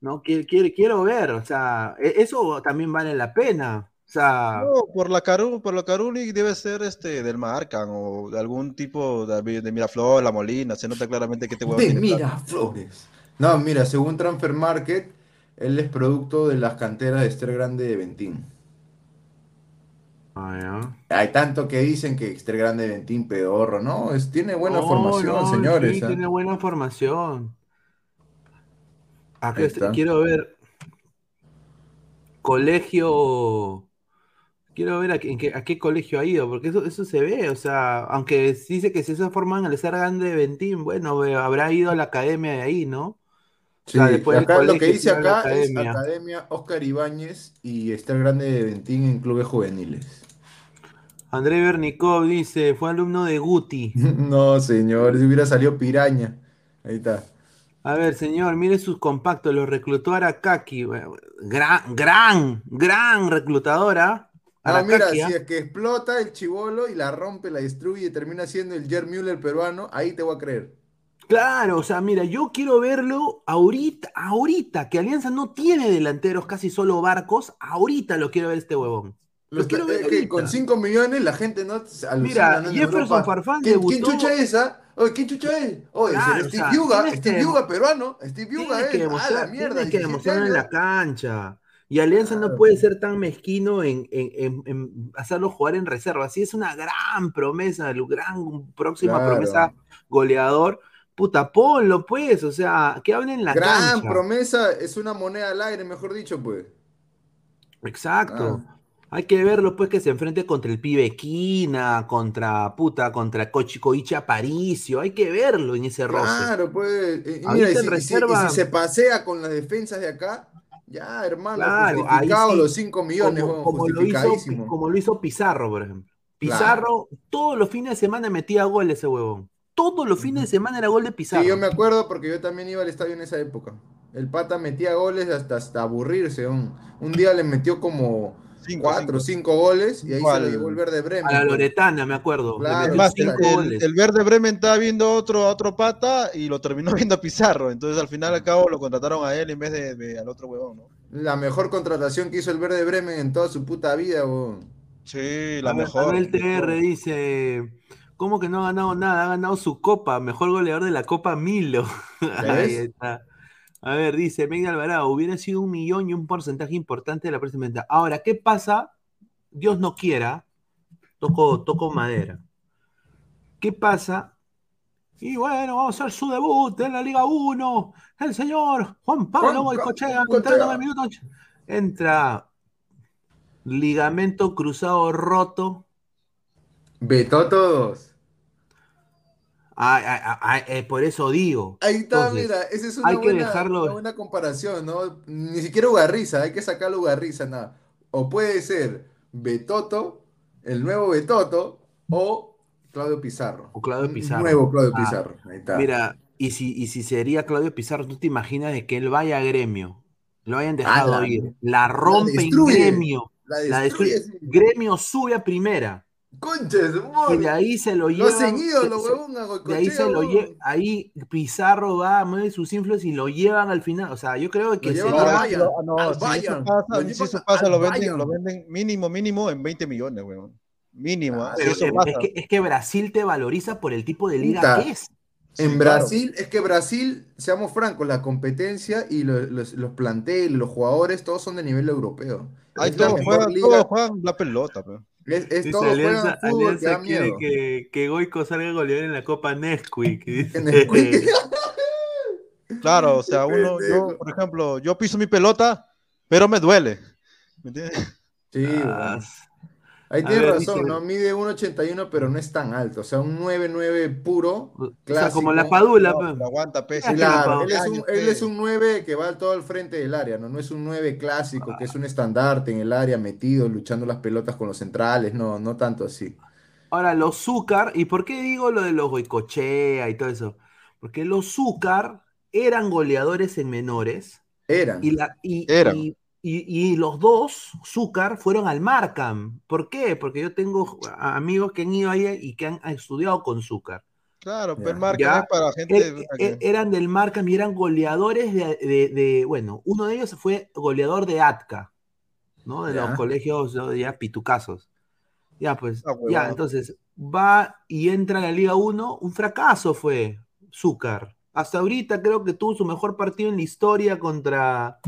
¿no? Quiero, quiero, quiero ver, o sea, e- eso también vale la pena. O sea, No, por la Caru, por la Caruli debe ser este del Marcan o de algún tipo de, de Miraflores, La Molina, se nota claramente que este huevón De tiene plata. Miraflores. No, mira, según Transfer Market, él es producto de las canteras de Ester Grande de Ventín. ah, ya. Hay tanto que dicen que Ester Grande de Ventín, pedorro, ¿no? Es, tiene buena No, formación, no, señores. sí, ¿ah? tiene buena formación. Está, está. quiero ver colegio. Quiero ver a, qué- en qué, a qué colegio ha ido, porque eso, eso se ve, o sea, aunque dice que si se forman al estar grande de Ventín, bueno, habrá ido a la academia de ahí, ¿no? Sí, sea, después acá lo que dice acá es academia. Oscar Ibáñez y Ester Grande de Ventín en clubes juveniles. André Bernikov dice, fue alumno de Guti. No, señor, si hubiera salido piraña. Ahí está. A ver, señor, mire sus compactos, los reclutó Arakaki. Gran, gran, gran reclutadora. Ah, mira, si ¿ah? es que explota el chivolo y la rompe, la destruye y termina siendo el Jer Müller peruano, ahí te voy a creer. Claro, o sea, mira, yo quiero verlo ahorita, ahorita, que Alianza no tiene delanteros, casi solo barcos, ahorita lo quiero ver este huevón. Lo quiero ver que con 5 millones la gente no Mira, Jefferson. Farfán ¿Quién, quién chucha es esa? Oye, ¿quién chucha es? Oye, Claro, o Steve sea, Yuga, Steve que- Yuga peruano, Steve Yuga es, que ah, demostrar, la mierda, tienes que 17 demostrarlo en la cancha. Y Alianza no puede ser tan mezquino en, en- en- en hacerlo jugar en reserva. Si es una gran promesa, el gran próxima Claro. promesa goleador, puta, ponlo pues, o sea, que hable en la Gran cancha. promesa, es una moneda al aire, mejor dicho, pues. Exacto. Ah. Hay que verlo pues que se enfrente contra el pibe Quina, contra puta, contra Cochi Koichi Aparicio. Hay que verlo en ese roce. Claro, pues. eh, Ahorita mira, y si, y reserva- si se pasea con las defensas de acá, ya, hermano, Claro, ahí sí, los 5 millones, como, como lo hizo, como lo hizo Pizarro, por ejemplo. Claro. Pizarro, todos los fines de semana metía gol ese huevón. Todos los fines de semana era gol de Pizarro. Sí, yo me acuerdo porque yo también iba al estadio en esa época. El pata metía goles hasta, hasta aburrirse. Un, un día le metió como Cinco, 4 o cinco. 5 goles y ahí Cinco se lo al- llevó el verde Bremen. A la. Loretana, me acuerdo. Claro, Además, el, cinco el- goles. el verde Bremen estaba viendo otro, a otro pata y lo terminó viendo a Pizarro. Entonces, al final, al cabo, lo contrataron a él en vez de, de al otro huevón, ¿no? La mejor contratación que hizo el verde Bremen en toda su puta vida, weón. Sí, la A mejor. Mejor. TR dice, ¿cómo que no ha ganado nada? Ha ganado su copa, mejor goleador de la Copa Milo. Ahí está. A ver, dice Miguel Alvarado, hubiera sido un millón y un porcentaje importante de la próxima venta. Ahora, ¿qué pasa? Dios no quiera, toco, toco madera. ¿Qué pasa? Y bueno, vamos a hacer su debut en la Liga 1. El señor Juan Pablo Ca- entrando al minuto. Entra ligamento cruzado roto. Vetó todos. Eh, por eso digo. Ahí está, Entonces, mira, esa es una hay que buena, dejarlo- una buena comparación, ¿no? Ni siquiera Ugarriza, hay que sacarlo Ugarriza, nada. O puede ser Betoto, el nuevo Betoto, o Claudio Pizarro. O Claudio Pizarro. Nuevo Claudio Ah, Pizarro. Ahí está. Mira, y si, y si sería Claudio Pizarro, ¿tú te imaginas de que él vaya a gremio? Lo hayan dejado Ah, la- ir. La rompe en gremio. la La destruye. destruye. Gremio sube a primera. Conches, Y de ahí se lo Lo lleva. De ahí se lo lle- ahí Pizarro va, mueve sus influencias y lo llevan al final. O sea, yo creo que Lo al Bayern. Ah, no, al si Bayern. eso pasa, Lo si eso pasa, lo venden, lo venden mínimo, mínimo en 20 millones, weón. Mínimo. ¿ah? Pero Sí, eso es, pasa. es que, es que Brasil te valoriza por el tipo de liga Puta. que es. En Sí, Brasil, es que Brasil, seamos francos, la competencia y lo- los, los planteles, los jugadores, todos son de nivel europeo. Ahí todos mejor juegan, liga. todos juegan la pelota, pe. Es, es Dice todos Alianza, fútbol que Alianza da quiere que, que Goico salga goleador en la Copa Nesquik. dice. Claro, o sea, uno, yo, por ejemplo, yo piso mi pelota, pero me duele. ¿Me entiendes? Sí, Ah, bueno. Ahí tienes ver, razón, dice- ¿no? Mide 1.81, pero no es tan alto. O sea, un 9.9 puro. o sea, como la clásico. Padula. No, pero aguanta, pe. Sí, Claro, él es, un, él pe. es un 9 que va todo al frente del área, ¿no? No es un 9 clásico, que es un estandarte en el área, metido, luchando las pelotas con los centrales, no, no tanto así. Ahora, los Zúcar, ¿y por qué digo lo de los Goicochea y todo eso? Porque los Zúcar eran goleadores en menores Eran. y, la, y, Eran. y- y- y los dos, Zúcar, fueron al Markham. ¿Por qué? Porque yo tengo amigos que han ido ahí y que han estudiado con Zúcar. Claro, pero marca Ya. es para gente. Er- er- que- eran del Markham y eran goleadores de, de- de- bueno, uno de ellos fue goleador de ATCA, ¿no? De Ya. los colegios ya pitucazos. Ya, pues, Ah, huevón. ya, entonces va y entra a la Liga 1, un fracaso fue Zúcar. Hasta ahorita creo que tuvo su mejor partido en la historia contra.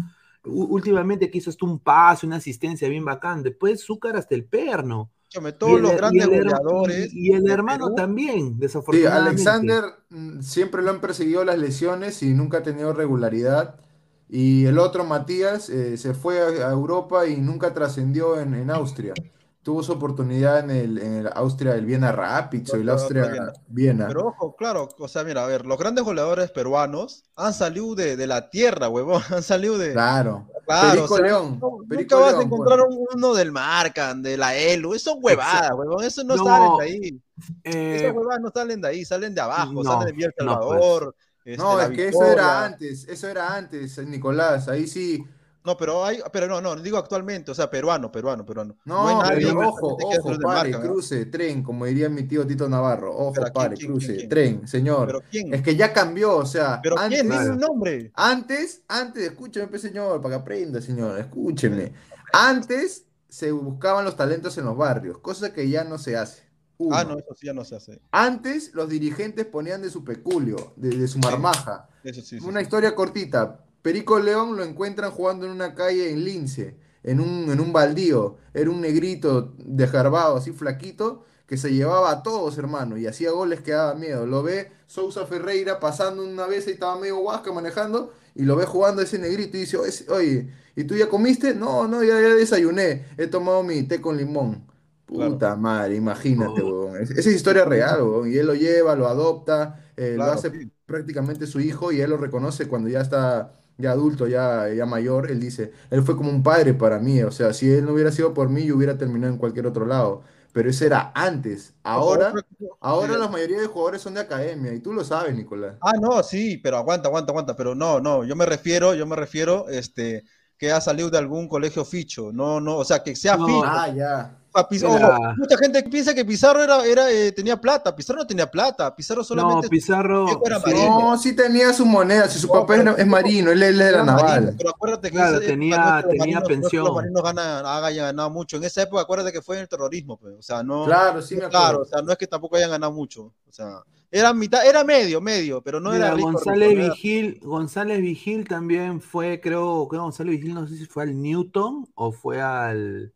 Últimamente quiso hasta un pase, una asistencia bien bacán. Después Zúcar hasta el perno. Y todos el- los y grandes el her- goleadores. Y, y el hermano Perú, también, Sí, desafortunadamente. Alexander mm, siempre lo han perseguido las lesiones y nunca ha tenido regularidad. Y el otro, Matías, eh, se fue a, a Europa y nunca trascendió en, en Austria. Tuvo su oportunidad en el, en el Austria, el Viena Rapids o el Austria Viena. Viena. Pero ojo, claro, o sea, mira, a ver, los grandes goleadores peruanos han salido de, de la tierra, huevón, han salido de. Claro. Claro, Perico o sea, León. no- Perico nunca vas a encontrar un- uno del Marcan, de la ELU, eso huevadas, huevón, eso no, No, salen de ahí. Eh, Esas huevadas no salen de ahí, salen de abajo, no, salen de Villa El no, pues. Salvador. este, No, es que eso era antes, eso era antes, Nicolás. Ahí sí. No, pero hay, pero no, no, digo actualmente, o sea, peruano, peruano, peruano. No, nadie pero ojo, ojo, pare, Marcan, ¿no? cruce, tren, como diría mi tío Tito Navarro. Ojo, Pero ¿quién, pare, quién, cruce, quién, quién? tren, señor. Pero ¿quién? Es que ya cambió, o sea, Pero antes, ¿quién? Dime un nombre. antes, antes, escúcheme, pues, señor, para que aprenda, señor, escúcheme. Antes se buscaban los talentos en los barrios, cosa que ya no se hace. Uno. Ah, no, eso sí ya no se hace. Antes los dirigentes ponían de su peculio, de, de su marmaja. Eso sí, sí, Una sí. historia cortita. Perico León lo encuentran jugando en una calle en Lince, en un, en un baldío. Era un negrito desgarbado, así flaquito, que se llevaba a todos, hermano, y hacía goles que daba miedo. Lo ve Sousa Ferreira pasando una vez y estaba medio huasca manejando, y lo ve jugando ese negrito y dice, "Oye, ¿y tú ya comiste? No, no, ya, ya desayuné. He tomado mi té con limón. Claro. Puta madre, imagínate. Es- Esa es historia real, huevón. Y él lo lleva, lo adopta, eh, lo hace prácticamente su hijo y él lo reconoce cuando ya está ya adulto, ya, ya mayor. Él dice, él fue como un padre para mí. O sea, si él no hubiera sido por mí, yo hubiera terminado en cualquier otro lado. Pero eso era antes. Ahora, ahora la mayoría de jugadores son de academia y tú lo sabes, Nicolás. Ah, no, sí, pero aguanta, aguanta, aguanta, pero no, no, yo me refiero, yo me refiero, este, que ha salido de algún colegio ficho, no, no, o sea, que sea No, ficho. Ah, ya. a Piz- Mira. ojo, mucha gente piensa que Pizarro era, era, eh, tenía plata, Pizarro no tenía plata, Pizarro no, solamente Pizarro. era sí, marino. No, sí tenía su moneda. Si su No, papá pero- es, es marino, él, él era era marino, naval. pero acuérdate que Claro, época tenía- no es tenía marinos- no es pensión. los marinos ganan, hayan ganado mucho. En esa época acuérdate que fue en el terrorismo, pues, o sea, no, Claro, sí me claro, acuerdo. o sea, no es que tampoco hayan ganado mucho, o sea, era mitad, era medio, medio, pero no Mira, era rico. González rico, no era- Vigil, González Vigil también fue, creo, creo González Vigil, no sé si fue al Newton o fue al,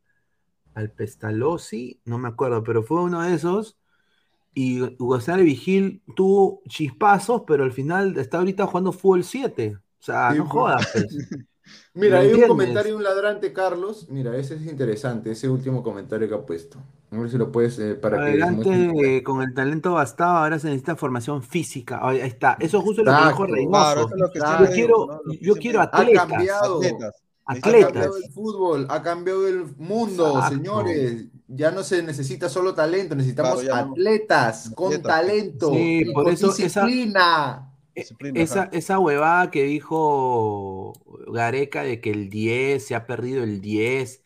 al Pestalozzi, no me acuerdo, pero fue uno de esos. Y González Vigil tuvo chispazos, pero al final está ahorita jugando fútbol 7. O sea, Sí, no pues. jodas. pues. Mira, ¿Me hay un comentario de un ladrante, Carlos. Mira, ese es interesante, ese último comentario que ha puesto. A ver si lo puedes eh, para que muestre. Adelante, eh, con el talento bastado, ahora se necesita formación física. Ahí está. Eso es justo lo que dijo. Reynoso. Que Yo quiero, ¿no? Lo que yo quiero digo. Ha atletas. cambiado. Atletas. Ha Atletas. cambiado el fútbol, ha cambiado el mundo, Exacto. señores. Ya no se necesita solo talento, necesitamos Claro, ya no. atletas con Atletas. talento Sí, y por con eso esa- disciplina. Esa, ajá. esa huevada que dijo Gareca de que el 10 se ha perdido el 10,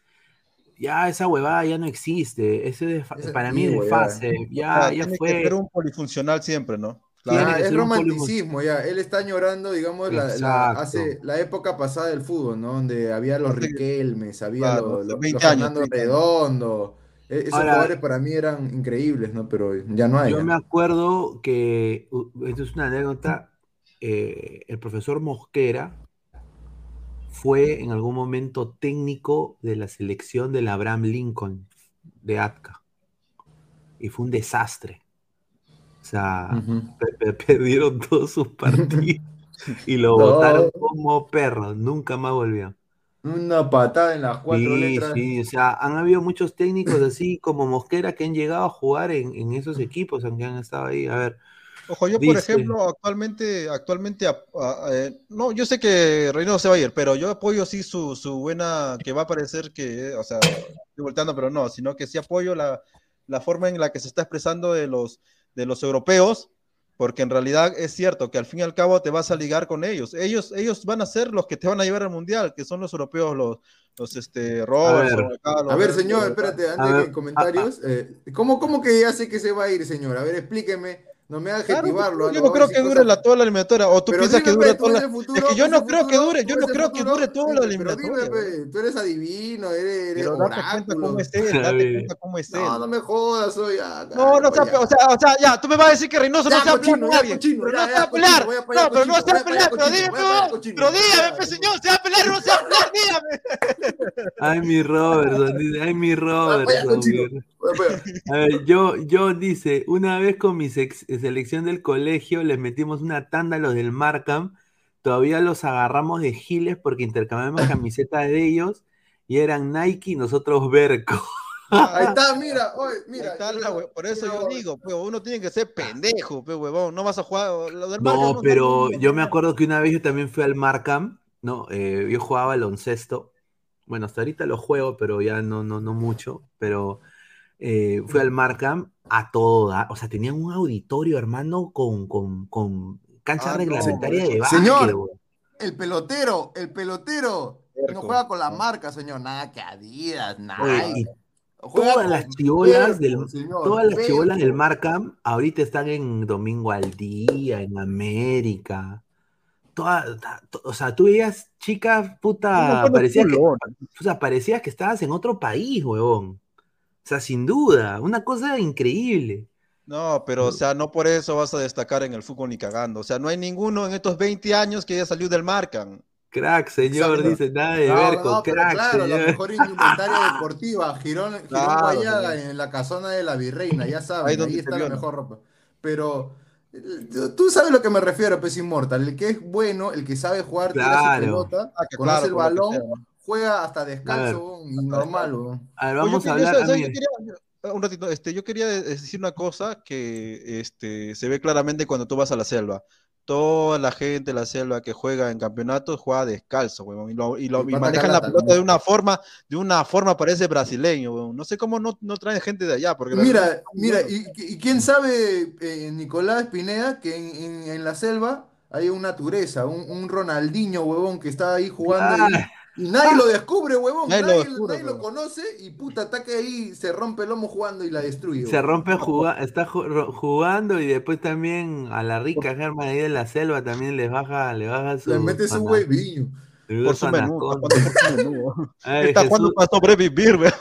ya esa huevada ya no existe. Ese es fa- Es para mí es antiguo, de ya. Ya, sea, ya tiene que fue. ser un polifuncional siempre, ¿no? Ah, que es romanticismo, ya. Él está añorando, digamos, la, hace, la época pasada del fútbol, ¿no? Donde había los que- Riquelmes, había Claro, los, los- 20 los años, Fernando 30 años. Redondo, E- Esos Ahora- jugadores para mí eran increíbles, ¿no? Pero ya no hay. Yo ya. me acuerdo que, esto es una anécdota, eh, el profesor Mosquera fue en algún momento técnico de la selección del Abraham Lincoln de Atka. Y fue un desastre. O sea, perdieron todos sus partidos y lo No. votaron como perro. Nunca más volvió. Una patada en las cuatro Sí, letras. sí, o sea, han habido muchos técnicos así como Mosquera que han llegado a jugar en, en esos equipos, aunque han estado ahí. A ver, Ojo, yo por ejemplo, actualmente, actualmente, a- a- eh, no, yo sé que Reynoso se va a ir, pero yo apoyo sí su, su buena, que va a parecer que, o sea, estoy volteando, pero no, sino que sí apoyo la, la forma en la que se está expresando de los, de los europeos, porque en realidad es cierto que al fin y al cabo te vas a ligar con ellos. Ellos, ellos van a ser los que te van a llevar al mundial, que son los europeos, los, los este, Robertson, ver. acá, los- A ver, señor, espérate, A antes de comentarios. eh, ¿cómo, ¿Cómo que ya sé que se va a ir, señor? A ver, explíqueme. No me haga Claro, adjetivarlo. yo no no creo que dure la toda la eliminatoria, o tú Pero piensas que dime, dure pe, tú toda la... futuro, Es que yo no creo que futuro, dure, tú yo no creo que dure toda la Pero eliminatoria. dime, pe, tú eres adivino, eres, eres Pero date cuenta cómo es él, date cuenta cómo es él. No, no me jodas, soy No, no sea, o sea, o sea, ya, tú me vas a decir que Reynoso no Ya, sea cochino, con ya, nadie. pero ya, no ya, se va a pelear. No, pero no se va a voy a pelear, pero no. cochino. Pero dígame, Ya, pues señor, se va a pelear o no se va a pelear, dígame. ay mi Robertson, dice, ay mi Robertson. a ver, yo, yo dice, una vez con mi sex- selección del colegio les metimos una tanda a los del Markham, todavía los agarramos de giles porque intercambiamos camisetas de ellos y eran Nike y nosotros Berco. Ahí está, mira, oye, Ahí mira. está la por eso mira, yo digo, pues, uno tiene que ser pendejo, pues, huevón, no vas a jugar. Lo del No, no- pero no- yo me acuerdo que una vez yo también fui al Markham, ¿no? Eh, yo jugaba baloncesto. Bueno, hasta ahorita lo juego, pero ya no, no, no mucho. Pero eh, fui al Markham a todo dar. O sea, tenían un auditorio, hermano, con, con, con cancha Ah, no, reglamentaria de básquet, Señor. El pelotero, el pelotero. No juega con la marca, señor. Nada que Adidas, Oye, Nike. y Juega todas las chibolas del, señor, todas las chibolas del. Markham ahorita están en Domingo al Día, en América. Toda- ta- to- o sea, tú veías chicas, puta, de parecía que, o sea, parecía que estabas en otro país, huevón. Sea, sin duda, una cosa increíble. No, pero o sea, no por eso vas a destacar en el fútbol ni cagando. O sea, no hay ninguno en estos 20 años que haya salido del Marcan. Crack, señor, Exacto. dice nada de No, Berco, no, pero crack, claro, la señor. mejor indumentaria deportiva, Girón, Girón Claro, Guayaga en la casona de la Virreina, ya Ahí saben, donde ahí se está la mejor ropa. Pero eh, tú- sabes a lo que me refiero, Pez Inmortal, el que es bueno, el que sabe jugar, tira su Claro. pelota, Ah, que conoce claro, el balón. Juega hasta A ver. descalzo, normal. weón. A ver, Oye, vamos yo a quería- hablar. ¿sabes? Yo mire. quería- un ratito, este, yo quería de- decir una cosa que este, se ve claramente cuando tú vas a la selva. Toda la gente de la selva que juega en campeonatos juega descalzo, huevón, y, lo- y lo- Y y pata manejan la pelota ¿no? de una forma, de una forma parece brasileño, huevón. No sé cómo no, no traen gente de allá, porque Mira, mira, y, y quién sabe, eh, Nicolás Pineda, que en, en- en la selva hay una tureza, un, un Ronaldinho, huevón, que está ahí jugando y, Ah, y nadie lo descubre, huevón, Nadie nadie, lo descubre, nadie lo huevón. conoce y puta, ataque ahí, se rompe el lomo jugando y la destruye. se rompe juga- está jugando y después también a la rica Germa ahí de la selva también les baja, le baja su. Le mete su le por su menú, está jugando jugando para sobrevivir, weón.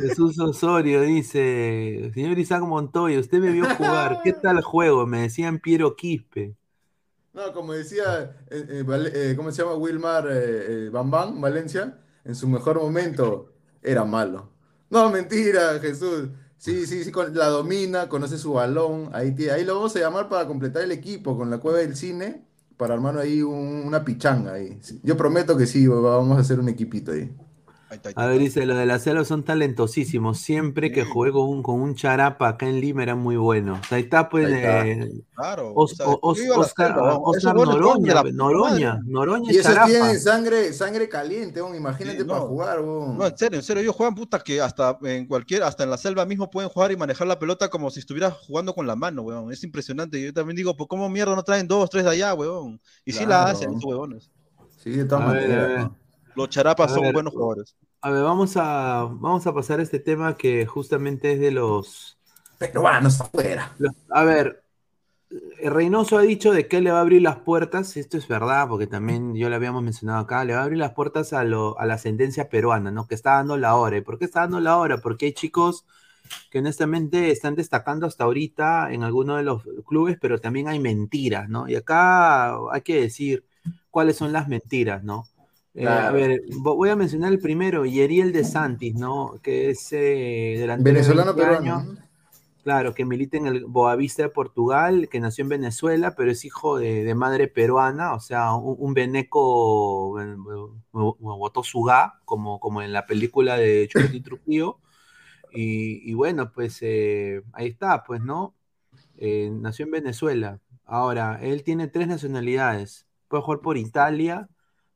Jesús Osorio dice: Señor Isaac Montoya, usted me vio jugar. ¿Qué tal juego? Me decían Piero Quispe. No, como decía, eh, eh, eh, ¿cómo se llama? Wilmar eh, eh, Bambán, Valencia, en su mejor momento era malo. No, mentira, Jesús. Sí, sí, sí, la domina, conoce su balón. Ahí, ahí lo vamos a llamar para completar el equipo con la cueva del cine, para armar ahí un- una pichanga ahí. Yo prometo que sí, vamos a hacer un equipito ahí. Ahí está, ahí A ver, dice: Los de la selva son talentosísimos. Siempre que jugué con un, con un charapa acá en Lima eran muy buenos. Ahí está, pues. Ahí está. eh, Claro, Os- o sea, Os- Oscar. Oscar Esos Noroña, la Noroña. Noroña Y esos Charapa. tienen sangre, sangre caliente, weón, imagínate Sí, para jugar, weón. No, en serio, en serio, ellos juegan puta que hasta en cualquier, hasta en la selva mismo pueden jugar y manejar la pelota como si estuvieras jugando con la mano, weón. Es impresionante. Yo también digo, pues cómo mierda no traen dos, tres de allá, weón. Y sí la Claro. hacen, estos weones. Sí, de todas maneras. Los charapas son ver. buenos jugadores. A ver, vamos a, vamos a pasar a este tema que justamente es de los, Peruanos afuera. los- A ver, Reynoso ha dicho de que le va a abrir las puertas, esto es verdad, porque también yo lo habíamos mencionado acá, le va a abrir las puertas a, lo, a la sentencia peruana, ¿no? Que está dando la hora. ¿Y por qué está dando la hora? Porque hay chicos que honestamente están destacando hasta ahorita en algunos de los clubes, pero también hay mentiras, ¿no? Y acá hay que decir cuáles son las mentiras, ¿no? Eh, a ver, vo- voy a mencionar el primero, Yeriel de Santis, ¿no? Que es eh, delantero de Venezolano 20 peruano. años. Claro, que milita en el Boavista de Portugal, que nació en Venezuela, pero es hijo de, de madre peruana, o sea, un, un veneco eh, botó su ga, como, como en la película de Chucky Trujillo. Y, y bueno, pues eh, ahí está, pues, ¿no? Eh, nació en Venezuela. Ahora, él tiene tres nacionalidades. Puede jugar por Italia,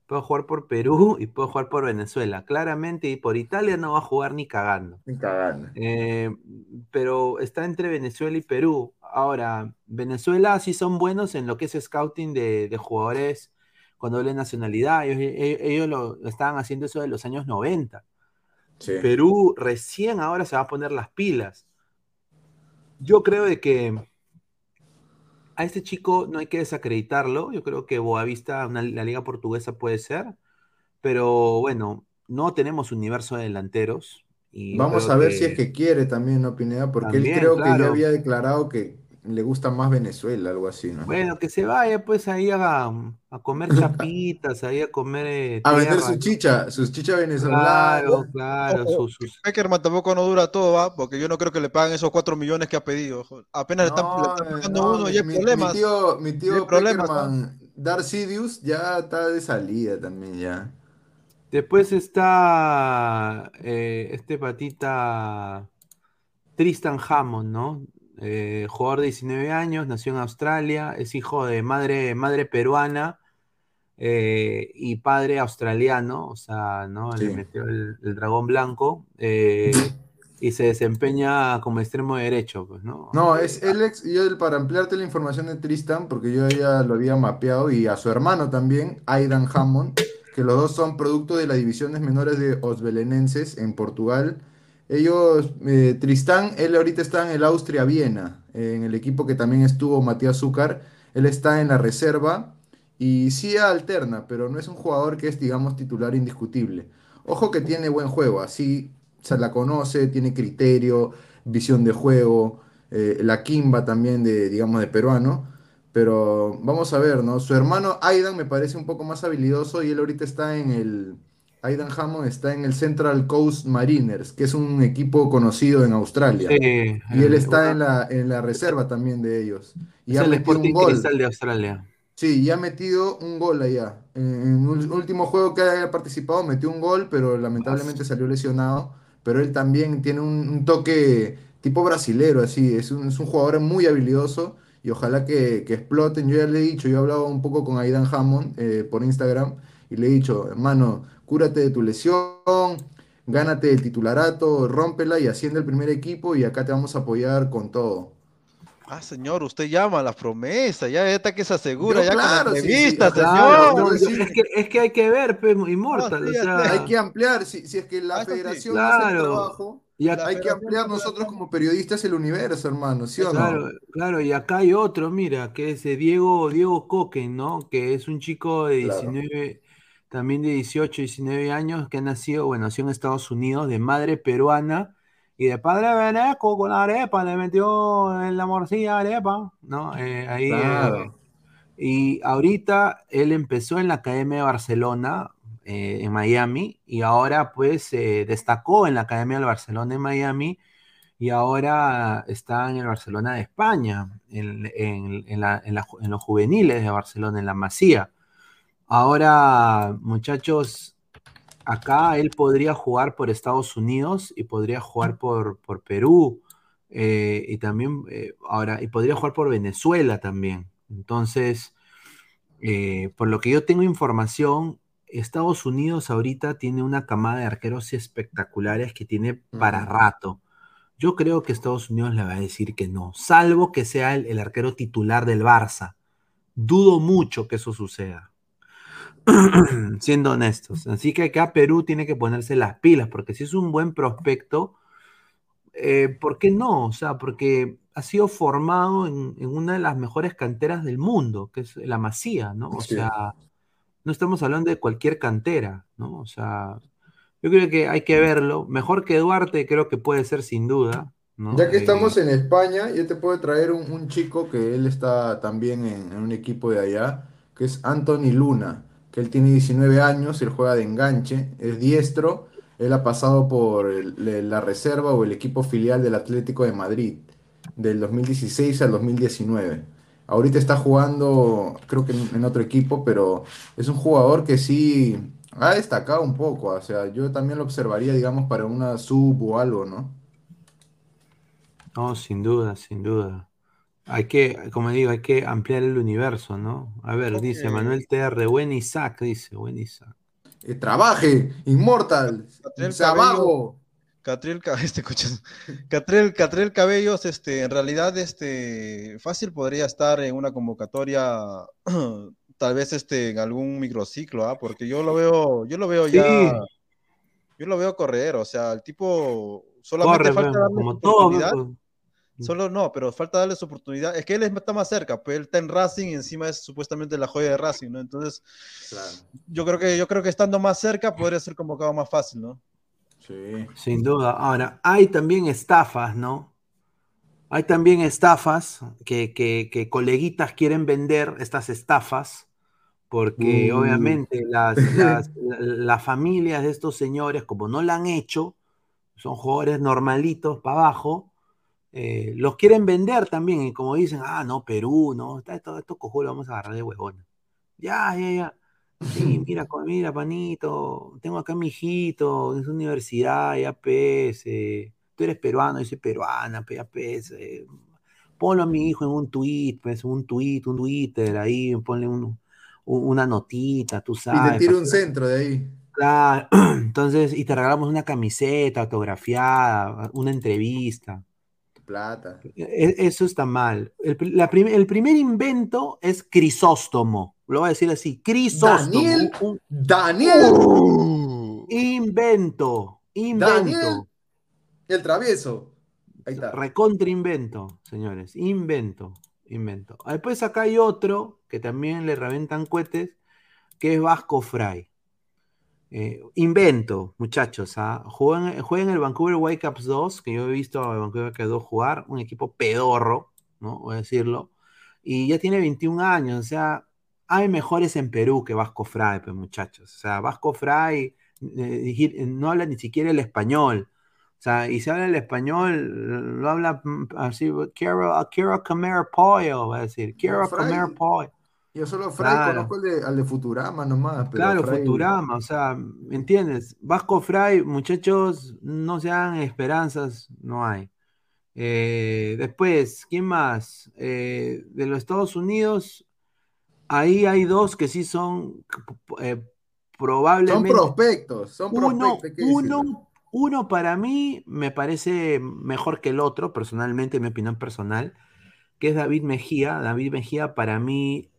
puede jugar por Perú y puede jugar por Venezuela. Claramente, y por Italia no va a jugar ni cagando. Ni cagando. Eh, pero está entre Venezuela y Perú. Ahora, Venezuela sí son buenos en lo que es scouting de, de jugadores con doble nacionalidad. Ellos, ellos- ellos lo, lo estaban haciendo eso de los años 90. Sí. Perú recién ahora se va a poner las pilas. Yo creo de que a este chico no hay que desacreditarlo. Yo creo que Boavista, una- la liga portuguesa puede ser. Pero bueno, no tenemos universo de delanteros. Y Vamos a ver si es que quiere también, ¿no, Pineda? Porque También, él creo que ya había declarado que le gusta más Venezuela, algo así, ¿no? Bueno, que se vaya pues ahí a, a comer chapitas, ahí a comer eh, A vender su chicha, sus chichas venezolanas. Claro, claro, sus, sus- Peckerman tampoco no dura todo, ¿va? Porque yo no creo que le paguen esos 4 millones que ha pedido. joder. Apenas le están, le están No, pagando no, uno y hay mi, problemas. mi tío, mi tío Peckerman, Darcidius, ya está de salida también, ya. Después está eh, este patita Tristan Hammond, ¿no? Eh, jugador de 19 años, nació en Australia, es hijo de madre, madre peruana eh, y padre australiano, o sea, ¿no? Le metió el, el dragón blanco eh, y se desempeña como extremo derecho, pues, ¿no? No, es Alex, y él, para ampliarte la información de Tristan, porque yo ya lo había mapeado, y a su hermano también, Aidan Hammond, que los dos son producto de las divisiones menores de Osbelenenses en Portugal. Ellos, eh, Tristán, él ahorita está en el Austria Viena, eh, en el equipo que también estuvo Matías Zúcar. Él está en la reserva y sí alterna, pero no es un jugador que es, digamos, titular indiscutible. Ojo que tiene buen juego, así se la conoce, tiene criterio, visión de juego, eh, la Kimba también de, digamos, de peruano. Pero vamos a ver, ¿no? Su hermano Aidan me parece un poco más habilidoso y él ahorita está en el... Aidan Hammond está en el Central Coast Mariners, que es un equipo conocido en Australia. Sí, Y él está en la, en la reserva también de ellos. Y es ha el metido un Sporting gol. Cristal de Australia. Sí, y ha metido un gol allá. En, en un último juego que haya participado, metió un gol, pero lamentablemente salió lesionado. Pero él también tiene un, un toque tipo brasilero, así. Es un, es un jugador muy habilidoso y ojalá que, que exploten. Yo ya le he dicho, yo he hablado un poco con Aidan Hammond eh, por Instagram y le he dicho, hermano, cúrate de tu lesión, gánate el titularato, rómpela y asciende al primer equipo y acá te vamos a apoyar con todo. Ah, señor, usted llama a la promesa, ya está que se asegura, Yo, ya claro, con la sí, sí, Claro, señor. no, sí, es, que, es que hay que ver, pues, Immortal, No, sí, o sea, ya Hay que ampliar, si, si es que Ah, la sí. federación hace el Claro. trabajo, y acá, hay que ampliar nosotros como periodistas el universo, hermano, ¿sí o no? claro, claro, y acá hay otro, mira, que es Diego, Diego Coquen, ¿no? Que es un chico de Claro. 19, también de 18, 19 años, que ha nacido, bueno, nació en Estados Unidos, de madre peruana y de padre veneco con arepa, le metió en la morcilla arepa, ¿no? Eh, ahí, eh, y ahorita él empezó en la Academia de Barcelona, eh, en Miami, y ahora pues destacó en la Academia del Barcelona en Miami, y ahora está en el Barcelona de España, en, en- en la- en la en los juveniles de Barcelona, en la Masía. Ahora, muchachos, acá él podría jugar por Estados Unidos y podría jugar por, por Perú, eh, y también, eh, ahora, y podría jugar por Venezuela también. Entonces, eh, por lo que yo tengo información, Estados Unidos ahorita tiene una camada de arqueros espectaculares que tiene para rato. Yo creo que Estados Unidos le va a decir que no, salvo que sea el, el arquero titular del Barça. Dudo mucho que eso suceda, siendo honestos. Así que acá Perú tiene que ponerse las pilas, porque si es un buen prospecto, eh, ¿por qué no? O sea, porque ha sido formado en, en una de las mejores canteras del mundo, que es la Masía, ¿no? O Sí. sea, no estamos hablando de cualquier cantera, ¿no? O sea, yo creo que hay que verlo. Mejor que Duarte, creo que puede ser sin duda. ¿no? Ya que Eh, estamos en España, yo te puedo traer un, un chico que él está también en, en un equipo de allá, que es Anthony Luna, él tiene 19 años, él juega de enganche, es diestro, él ha pasado por la reserva o el equipo filial del Atlético de Madrid, del 2016 al 2019. Ahorita está jugando, creo que en otro equipo, pero es un jugador que sí ha destacado un poco, o sea, yo también lo observaría, digamos, para una sub o algo, ¿no? No, sin duda, sin duda. Hay que, como digo, hay que ampliar el universo, ¿no? A ver, dice. Manuel TR, buen Isaac, dice, buen Isaac. Eh, trabaje, inmortal, vago. Catriel, Ca- este, Catriel, Catriel Cabellos, este, en realidad, este, fácil podría estar en una convocatoria, tal vez, este, en algún microciclo, ¿ah? Porque yo lo veo, yo lo veo Sí. ya, yo lo veo correr, o sea, el tipo solamente Corre, falta darle como todo, solo no, pero falta darle su oportunidad, es que él está más cerca, pues él está en Racing y encima es supuestamente la joya de Racing, ¿no? Entonces, yo creo que, yo creo que estando más cerca podría ser convocado más fácil, ¿no? Sí. Sin duda. Ahora, hay también estafas, ¿no? Hay también estafas que, que, que coleguitas quieren vender estas estafas, porque Uh. obviamente las, las, las familias de estos señores, como no la han hecho, son jugadores normalitos para abajo, eh, los quieren vender también, y como dicen, ah, no, Perú, no, está- esto, esto cojudo lo vamos a agarrar de huevón. Ya, ya, ya. Sí, mira, mira, panito, tengo acá a mi hijito, es universidad, ya pues, eh, tú eres peruano, yo soy peruana, pues, ya pues, eh, ponlo a mi hijo en un tweet, pues, un tweet, un Twitter, ahí, ponle un- un- una notita, tú Y sabes. te tira pa' un centro de ahí. Claro, entonces, y te regalamos una camiseta autografiada, una entrevista. Plata. E- Eso está mal. El, pri- la prim- el primer invento es Crisóstomo. Lo voy a decir así. Crisóstomo. Daniel. un- Daniel. un invento. Invento. Daniel. El travieso. Ahí está. Recontra invento, señores. Invento. Invento. Después acá hay otro que también le reventan cohetes, que es Vasco Fry. Eh, invento, muchachos. ¿ah? Juega en, juega en el Vancouver Whitecaps 2, que yo he visto a Vancouver Whitecaps 2 jugar, un equipo pedorro, ¿no? Voy a decirlo. Y ya tiene 21 años, o sea, hay mejores en Perú que Vasco Fry, pues, muchachos. O sea, Vasco Fry eh, no habla ni siquiera el español. O sea, y si habla el español, lo habla mm, así, quiero, quiero comer pollo, va a decir, quiero comer pollo. Yo solo Claro. conozco de, al de Futurama nomás. Pero Claro, Futurama, o sea, ¿me entiendes? Vasco Fry, muchachos, no se hagan esperanzas, no hay. Eh, después, ¿quién más? Eh, de los Estados Unidos, ahí hay dos que sí son eh, Son probablemente. prospectos. Son Uno, prospectos. uno, uno para mí me parece mejor que el otro, personalmente, en mi opinión personal, que es David Mejía. David Mejía para mí,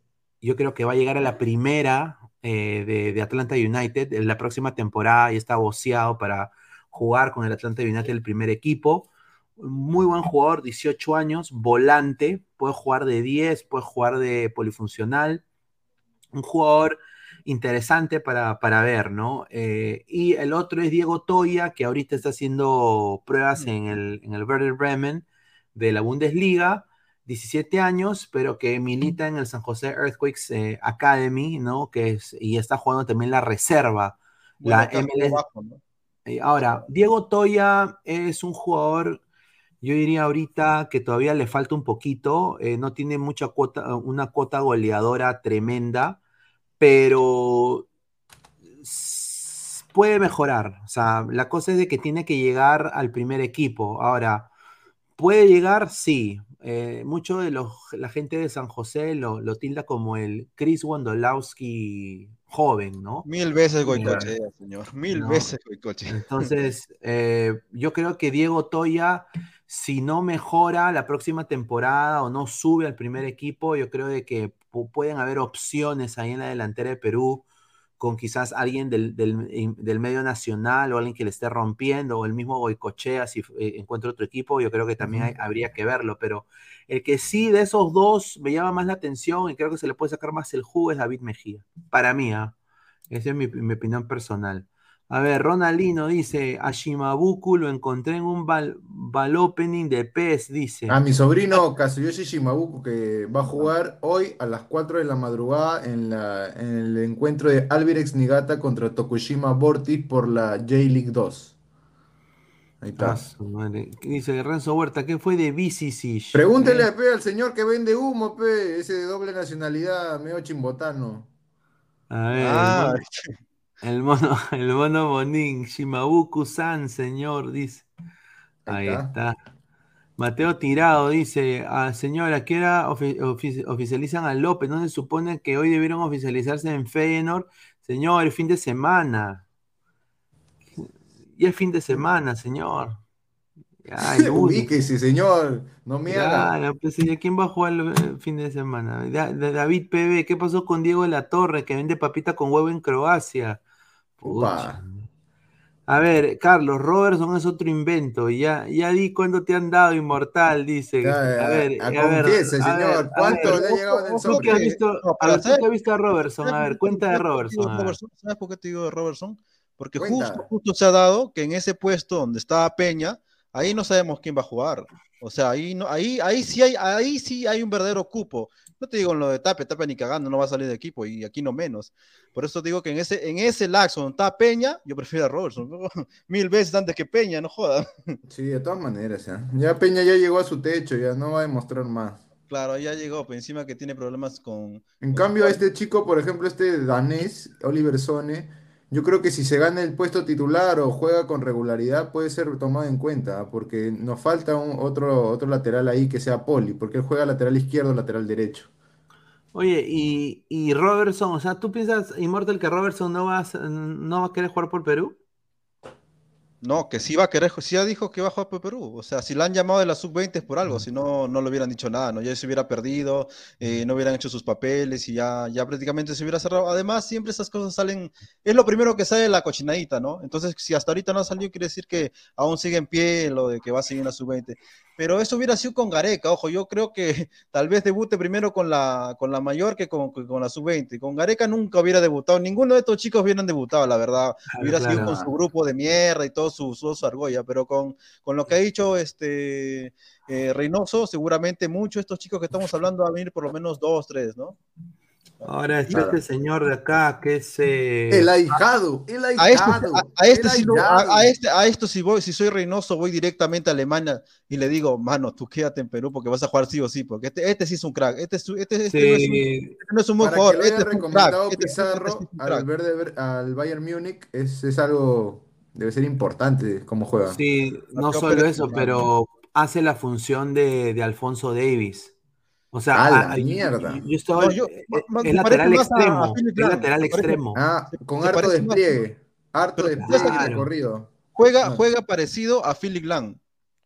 yo creo que va a llegar a la primera eh, de, de Atlanta United en la próxima temporada y está boceado para jugar con el Atlanta United el primer equipo. Muy buen jugador, 18 años, volante, puede jugar de 10, puede jugar de polifuncional. Un jugador interesante para, para ver, ¿no? Eh, y el otro es Diego Toya, que ahorita está haciendo pruebas en el, en el Werder Bremen de la Bundesliga, 17 años, pero que milita en el San José Earthquakes eh, Academy, ¿no? Que es, y está jugando también la reserva, Bueno, la MLS. Ahora, Diego Toya es un jugador, yo diría ahorita que todavía le falta un poquito, eh, no tiene mucha cuota, una cuota goleadora tremenda, pero puede mejorar. O sea, la cosa es de que tiene que llegar al primer equipo. Ahora, ¿puede llegar? Sí. Eh, mucho de los, la gente de San José lo, lo tilda como el Chris Wondolowski joven, ¿no? Mil veces Goicochea, señor. Mil No. veces Goicochea. Entonces, eh, yo creo que Diego Toya, si no mejora la próxima temporada o no sube al primer equipo, yo creo de que pu- pueden haber opciones ahí en la delantera de Perú con quizás alguien del, del- medio nacional o alguien que le esté rompiendo, o el mismo Goicochea, si eh, encuentra otro equipo, yo creo que también hay- habría que verlo, pero el que sí de esos dos me llama más la atención y creo que se le puede sacar más el jugo es David Mejía, para mí, ¿ah? Esa es mi, mi opinión personal. A ver, Ronaldino dice, a Shimabuku lo encontré en un bal- opening de PES, dice. A mi sobrino Kazuyoshi Shimabuku que va a jugar hoy a las 4 de la madrugada en, la, en el encuentro de Albirex Niigata contra Tokushima Vortis por la J-League 2. Ahí está. Ah, madre. Dice Renzo Huerta, ¿qué fue de BCC? Pregúntele Eh, pe, al señor que vende humo, pe, ese de doble nacionalidad, medio chimbotano. A ver, Ah, el mono, el mono Shimabuku-san, señor, dice. Ahí Ahí está. está. Mateo Tirado dice, ah, señora, ¿qué ofi- ofi- oficializan a López? ¿No se supone que hoy debieron oficializarse en Feyenoord? Señor, el fin de semana. Y el fin de semana, señor. Único. Ubíquese, señor, no me haga. Claro, pues ¿y quién va a jugar el fin de semana? Da- da- David PB, ¿qué pasó con Diego de la Torre que vende papita con huevo en Croacia? A ver, Carlos, Robertson es otro invento. Ya, ya di cuánto te han dado, inmortal, dice. A ver, a- a ver, confiese, señor, ver, a ¿cuánto ver, le ha llegado en el ¿Tú qué has visto, No, a ver, ¿tú ¿sabes- qué has visto a Robertson? A ¿Sabes ver, cuenta de Robertson. a ver. Robertson? ¿Sabes por qué te digo de Robertson? Porque Cuenta. justo, justo se ha dado que en ese puesto donde estaba Peña, ahí no sabemos quién va a jugar. O sea, ahí no, ahí, ahí sí hay, ahí sí hay un verdadero cupo. No te digo en lo de Tape, Tape ni cagando, no va a salir de equipo, y aquí no menos. Por eso digo que en ese, en ese laxo donde está Peña, yo prefiero a Robertson. Mil veces antes que Peña, no joda. Sí, de todas maneras, ya. Ya Peña ya llegó a su techo, ya no va a demostrar más. Claro, ya llegó, pero encima que tiene problemas con. En con- cambio, este chico, por ejemplo, este danés, Oliver Sone, yo creo que si se gana el puesto titular o juega con regularidad, puede ser tomado en cuenta, ¿ah? porque nos falta un, otro, otro lateral ahí que sea Poli, porque él juega lateral izquierdo, lateral derecho. Oye, y, y Robertson, o sea, ¿tú piensas, Immortal, que Robertson no va a, no va a querer jugar por Perú? No, que sí va a querer, sí ya dijo que va a jugar por Perú. O sea, si la han llamado de la sub-20 es por algo, si no, no le hubieran dicho nada, ¿no? Ya se hubiera perdido, eh, no hubieran hecho sus papeles y ya, ya prácticamente se hubiera cerrado. Además, siempre esas cosas salen, es lo primero que sale de la cochinadita, ¿no? Entonces, si hasta ahorita no ha salido, quiere decir que aún sigue en pie lo de que va a seguir en la sub-20. Pero eso hubiera sido con Gareca, ojo, yo creo que tal vez debute primero con la, con la mayor que con, con la sub-20. Con Gareca nunca hubiera debutado, ninguno de estos chicos hubieran debutado, la verdad. Hubiera sido con su grupo de mierda y todo su, su, su argolla, pero con, con lo que ha dicho este eh, Reynoso, seguramente muchos de estos chicos que estamos hablando van a venir por lo menos dos, tres, ¿no? Ahora está este señor de acá que es. eh, El ahijado, el A este, ahijado, a, este sí a, este, a esto si voy, si soy Reynoso, voy directamente a Alemania y le digo, mano, tú quédate en Perú porque vas a jugar sí o sí, porque este, este sí es un crack, este, es, este, este no, es un, sí, este no es un buen Para jugador, que este es un crack, recomendado este, este- este Pizarro sí es un al, crack. verde, al Bayern Múnich es, es algo, debe ser importante cómo juega. sí, no solo eso, pero hace la función de, de Alfonso Davis. O sea, ¡A la a- mierda! yo, yo estaba- No, yo- ma- es lateral extremo, a es lateral extremo. Ah, con harto despliegue, harto despliegue y Claro. recorrido. Juega, Ah. juega parecido a Philip Lang,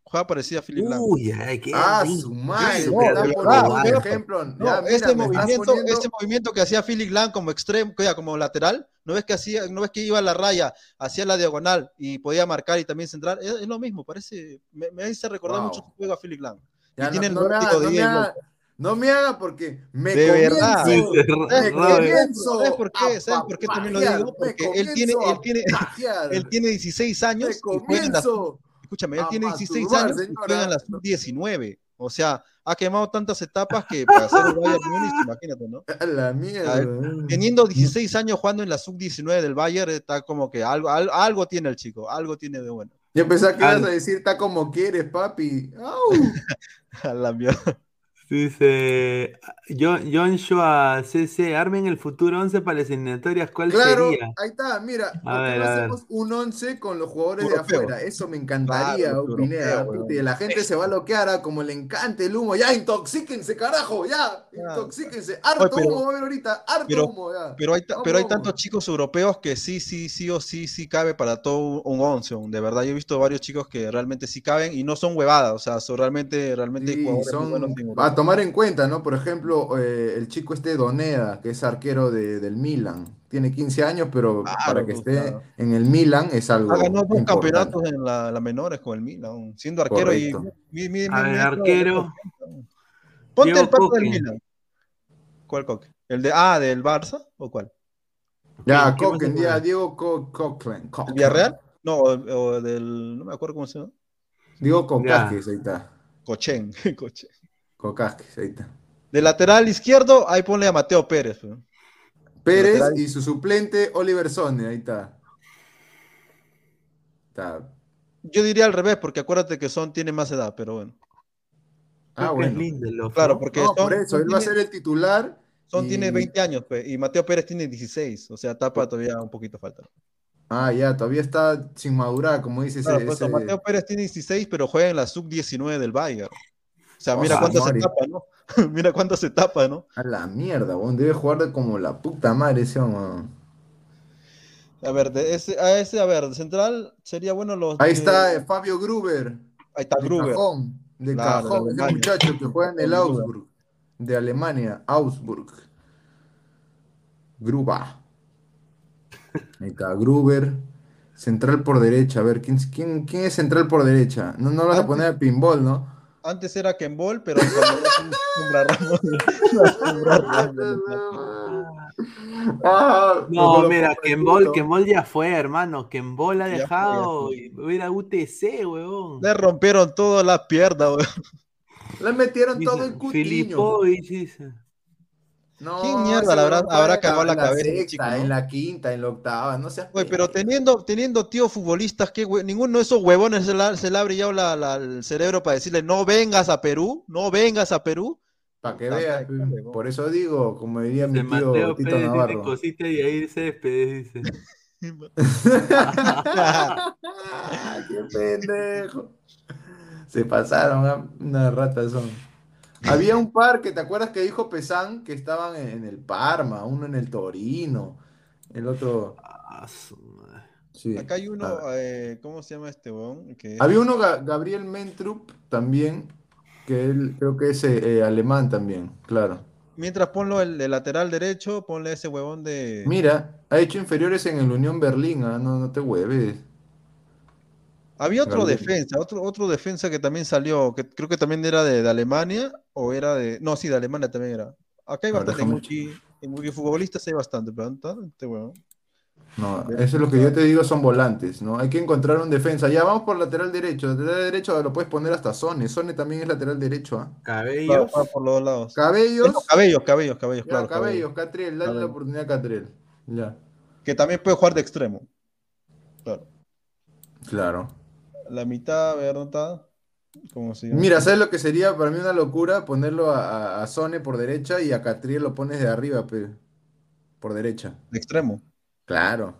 juega parecido a Philip Lang. Uy, ay, qué Ah, su madre, no, un pero- ejemplo. No, Ya, mira, este movimiento, poniendo- este movimiento que hacía Philip Lang como extremo, que era como lateral, no ves que hacía, no ves que iba a la raya, hacía la diagonal y podía marcar y también centrar, es, es lo mismo, parece, me, me hace recordar Wow. mucho su juego a Philip Lang. Ya, y tiene el no, no me no me. No me haga porque me De verdad. comienzo, me ¿Sabes por qué? comienzo ¿Sabes por qué? a ¿Sabes por qué también lo digo? Porque él tiene, comienzo él tiene, él tiene 16 años me y juega en la comienzo escúchame, él tiene 16 masturbar, años y juega en la sub-19. O sea, ha quemado tantas etapas que para ser el Bayern Múnich, imagínate, ¿no? a la mierda. Teniendo 16 años jugando en la sub-19 del Bayern, está como que algo, al- algo tiene el chico, algo tiene de bueno. Yo pensaba que ibas a decir, está como quieres, papi. Au. A la mierda. Dice John, Joshua CC, armen el futuro 11 para las eliminatorias, ¿cuál Claro, sería? ahí está, mira, ¿por A ver, a ver. hacemos un 11 con los jugadores de afuera? Eso me encantaría, Claro, Pineda, y la gente se va a bloquear ah, como le encanta el humo. Ya, intoxíquense, carajo, ya, intoxíquense. Harto Oye, pero- humo va a haber ahorita, harto pero- humo, ya. Pero hay, pero hay tantos chicos europeos que sí, sí, sí o sí, sí cabe para todo un 11. De verdad, yo he visto varios chicos que realmente sí caben y no son huevadas. O sea, son realmente, realmente Sí, jugadores muy son buenos a tomar en cuenta, ¿no? Por ejemplo, eh, el chico este Doneda, que es arquero de- del Milan. Tiene 15 años, pero Claro, para que pues, esté claro. en el Milan es algo Ha ganado dos importante. campeonatos en la, la menores con el Milan, siendo arquero y Correcto. mi- mi- A mi- ver, mi- arquero. Ponte Diego el pato del Coque. Milan. ¿Cuál Coque? ¿El de ah, del Barça o cuál? Ya, ¿Qué más Coquen, se ya, puede? Diego Co- ¿El Coquelin. Villarreal? No, o, o del no me acuerdo cómo se llama. Digo Cocasques, ahí está. Cochen. Cochen. Ahí está. De lateral izquierdo, ahí ponle a Mateo Pérez. Pérez Lateral. y su suplente Oliver Sone, ahí está. Está. Yo diría al revés, porque acuérdate que Son tiene más edad, pero bueno. Ah, bueno. Lindelof, Claro, porque No, Son, por eso, él va a tiene, ser el titular. Son y- tiene 20 años, pues, y Mateo Pérez tiene 16, o sea, tapa todavía un poquito falta. Ah, ya, todavía está sin madurar, como dice ese. Claro, pues, ese- Mateo Pérez tiene 16, pero juega en la sub-19 del Bayern. O sea, mira madre. tapa, ¿no? mira cuánto se tapa, ¿no? A la mierda, weón. Debe jugar de como la puta madre ese weón. A ver, de ese, a ese, a ver, de central sería bueno los. Ahí de- está eh, Fabio Gruber. Ahí está De Gruber. cajón, de Claro, de cajón, ese Alemania. muchacho que juega en el. Augsburg, de Alemania, Augsburg. Gruba. Ahí está, Gruber. Central por derecha. A ver, ¿quién, quién, quién es central por derecha? No, no lo vas a poner a pinball, ¿no? Antes era pero. Sombra Ramos. Ah, No, lo mira, pongo en Kembol, punto. Kembol ya fue, hermano. Kembol ha Ya fue, dejado ya y va a ir a UTC, weón. Le rompieron todas las piernas, weón. Le metieron Dice, todo el cutiño. Dice. No, ¿Quién mierda le habrá- habrá en cagado la en cabeza sexta, chico, ¿no? En la quinta, en la octava, no seas Oye, pero teniendo, teniendo tíos futbolistas, que ninguno de esos huevones se, la- se le ha brillado la- la- el cerebro para decirle no vengas a Perú, no vengas a Perú. Para que veas, por eso digo, como diría mi tío Mateo Tito Pérez Navarro. cositas y ahí Céspedes, dice. ¡Qué pendejo! Se pasaron, ah, una rata son. Había un par que te acuerdas que dijo Pesán que estaban en, en el Parma, uno en el Torino, el otro. Ah, su madre. Sí. Acá hay uno, Ah. eh, ¿cómo se llama este huevón? Que- Había uno, Ga- Gabriel Mentrup, también, que él creo que es eh, eh, alemán también, claro. Mientras ponlo el, el lateral derecho, ponle ese huevón de... Mira, ha hecho inferiores en el Unión Berlín, ah, No, no te hueves. Había otro defensa, otro, otro defensa que también salió, que creo que también era de, de Alemania, o era de... No, sí, de Alemania también era. Acá hay bastante, en déjame Wiki, en Wikifutbolistas hay bastante, pero ¿dónde está este huevón? No, eso es lo que yo te digo, son volantes, ¿no? Hay que encontrar un defensa. Ya vamos por lateral derecho. Lateral derecho lo puedes poner hasta Sone. Sone también es lateral derecho, ¿ah? Cabellos. por los dos lados. Cabellos. No, cabellos, cabellos, cabellos, Ya, claro. cabellos, Catriel, dale la Cabellos. oportunidad a Catriel. Ya, Que también puede jugar de extremo. Claro. claro. La mitad, a ver, ¿dónde está? ¿Cómo se llama? Mira, ¿sabes lo que sería para mí una locura? Ponerlo a, a, Sone por derecha y a Catriel lo pones de arriba, pe, por derecha. De extremo. Claro.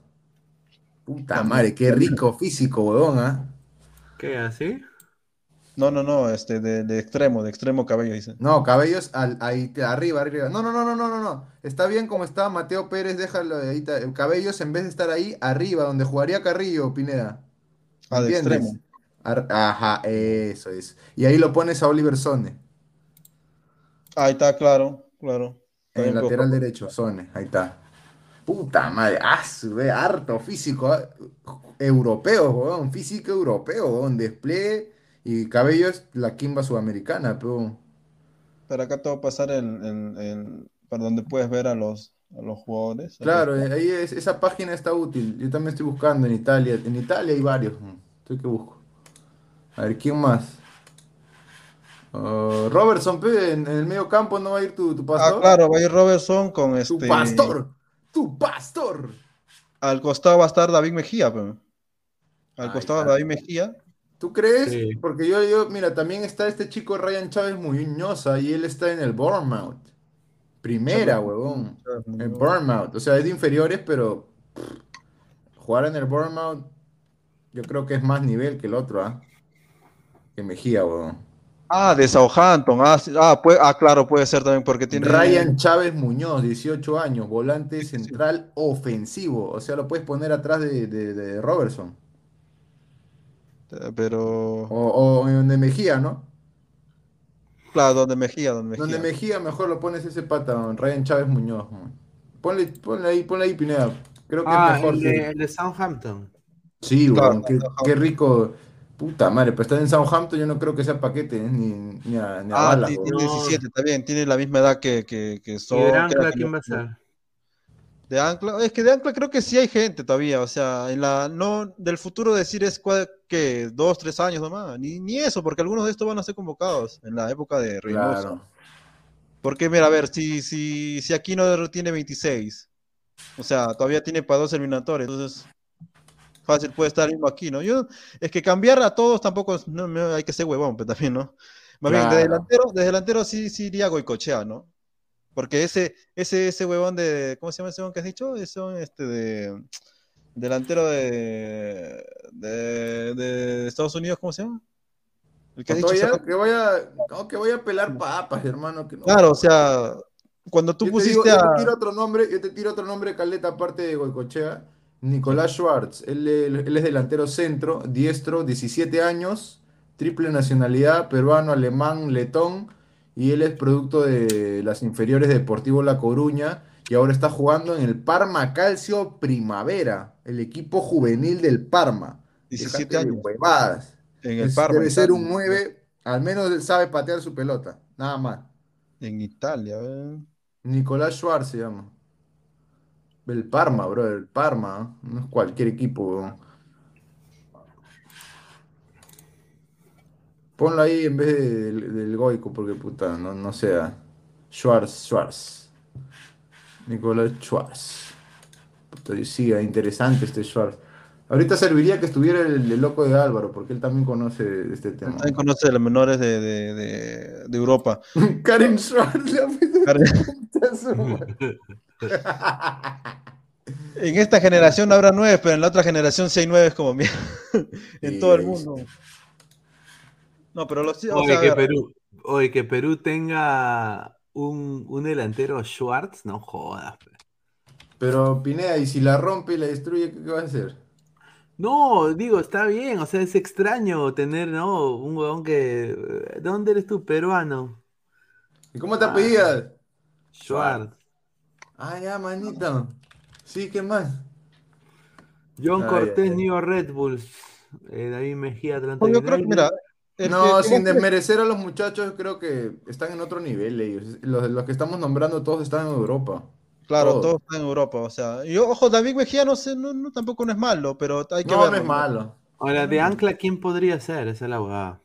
Puta madre, qué rico físico, huevón, ¿ah? ¿Qué, así? No, no, no, este, de, de extremo, de extremo cabello, dice. No, cabellos al, ahí, arriba, arriba. No, no, no, no, no, no, no. Está bien como está Mateo Pérez, déjalo ahí. Cabellos en vez de estar ahí, arriba, donde jugaría Carrillo, Pineda. Ah, de ¿Entiendes? extremo. Ar- Ajá, eso es. Y ahí lo pones a Oliver Sone, Ahí está, claro, claro. en También el puedo lateral derecho, Sone, ahí está. Puta madre, ah, su- ve, harto físico, ah, europeo, weón, físico europeo, weón, despliegue y cabellos, la quimba sudamericana, pero Pero acá te voy a pasar el, el, el- para donde puedes ver a los, a los jugadores. Claro, eh, ahí es- esa página está útil. Yo también estoy buscando en Italia. En Italia hay varios. Estoy que busco. A ver, ¿quién más? Ah, Robertson, pe, en, en el medio campo no va a ir tu, tu Ah, pastor. claro, va a ir Robertson con Tu este. pastor. Tu pastor. Al costado va a estar David Mejía, pe. Al costado. David Mejía. ¿Tú crees? Sí. Porque yo, yo, mira, también está este chico Ryan Chávez Muñoza y él está en el Bournemouth. Primera, huevón. El Bournemouth. O sea, es de inferiores, pero pff, jugar en el Bournemouth yo creo que es más nivel que el otro, ¿ah? Que Mejía, huevón. Ah, de Southampton. Ah, sí, ah, puede- ah, claro, puede ser también porque tiene. Ryan Chávez Muñoz, 18 años, volante central ofensivo. O sea, lo puedes poner atrás de, de- de Robertson. Pero. O, o en de Mejía, ¿no? Claro, donde Mejía, donde Mejía. Donde Mejía mejor lo pones ese pata, Ryan Chávez Muñoz. man. Ponle, ponle ahí, ponle ahí, Pineda. Creo que Ah, es mejor. el de, el de Southampton. Sí, Claro, weón, qué, rico. Puta madre, pero estar en Southampton yo no creo que sea paquete, ¿eh? ni, ni a, ni a Ah, weón. tiene 17, está bien, tiene la misma edad que, que, que ¿Y Son. de que Ancla quién va a ser? De Ancla, es que de Ancla creo que sí hay gente todavía, o sea, en la no del futuro decir es ¿qué? Dos, tres años nomás. Ni, ni eso, porque algunos de estos van a ser convocados en la época de Reynoso. Claro. Porque, mira, a ver, si, si, si Aquino tiene 26, o sea, todavía tiene para dos eliminatorios, entonces fácil puede estar mismo aquí, ¿no? Yo, es que cambiar a todos tampoco es- no, no, hay que ser huevón, pero también, ¿no? Más bien, de Claro. delantero, de delantero sí, sí iría Goicochea, ¿no? Porque ese, ese, ese huevón de, ¿cómo se llama ese huevón que has dicho? Ese huevón, este de delantero de, de, de Estados Unidos, ¿cómo se llama? El que has dicho que voy a, no, que voy a pelar papas, hermano. Que no. Claro, o sea, cuando tú yo te, pusiste digo- yo a... te tiro otro nombre, yo te tiro otro nombre, Caleta, aparte de Goicochea. Nicolás Schwartz, él, es delantero centro, diestro, 17 años, triple nacionalidad, peruano, alemán, letón, y él es producto de las inferiores de Deportivo La Coruña, y ahora está jugando en el Parma Calcio Primavera, el equipo juvenil del Parma. 17 Dejate de años. huevadas. En el Es- Parma, debe ser un 9, al menos él sabe patear su pelota, nada más. En Italia, ¿eh? Nicolás Schwartz se llama. El Parma, bro, el Parma, no es cualquier equipo, weón. Ponlo ahí en vez de- del, Goico, porque puta, no, no sea. Schwartz, Schwartz. Nicolás Schwartz. Puta, sí, interesante este Schwartz. Ahorita serviría que estuviera el, el loco de Álvaro, porque él también conoce este tema. También conoce de los menores de, de, de, de Europa. Karen Schwartz, la Karen-. En esta generación no habrá nueve, pero en la otra generación sí hay nueve como mierda. en Sí, todo el mundo. No, pero los Oye, que Perú, oye, que Perú tenga un, un delantero Schwartz, no jodas. pe. Pero Pineda, y si la rompe y la destruye, ¿qué, qué va a hacer? No, digo, está bien, o sea, es extraño tener, ¿no? Un huevón que... ¿De dónde eres tú, peruano? ¿Y cómo te apellidas? Schwartz. Ah, ya, manito. Sí, ¿qué más? John Ay, Cortés, ay. New Red Bulls. Eh, David Mejía, Atlanta yo creo que, United. mira, el No, que- sin desmerecer a los muchachos, creo que están en otro nivel ellos. Los, los que estamos nombrando todos están en Europa. Claro, todos están en Europa, o sea, yo, ojo, David Mejía no sé, no, no, tampoco no es malo, pero hay que No, no verlo, es malo. Ahora, de Ancla, ¿quién podría ser? Esa es la abogada.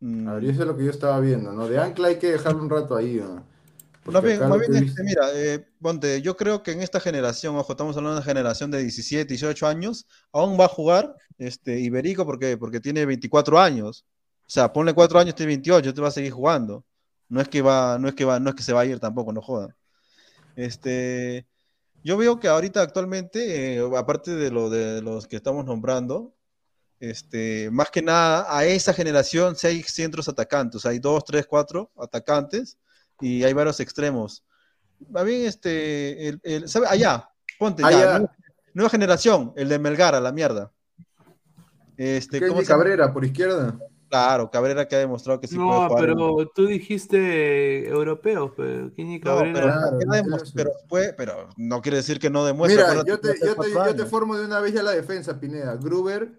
Mm. A ver, eso es lo que yo estaba viendo, ¿no? De Ancla hay que dejarlo un rato ahí, ¿no? Más bien, más bien, he este, mira, eh, ponte, yo creo que en esta generación, ojo, estamos hablando de una generación de 17, 18 años, aún va a jugar este, Iberico porque, porque tiene 24 años. O sea, ponle 4 años, tiene 28, te va a seguir jugando. No es que va, no es que va, no es que se va a ir tampoco, no joda. Este, yo veo que ahorita actualmente, eh, aparte de lo de los que estamos nombrando, este, más que nada a esa generación hay centros atacantes, hay dos, tres, cuatro atacantes y hay varios extremos. Va bien, este, el, el- ¿sabe? Allá, ponte, ya, Allá. nueva, nueva generación, el de Melgar a la mierda. Este, ¿Qué es ¿cómo se? Cabrera, por izquierda? Claro, Cabrera que ha demostrado que sí puede No, jugar. en- pero tú dijiste europeos, pero ¿quién es No, Cabrera? pero, Claro, pero fue- pero no quiere decir que no demuestre. Mira, yo te, yo te, yo te formo de una vez ya la defensa, Pineda. Gruber,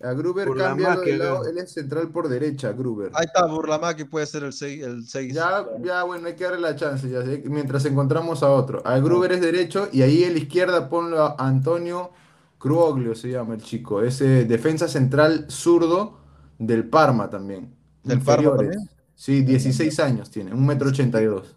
a Gruber cambia de lado, él es central por derecha, Gruber. Ahí está Burlamaki, puede ser el 6. El seis. Ya, ya, bueno, hay que darle la chance, ya mientras encontramos a otro. A Gruber es derecho y ahí en la izquierda ponlo a Antonio Cruoglio, se llama el chico. Ese defensa central zurdo del Parma también. ¿Del Parma Inferiores. también? Sí, 16 años tiene, un metro ochenta y dos.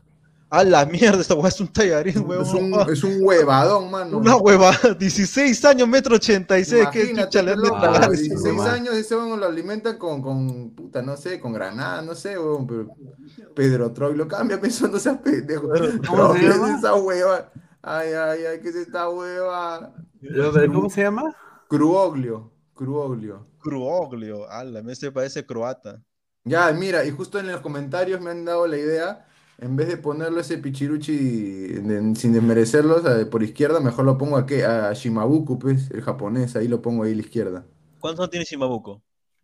A la mierda, esta weá es un tallarín, huevón. Es un, es un huevadón, mano. Una hueva, 16 años, metro 86, que Imagínate, chucha le qué Ah, pagar. a sí, 16 nomás. años ese weón lo alimentan con, con, puta, no sé, con granada, no sé, weón, pero Pedro Troilo cambia pensando ese pendejo. ¿Cómo se ¿Qué es llama? esa hueva? Ay, ay, ay, ¿qué es esta hueva? ¿Cómo se llama? Cruoglio, Cruoglio. Cruoglio, ala, me se parece croata. Ya, mira, y justo en los comentarios me han dado la idea, en vez de ponerlo ese pichiruchi de- sin desmerecerlo, o sea, por izquierda, mejor lo pongo aquí, a Shimabuku, pues, el japonés, ahí lo pongo ahí a la izquierda. ¿Cuántos años tiene Shimabuko?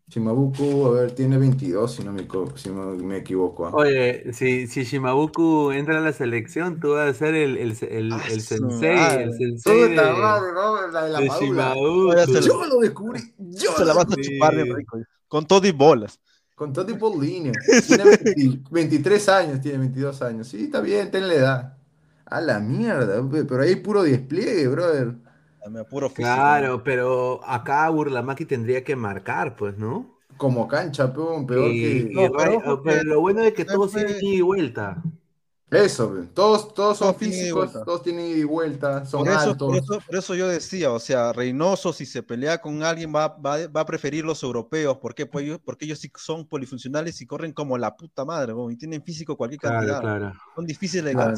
Shimabuku, a ver, tiene 22, si no me, si no me equivoco. ah. Oye, si, si Shimabuku entra a la selección, tú vas a ser el, el, el, Ah, el sensei, madre. el sensei Todo de, está raro, ¿no? La de la de madura. Shimabuku. Oye, se Yo lo descubrí, yo Se la vas a chupar bien rico. Con todo y bolas. Con todo tipo de línea. Tiene 20 23 años, tiene 22 años. Sí, está bien, ten la edad. A la mierda, pe- pero ahí hay puro despliegue, brother. Me apuro físico. Claro, pero acá Burlamaki tendría que marcar, pues, ¿no? Como cancha, peor, peor Y- que. y No, pero lo bueno es que todos tienen ida y vuelta. Eso, todos, todos son Todos físicos, todos tienen ida y vuelta, son Por eso, altos. por, eso, por eso yo decía, o sea, Reynoso, si se pelea con alguien, va, va, va a preferir los europeos. ¿Por qué? Pues ellos- porque ellos sí son polifuncionales y corren como la puta madre, y tienen físico cualquier Claro, cantidad. claro. Son difíciles de Claro.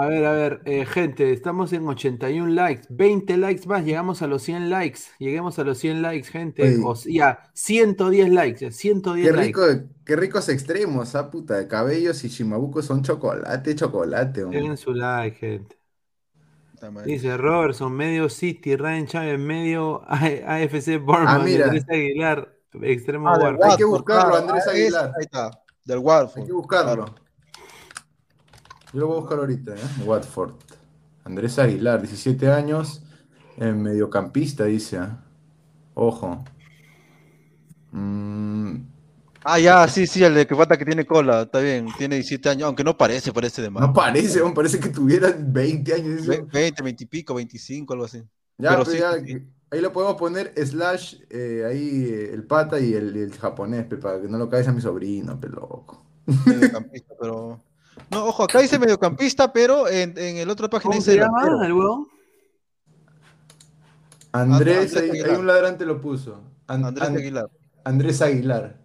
A ver, a ver, eh, gente, estamos en 81 likes, 20 likes más, llegamos a los 100 likes, lleguemos a los 100 likes, gente, Oye. o ya, 110 likes, ya, 110 Qué likes. rico, qué ricos extremos, ah, puta, de cabellos y Shimabuco son chocolate, chocolate. hombre. Dejen su like, gente. Dice Robertson, medio City, Ryan Chávez, medio AFC Bournemouth, Ah, mira. Andrés Aguilar, extremo Ah. Hay que buscarlo, Andrés ah, Aguilar. Ahí está, del Watford. Hay que buscarlo. Yo lo voy a buscar ahorita, ¿eh? Watford. Andrés Aguilar, 17 años, eh, mediocampista, dice. ah. Ojo. Mm, Ah, ya, sí, sí, el de que falta que tiene cola, está bien, tiene 17 años, aunque no parece, parece de más. no parece, parece que tuviera 20 años. ese. 20, 20 y pico, 25, algo así. Ya, Pero pero sí, ya, sí, ahí lo podemos poner slash, eh, ahí eh, el pata y el, el japonés, pe, para que no lo caigas a mi sobrino, pe, loco. Mediocampista, pero. No, ojo, acá dice mediocampista, pero en, en el otro página ¿Cómo dice se llama delantero. el huevón? Andrés, Andrés ahí, un ladrante lo puso. An- Andrés An- Aguilar, Andrés Aguilar,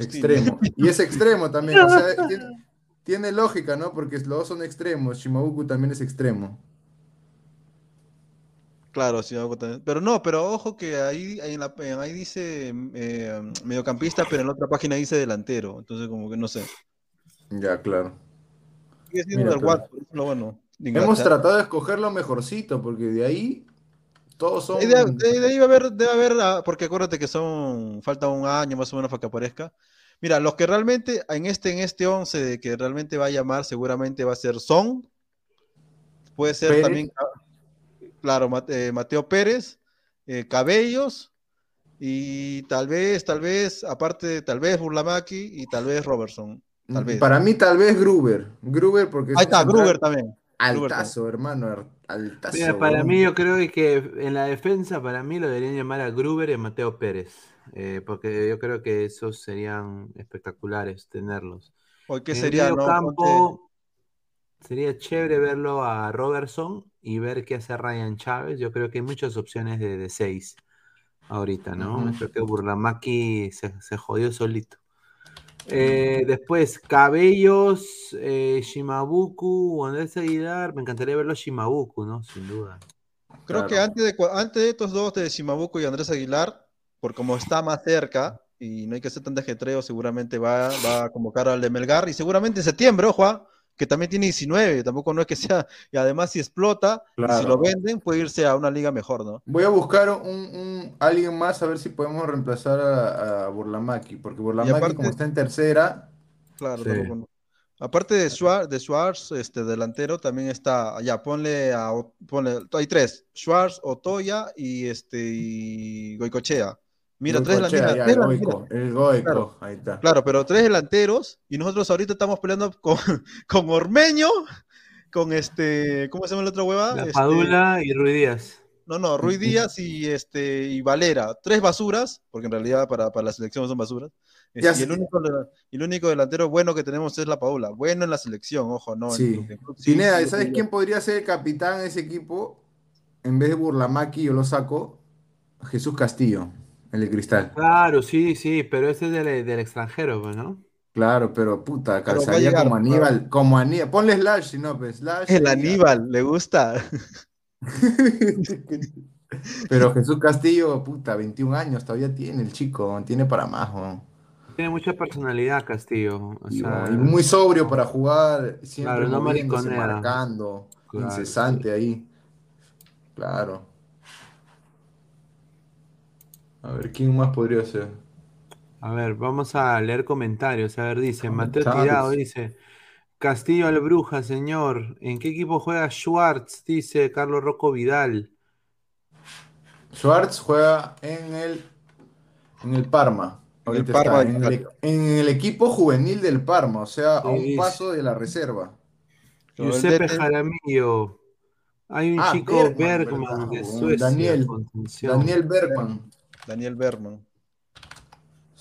extremo. Y es extremo también, o sea, tiene, tiene lógica, ¿no? Porque los dos son extremos, Shimabuku también es extremo. Claro, algo también. Pero no, pero ojo que ahí, ahí, en la- ahí dice eh, mediocampista, pero en la otra página dice delantero. Entonces, como que no sé. Ya, claro. Sigue siendo Mira, del eso es lo bueno. Hemos tratado de escoger lo mejorcito, porque de ahí todos son... De, de- de ahí va a haber, debe haber, ah, porque acuérdate que son, falta un año más o menos para que aparezca. Mira, los que realmente, en este, en este 11 de que realmente va a llamar, seguramente va a ser Son, puede ser Pérez. también, ah, claro, Mate- eh, Mateo Pérez, eh, Cabellos, y tal vez, tal vez, aparte, tal vez Burlamaki y tal vez Robertson, tal vez. Para mí tal vez Gruber. Gruber porque es Ahí un está, Gruber también. Gruber Altazo, hermano, ar- altazo. Mira, para mí yo creo que en la defensa, para mí lo deberían llamar a Gruber y a Mateo Pérez, eh, porque yo creo que esos serían espectaculares tenerlos. ¿O qué En el sería, medio no? campo sería chévere verlo a Robertson y ver qué hace Ryan Chávez. Yo creo que hay muchas opciones de, de seis ahorita, ¿no? Ujú. Creo que Burlamaki se, se jodió solito. Eh, después, Cabellos, eh, Shimabuku, Andrés Aguilar. Me encantaría verlo a Shimabuku, ¿no? Sin duda. Creo Claro. que antes de, antes de estos dos, de Shimabuco y Andrés Aguilar, por como está más cerca y no hay que hacer tan ajetreo, seguramente va, va a convocar al de Melgar y seguramente en septiembre, ojo, ah, que también tiene 19, tampoco no es que sea, y además si explota, y si lo venden, puede irse a una liga mejor, ¿no? Voy a buscar un, un- alguien más a ver si podemos reemplazar a, a Burlamaki, porque Burlamaki aparte- como está en tercera, Claro, Sí. tampoco no. Aparte de Schwartz, de Schwartz, este delantero, también está, ya, ponle a, ponle, hay tres, Schwartz, Otoya y este, y Goicochea. Mira, tres delanteros. ya, tres el. Goico, el Goico, Claro. ahí está. Claro, pero tres delanteros y nosotros ahorita estamos peleando con, con Ormeño, con este, ¿cómo se llama la otra hueva? La Este, Padula y Ruiz Díaz. no, no, Ruiz Díaz y este y Valera, tres basuras, porque en realidad para, para la selección son basuras. Ya y, el único, y el único delantero bueno que tenemos es la Paula. Bueno en la selección, ojo, no. en Sí. club- en club sí, Pineda, sí, ¿sabes sí, quién podría ser el capitán de ese equipo? En vez de Burlamaki, yo lo saco. Jesús Castillo, el de Cristal. Claro, sí, sí, pero ese es del, del extranjero, pues, ¿no? Claro, pero puta, Pero va a calzaría llegar, como Aníbal, como Aníbal. Ponle Slash, si no, pues Slash. El Aníbal, le gusta. Pero Jesús Castillo, puta, 21 años todavía tiene el chico, tiene para más, weón. Tiene mucha personalidad, Castillo. O Y, sea, y muy sobrio para jugar, siempre Claro, no moviéndose, mariconea. marcando, Claro, incesante ahí. Claro. A ver, ¿quién más podría ser? A ver, vamos a leer comentarios. A ver, dice Mateo. Tirado, dice Castillo al Bruja, señor. ¿En qué equipo juega Schwartz? Dice Carlos Rocco Vidal. Schwartz juega en el, en el Parma. En el Parma en en el equipo juvenil del Parma, o sea, a un paso de la reserva. Giuseppe Jaramillo. Hay un Ah, chico Bergman, Bergman de. Suecia. Daniel. Daniel Bergman. Daniel Berman.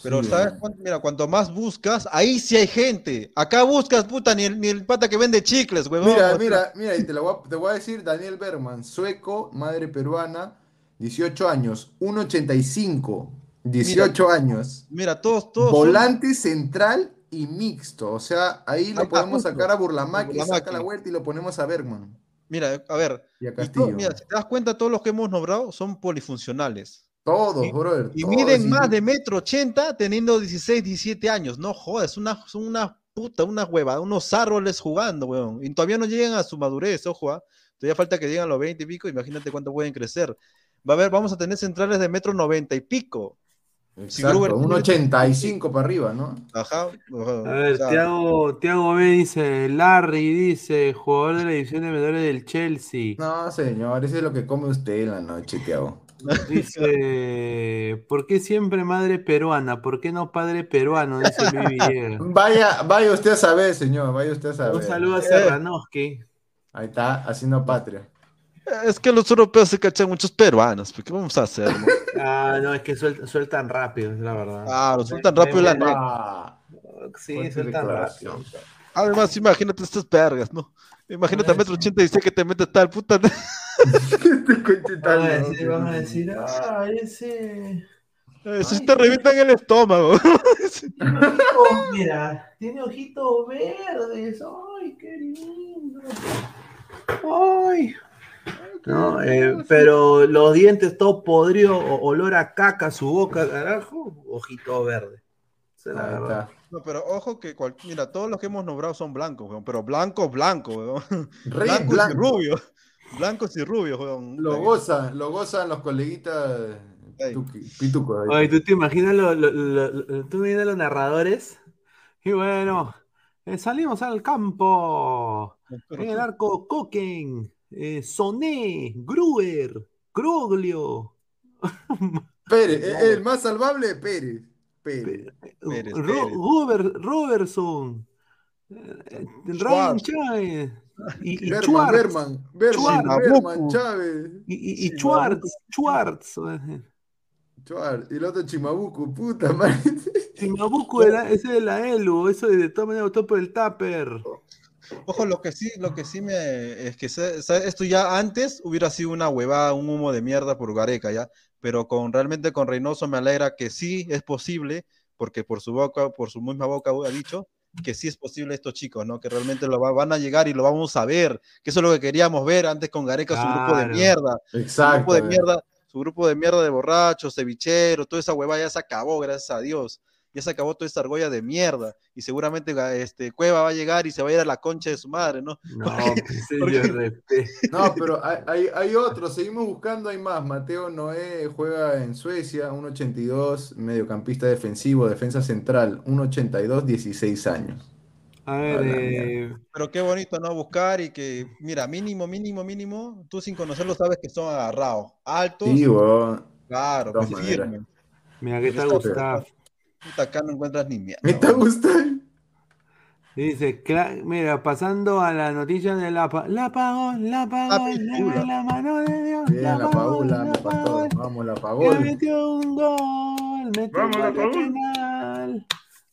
Pero, Sí, ¿sabes? cuánto? Mira, cuanto más buscas, ahí sí hay gente. Acá buscas, puta, ni el, ni el pata que vende chicles, huevón. Mira, O sea, mira, mira, y te, voy a, te voy a decir Daniel Bergman, sueco, madre peruana, 18 años, 1.85, 18 años, Mira, todos, todos. son- volante central y mixto, o sea, ahí lo podemos justo. sacar a Burlamaqui. saca la vuelta y lo ponemos a Bergman Mira, a ver. y a y Castillo. mira, si te das cuenta, todos los que hemos nombrado son polifuncionales. Todos, y- brother, Y todos, miden y- más de metro ochenta teniendo 16, 17 años. No jodas, es una, son una puta, una hueva, unos árboles jugando, weón. Y todavía no llegan a su madurez, ojo, ¿ah? Todavía falta que lleguen a los 20 y pico, imagínate cuánto pueden crecer. Va a haber, vamos a tener centrales de metro 90 y pico. Exacto, Gruber- un 85 para arriba, ¿no? Ajá. A ver, Tiago B dice, Larry dice, jugador de la división de menores del Chelsea. No, señor, eso es lo que come usted en la noche, Tiago. Dice, ¿por qué siempre madre peruana? ¿Por qué no padre peruano? Dice Luis Villegas. Vaya, vaya usted a saber, señor, vaya usted a saber. Un saludo a Serranoski. Ahí está, haciendo patria. Es que los europeos se cachan muchos peruanos, ¿qué vamos a hacer? Ah, no, es que suel- sueltan rápido, es la verdad. Ah, lo sueltan rápido la neta. Ah, Sí, sueltan rápido. Además, imagínate estas vergas, ¿no? Imagínate a metro ochenta y que te metes tal puta. Van a decir, van a decir, ah, ese... Eso sí te revientan el estómago. Oh, mira, tiene ojitos verdes. Ay, qué lindo. Ay. No, eh, pero los dientes todo podrido, olor a caca, su boca, carajo, ojito verde. La verdad. No, pero ojo que, cual- mira, todos los que hemos nombrado son blancos, weón, pero blancos, blancos, Blancos y blanco. rubios. Blancos y rubios, weón. Lo gozan, lo gozan los coleguitas pitucos. Oye, ¿tú te imaginas lo- lo- lo- lo- tú me imaginas los narradores? Y bueno, eh, salimos al campo. En el arco Coquen, eh, Soné, Gruber, Croglio, Pérez, eh, el más salvable, Pérez. Pérez. Pérez, Ro- Pérez. Robert- Robertson, eh, Ryan Schwartz. Chávez y, y Berman, Schwartz, Berman, Berman, Chávez. y, y- y Schwartz, Schwartz. Schwartz, Y el otro Chimabuco, puta madre. Chimabuco de la- ese de la ELU, eso de, de todas maneras votó por el Tupper. Ojo, lo que sí, lo que sí me es que se- se- esto ya antes hubiera sido una huevada, un humo de mierda por Gareca, ya, pero con realmente con Reynoso me alegra que sí es posible, porque por su boca, por su misma boca ha dicho que sí es posible estos chicos, ¿no? Que realmente lo va- van a llegar y lo vamos a ver, que eso es lo que queríamos ver antes con Gareca, su grupo de Claro. mierda, su Exacto. grupo de mierda, su grupo de mierda de borrachos, cevicheros, toda esa huevada ya se acabó, gracias a Dios. Ya se acabó toda esa argolla de mierda. Y seguramente ga- este, Cueva va a llegar y se va a ir a la concha de su madre, ¿no? No, Porque-. No, pero hay, hay, otros, seguimos buscando, hay más. Mateo Noé juega en Suecia, 1.82, mediocampista defensivo, defensa central, 1.82, 16 años. A ver, eh, Pero qué bonito, ¿no? Buscar y que, mira, mínimo, mínimo, mínimo, tú sin conocerlo sabes que son agarrados. Altos, Sí, claro, firmes. mira, ¿qué tal Está- Gustav? Puta, acá no encuentras ni mierda. ¿Me gustando? Dice, mira, pasando a la noticia de la pa- la apagón, la pintura. la, la mano de Dios, Bien, la la pastor. apagón, Vamos, la que Paula. metió un gol, metió Vamos, un la gol de penal,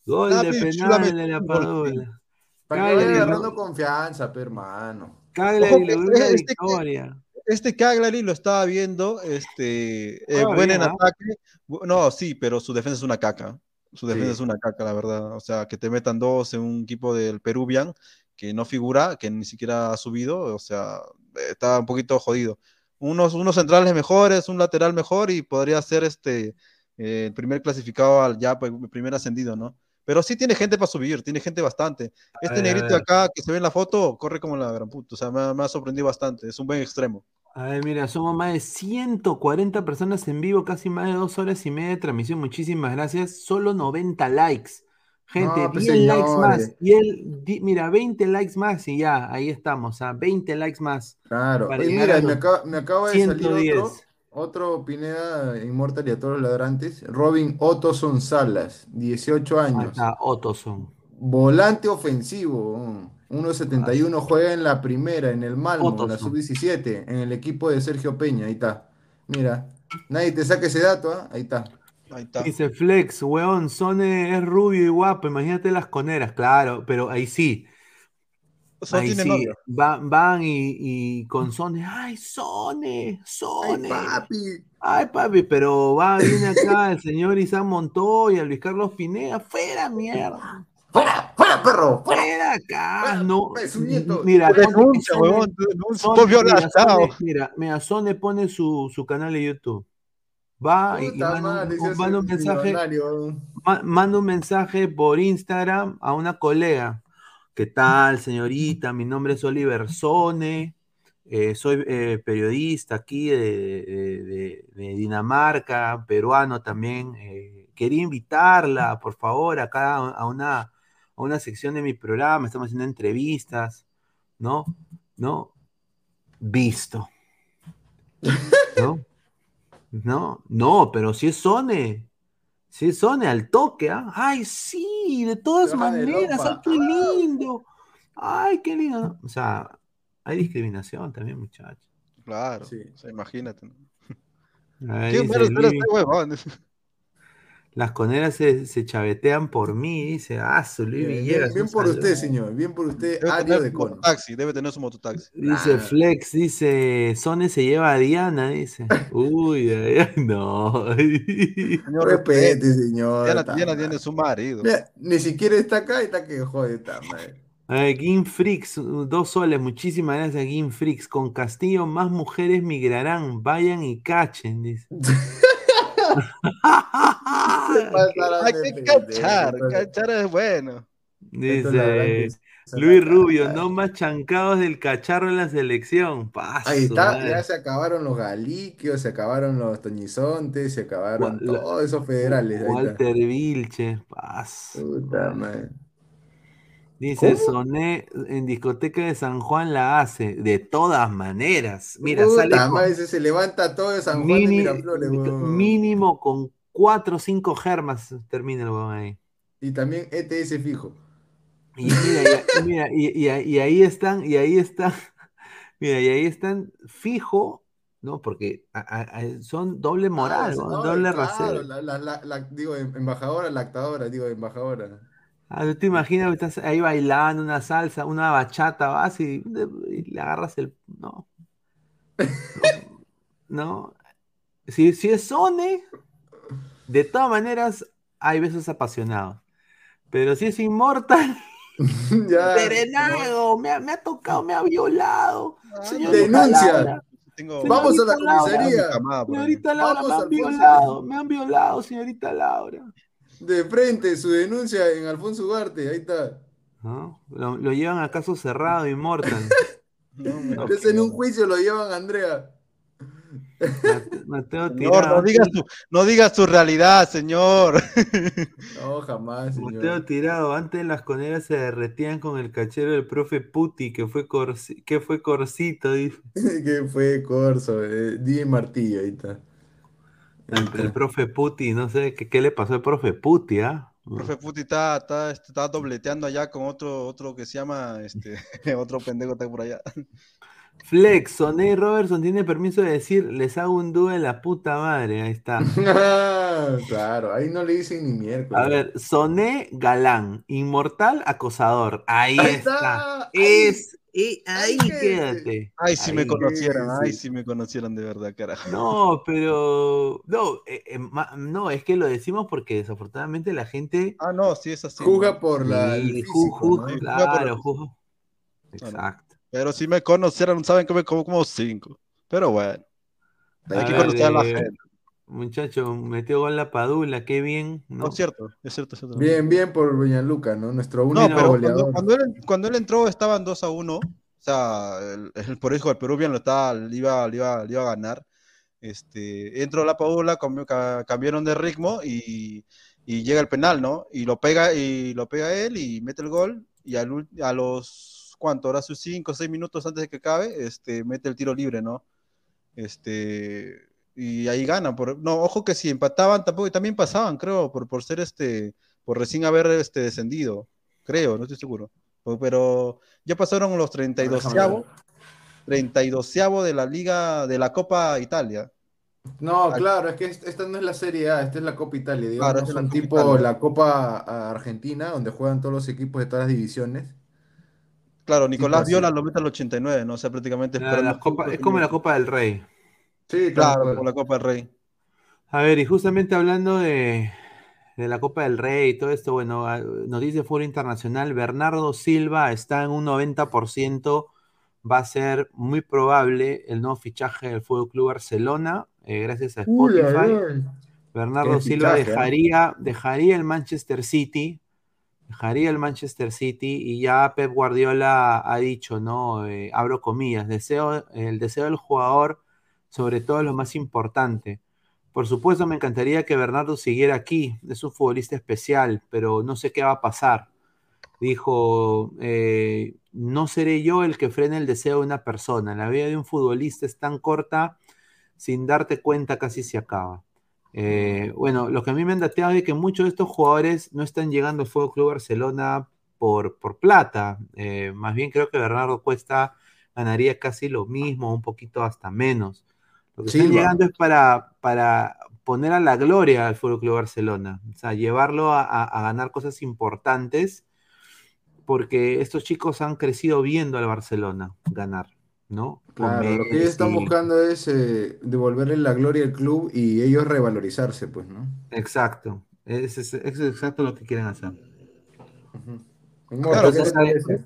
gol La de penal de la Padula, Para que vaya agarrando confianza, hermano. Cagliari logró una este- este- victoria. Este Cagliari lo estaba viendo, este, eh, Ah, buen en ataque. No, sí, pero su defensa es una caca. Su defensa Sí. es una caca, la verdad. O sea, que te metan dos en un equipo del Peruvian que no figura, que ni siquiera ha subido, o sea, está un poquito jodido. Unos, unos centrales mejores, un lateral mejor y podría ser este eh, el primer clasificado al ya pues, el primer ascendido, ¿no? Pero sí tiene gente para subir, tiene gente bastante. Este ver, negrito acá que se ve en la foto corre como la gran puta, o sea, me, me ha sorprendido bastante, es un buen extremo. A ver, mira, somos más de 140 personas en vivo, casi más de dos horas y media de transmisión. Muchísimas gracias. Solo 90 likes. Gente, No, pues, 10 likes más. Y di- mira, 20 likes más y ya, ahí estamos. A 20 likes más. Claro. Oye, mira, me acaba, me acaba de salir 110. otro, otro Pineda Inmortal y a todos los ladrantes. Robin Ottoson Salas, 18 Ahí años. está, Ottoson. Volante ofensivo. 1.71 juega en la primera, en el Malmo, en la Potosí. sub-17, en el equipo de Sergio Peña, ahí está. Mira, nadie te saque ese dato, ¿ah? Ahí está. Ahí está. Dice Flex, weón, Sone es rubio y guapo, imagínate las coneras, claro, pero ahí sí, Son ahí sí, van y, y con Sone, ay, Sone, ¡Ay, Sone, papi! ay, papi, pero va, viene acá el señor Isaac Montoya, Luis Carlos Pineda, fuera, mierda, ¡Fuera! ¡Fuera, perro! ¡Fuera! fuera acá, no, nieto. mira, denuncia, huevón, mira, mira, mira, Sone pone su, su canal de YouTube, va y, y manda un- manda un mensaje, ma- manda un mensaje por Instagram a una colega. ¿Qué tal, señorita? Mi nombre es Oliver Sone. eh, soy eh, periodista aquí de, de- de- de Dinamarca, peruano también. eh, quería invitarla, por favor, acá a a una, a una sección de mi programa. Estamos haciendo entrevistas, ¿no? ¿No? Visto. ¿No? No, no, pero si es Sone. Si es Sone al toque, ¿ah? Ay, sí, de todas de maneras, lopa. ay, qué lindo. Ay, qué lindo. O sea, hay discriminación también, muchachos. Claro, Sí. o sea, imagínate. ¿no? Ahí ¿Qué malo este huevón? Las coneras se, se chavetean por mí, dice, ah, su Luis Bien, bien, Villegas. bien un por saludo. usted, señor. Bien por usted, Debe Ario tener de su Cono. mototaxi, debe tener su mototaxi. Dice Ah. Flex, dice, Sone se lleva a Diana, dice. Uy, ay, ay, no. Señor, Respete, señor. Diana, Diana tiene su marido. Mira, ni siquiera está acá y está que jode, está madre. A ver, Game Freaks, dos soles, muchísimas gracias, Game Freaks. Con Castillo más mujeres migrarán, vayan y cachen, dice. Hay de que cachar, cachar es bueno. Dice Luis Rubio, no más chancados del cacharro en la selección. Pa' Ahí está, madre. ya se acabaron los galiquios, se acabaron los toñizontes, se acabaron todos esos federales. Walter Vilche, paz. Puta madre. Dice ¿Cómo? Soné en discoteca de San Juan la hace. De todas maneras. Mira, sale Puta con- madre, se levanta todo de San Juan de Mini- Miraflores, huevón. mínimo con cuatro o cinco germas termina el huevón ahí. Y también ETS fijo. Y mira, y, mira, y, y- y ahí están, y ahí están, mira, y ahí están fijo, ¿no? Porque a- a- a- son doble moral, Ah, ¿no? no, doble claro, rasero. la, la- la- digo, em- embajadora, lactadora, digo, embajadora. Ah, ¿tú te imaginas que estás ahí bailando una salsa, una bachata, vas y, y le agarras el. No. No. Si, si es Sone, de todas maneras, hay besos apasionados. Pero si es Inmortal, ya. Serenado, me ha, me ha tocado, me ha violado. Denuncia. Tengo Vamos a la Laura. comisaría. señorita Laura, Vamos, me han Alfonso. violado, me han violado, señorita Laura. De frente, su denuncia en Alfonso Ugarte, ahí está. ¿No? Lo, lo llevan a caso cerrado, Inmortal. No, Entonces en un juicio lo llevan a Andrea. Mate- Mateo Señor, Tirado. no digas tu, no digas tu realidad, señor. No, jamás, Mateo. Tirado, antes las coneras se derretían con el cachero del profe Puti, que fue, corci- que fue Corsito, dice. que fue Corso, eh, DJ Martillo, ahí está. Ahí El, el profe Puti, no sé qué, qué le pasó al profe Puti, ¿ah? Profe Puti está, está, está dobleteando allá con otro, otro que se llama, este, otro pendejo está por allá. Flex, Soné y Robertson tiene permiso de decir, les hago un dúo en la puta madre, ahí está. Claro, ahí no le dicen ni miércoles. A ver, Soné Galán, Inmortal Acosador, ahí, Ahí está. está, ahí. Es, y ahí ahí quédate. Ay, si me Ahí. conocieran, sí, ay, si me conocieran de verdad, carajo. No, pero no, eh, eh, ma- no, es que lo decimos porque desafortunadamente la gente Ah, no, sí es así. Juzga ¿no? por la, el Sí, físico, ju- ju- claro, ju- Exacto. Pero si me conocieran, saben que me como como cinco. Pero bueno, hay A que ver, conocer a la eh, gente. Muchacho, metió gol la Padula, qué bien, No, ¿no? es cierto, es cierto, es cierto. Bien, bien por Luca, ¿no? Nuestro No, único pero cuando, goleador. cuando él, cuando él entró estaban 2 a 1. O sea, el, el- por eso el Peruvian lo estaba, le iba, le iba, le iba a ganar. Este, entró la ca- cambiaron de ritmo y, y llega el penal, ¿no? Y lo pega, y lo pega él y mete el gol. Y al a los, ¿cuánto? Ahora sus 5 o 6 minutos antes de que acabe, este, mete el tiro libre, ¿no? Este, y ahí gana. Por, no, ojo que si empataban tampoco, también pasaban, creo, por, por ser este, por recién haber este, descendido. Creo, no estoy seguro. Pero ya pasaron los 32 Déjame 32 de la Liga de la Copa Italia. No, claro, es que est- esta no es la Serie A, esta es la Copa Italia, Claro, digamos, la un Copa tipo Italia. la Copa Argentina, donde juegan todos los equipos de todas las divisiones. Claro, Nicolás. Viola lo mete al 89, ¿no? O sea, prácticamente La- la Copa- es como la. Copa del Rey. Sí, Claro, como la Copa del Rey. A ver, y justamente hablando de, de la Copa del Rey y todo esto, bueno, noticia de fútbol internacional, Bernardo Silva está en un 90%, va a ser muy probable el nuevo fichaje del Fútbol Club Barcelona, eh, gracias a Uy, Spotify. ay, ay. Bernardo Silva fichaje, ¿eh? dejaría, dejaría el Manchester City, dejaría el Manchester City y ya Pep Guardiola ha dicho, ¿no? Eh, abro comillas, deseo, el deseo del jugador, sobre todo lo más importante. Por supuesto, me encantaría que Bernardo siguiera aquí, es un futbolista especial, pero no sé qué va a pasar. Dijo, eh, no seré yo el que frene el deseo de una persona. La vida de un futbolista es tan corta, sin darte cuenta casi se acaba. Eh, bueno, lo que a mí me han dateado es que muchos de estos jugadores no están llegando al Fútbol Club Barcelona por, por plata. Eh, más bien creo que Bernardo Cuesta ganaría casi lo mismo, un poquito hasta menos. Lo que están Silva. llegando es para, para poner a la gloria al Fútbol Club Barcelona, o sea, llevarlo a, a- a ganar cosas importantes, porque estos chicos han crecido viendo al Barcelona ganar, ¿no? Claro, lo que ellos están buscando es eh, devolverle la gloria al club y ellos revalorizarse, pues, ¿no? Exacto. Es, es- es exacto lo que quieren hacer. Ujú. Claro, ¿qué te parece?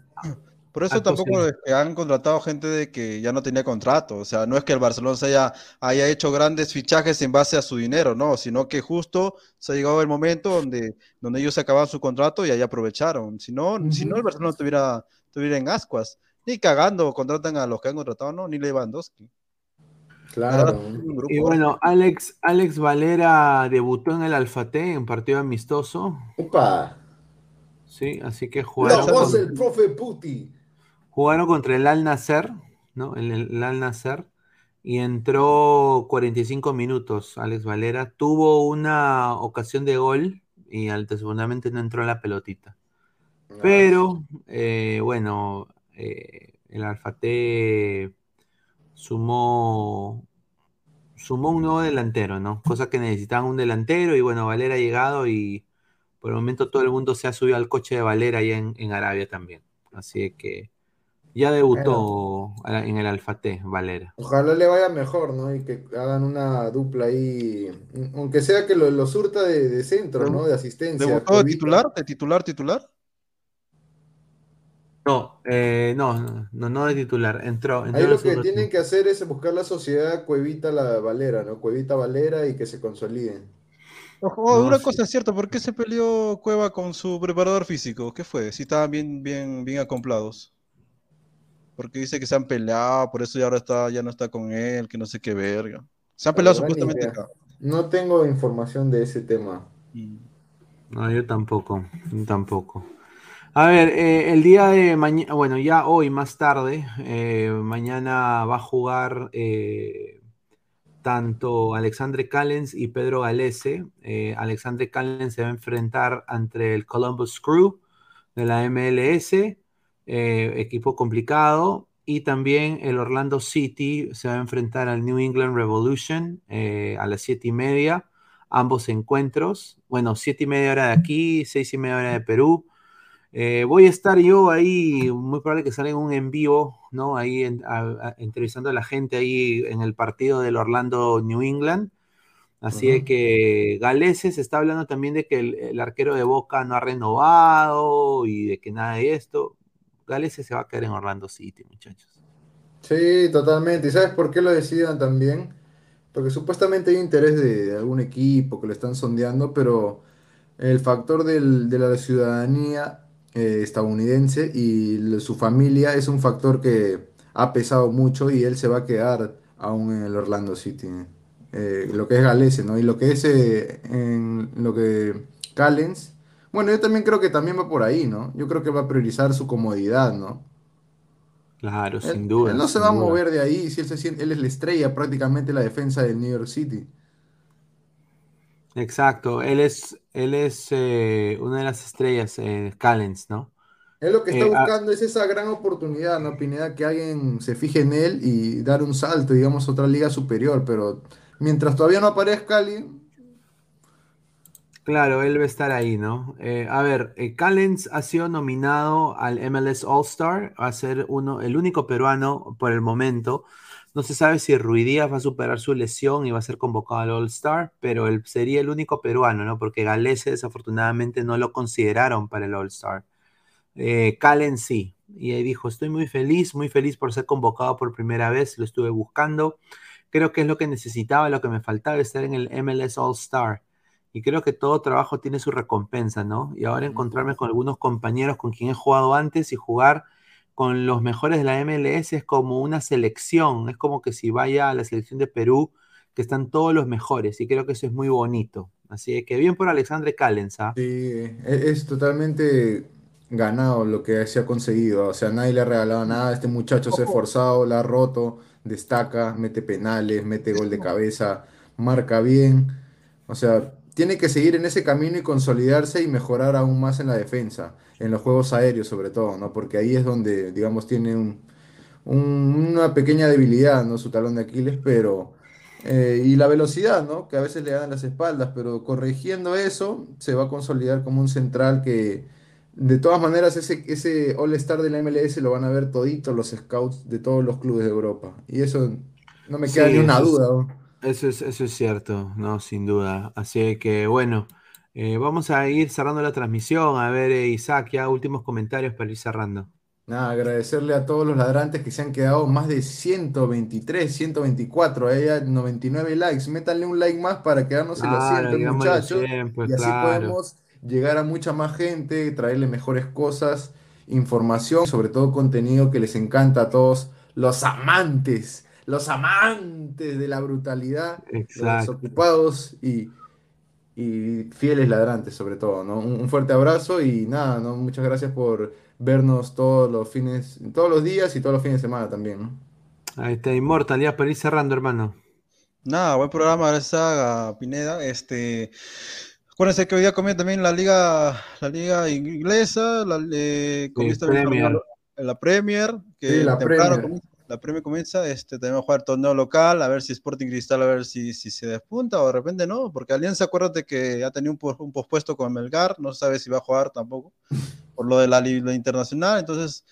Por eso tampoco es que han contratado gente de que ya no tenía contrato. O sea, no es que el Barcelona se haya, haya hecho grandes fichajes en base a su dinero, no, sino que justo se ha llegado el momento donde, donde ellos acababan su contrato y ahí aprovecharon. Si no, si no el Barcelona estuviera, estuviera en ascuas. Ni cagando contratan a los que han contratado, no, ni Lewandowski. Claro. Y bueno, Alex, Alex Valera debutó en el Alfate en partido amistoso. Opa. Sí, así que jugaron, voz con- del profe Puti. jugaron contra el Al Nasser, ¿no? El, el Al Nasser. Y entró 45 minutos Alex Valera. Tuvo una ocasión de gol y al seguramente no entró la pelotita. Pero, eh, bueno, eh, el Alfate sumó, sumó un nuevo delantero, ¿no? Cosa que necesitaban un delantero y bueno, Valera ha llegado y por el momento todo el mundo se ha subido al coche de Valera allá en, en Arabia también. Así que ya debutó en el Alfate, Valera. Ojalá le vaya mejor, ¿no? Y que hagan una dupla ahí, aunque sea que lo, lo surta de, de centro, ¿no? De asistencia. ¿Debutó de titular? ¿De titular, titular? No, eh, no, no, no, no de titular. Entró, entró Ahí lo que tienen tiempo. que hacer es buscar la sociedad Cuevita la Valera, ¿no? Cuevita Valera y que se consoliden. Ojo, No, una sí. cosa es cierta, ¿por qué se peleó Cueva con su preparador físico? ¿Qué fue? Si estaban bien, bien, bien acomplados. Porque dice que se han peleado, por eso ya ahora está, ya no está con él, que no sé qué verga. Se han peleado ni supuestamente acá. No tengo información de ese tema. No, yo tampoco, yo tampoco. A ver, eh, el día de mañana, bueno, ya hoy más tarde, eh, mañana va a jugar eh, tanto Alexandre Callens y Pedro Galese. Eh, Alexandre Callens se va a enfrentar ante el Columbus Crew de la MLS, equipo complicado, y también el Orlando City se va a enfrentar al New England Revolution a las siete y media ambos encuentros. Bueno, siete y media hora de aquí, seis y media hora de Perú. Eh, voy a estar yo ahí, muy probable que salga un en vivo, ¿no? Ahí en- a- a- entrevistando a la gente ahí en el partido del Orlando New England. Así Ajá. de que Galese se está hablando también de que el, el arquero de Boca no ha renovado y de que nada de esto. Galese se va a quedar en Orlando City, muchachos. Sí, totalmente. ¿Y sabes por qué lo decidan también? Porque supuestamente hay interés de, de algún equipo que lo están sondeando, pero el factor del- de la ciudadanía eh, estadounidense y su familia es un factor que ha pesado mucho y él se va a quedar aún en el Orlando City. Eh, lo que es Galese, ¿no? Y lo que es eh, en lo que Callens, bueno, yo también creo que también va por ahí, ¿no? Yo creo que va a priorizar su comodidad, ¿no? Claro, Él, sin duda. él no se va a mover de ahí si él, se siente- él es la estrella prácticamente de la defensa del New York City. Exacto, él es, él es eh, una de las estrellas, eh, Callens, ¿no? Él lo que está Eh, a- buscando es esa gran oportunidad, ¿no? Pineda, que alguien se fije en él y dar un salto, digamos, a otra liga superior, pero mientras todavía no aparezca alguien, Claro, él va a estar ahí, ¿no? Eh, a ver, eh, Callens ha sido nominado al MLS All-Star, va a ser uno, el único peruano por el momento. No se sabe si Ruidíaz va a superar su lesión y va a ser convocado al All-Star, pero él sería el único peruano, ¿no? Porque Galese desafortunadamente no lo consideraron para el All-Star. Eh, Callens sí, y ahí dijo, estoy muy feliz, muy feliz por ser convocado por primera vez, lo estuve buscando. Creo que es lo que necesitaba, lo que me faltaba, estar en el MLS All-Star. Y creo que todo trabajo tiene su recompensa, ¿no? Y ahora encontrarme con algunos compañeros con quien he jugado antes y jugar con los mejores de la MLS es como una selección, es como que si vaya a la selección de Perú, que están todos los mejores, y creo que eso es muy bonito. Así que bien por Alexandre Callens, ¿ah? sí, es, es totalmente ganado lo que se ha conseguido. O sea, nadie le ha regalado nada. Este muchacho se ha esforzado, la ha roto, destaca, mete penales, mete gol de cabeza, marca bien. O sea, tiene que seguir en ese camino y consolidarse y mejorar aún más en la defensa, en los juegos aéreos sobre todo, ¿no? Porque ahí es donde, digamos, tiene un, un- una pequeña debilidad, ¿no? Su talón de Aquiles, pero... eh, y la velocidad, ¿no? Que a veces le dan las espaldas, pero corrigiendo eso, se va a consolidar como un central que, de todas maneras, ese, ese All-Star de la MLS lo van a ver toditos los scouts de todos los clubes de Europa. Y eso no me queda Sí, ni una duda, ¿no? Eso es, eso es cierto, no, sin duda. Así que bueno, eh, vamos a ir cerrando la transmisión. A ver, eh, Isaac, ya últimos comentarios para ir cerrando. Nada, agradecerle a todos los ladrantes que se han quedado más de 123, 124, ahí hay 99 likes. Métanle un like más para quedarnos en los 100, Claro, digamos los muchachos. 100, pues Y así claro. podemos llegar a mucha más gente, traerle mejores cosas, información, sobre todo contenido que les encanta a todos los amantes, los amantes de la brutalidad, los Exacto. desocupados y, y fieles ladrantes sobre todo, ¿no? Un, un fuerte abrazo y nada, ¿no? Muchas gracias por vernos todos los fines, todos los días y todos los fines de semana también, ¿no? Ahí está, Immortal, ya para ir cerrando, hermano. Nada, buen programa, gracias a Pineda. Este, acuérdense que hoy día comienza también la liga, la liga inglesa, la, eh, comienza Premier. la, la Premier, que Sí, la temprano Premier. comienza- la Premier comienza, este, también va a jugar torneo local, a ver si Sporting Cristal, a ver si, si se despunta o de repente no, porque Alianza, acuérdate que ha tenido un, un pospuesto con Melgar, no sabe si va a jugar tampoco, por lo de la liga internacional, entonces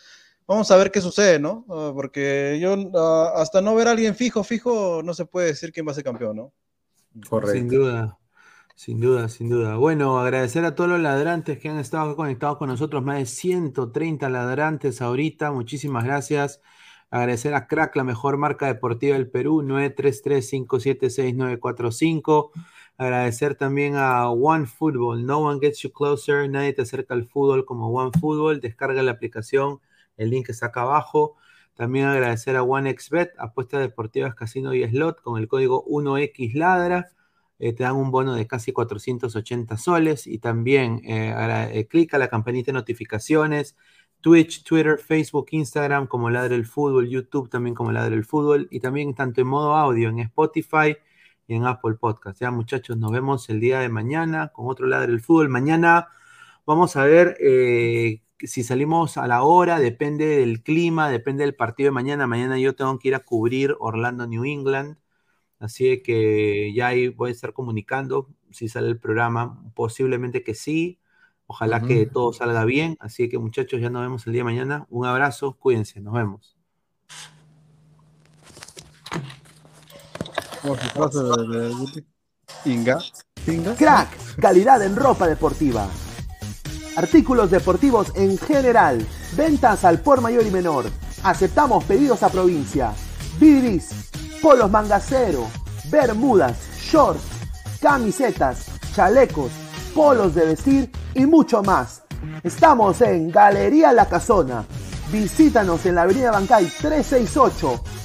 vamos a ver qué sucede, ¿no? Ah, porque yo, ah, hasta no ver a alguien fijo, fijo, no se puede decir quién va a ser campeón, ¿no? Sin Correcto. duda, sin duda, sin duda. Bueno, agradecer a todos los ladrantes que han estado conectados con nosotros, más de 130 ladrantes ahorita, muchísimas gracias. Agradecer a Crack, la mejor marca deportiva del Perú, 933-576-945. Agradecer también a One Football, No One Gets You Closer, nadie te acerca al fútbol como One Football. Descarga la aplicación, el link está acá abajo. También agradecer a OneXBet, apuestas deportivas, casino y slot, con el código 1XLadra. eh, te dan un bono de casi 480 soles. Y también eh, eh, clica la campanita de notificaciones. Twitch, Twitter, Facebook, Instagram como Ladre el Fútbol, YouTube también como Ladre el Fútbol. Y también tanto en modo audio en Spotify y en Apple Podcast. Ya muchachos, nos vemos el día de mañana con otro Ladre el Fútbol. Mañana vamos a ver eh, si salimos a la hora, depende del clima, depende del partido de mañana. Mañana yo tengo que ir a cubrir Orlando, New England. Así que ya ahí voy a estar comunicando si sale el programa. Posiblemente que sí. Ojalá Ujú. que todo salga bien. Así que muchachos, ya nos vemos el día de mañana. Un abrazo, cuídense, nos vemos. Crack, calidad en ropa deportiva. Artículos deportivos en general. Ventas al por mayor y menor. Aceptamos pedidos a provincia. Bidris, polos mangacero, bermudas, shorts, camisetas, chalecos, polos de vestir y mucho más. Estamos en Galería La Casona. Visítanos en la Avenida Bancay 368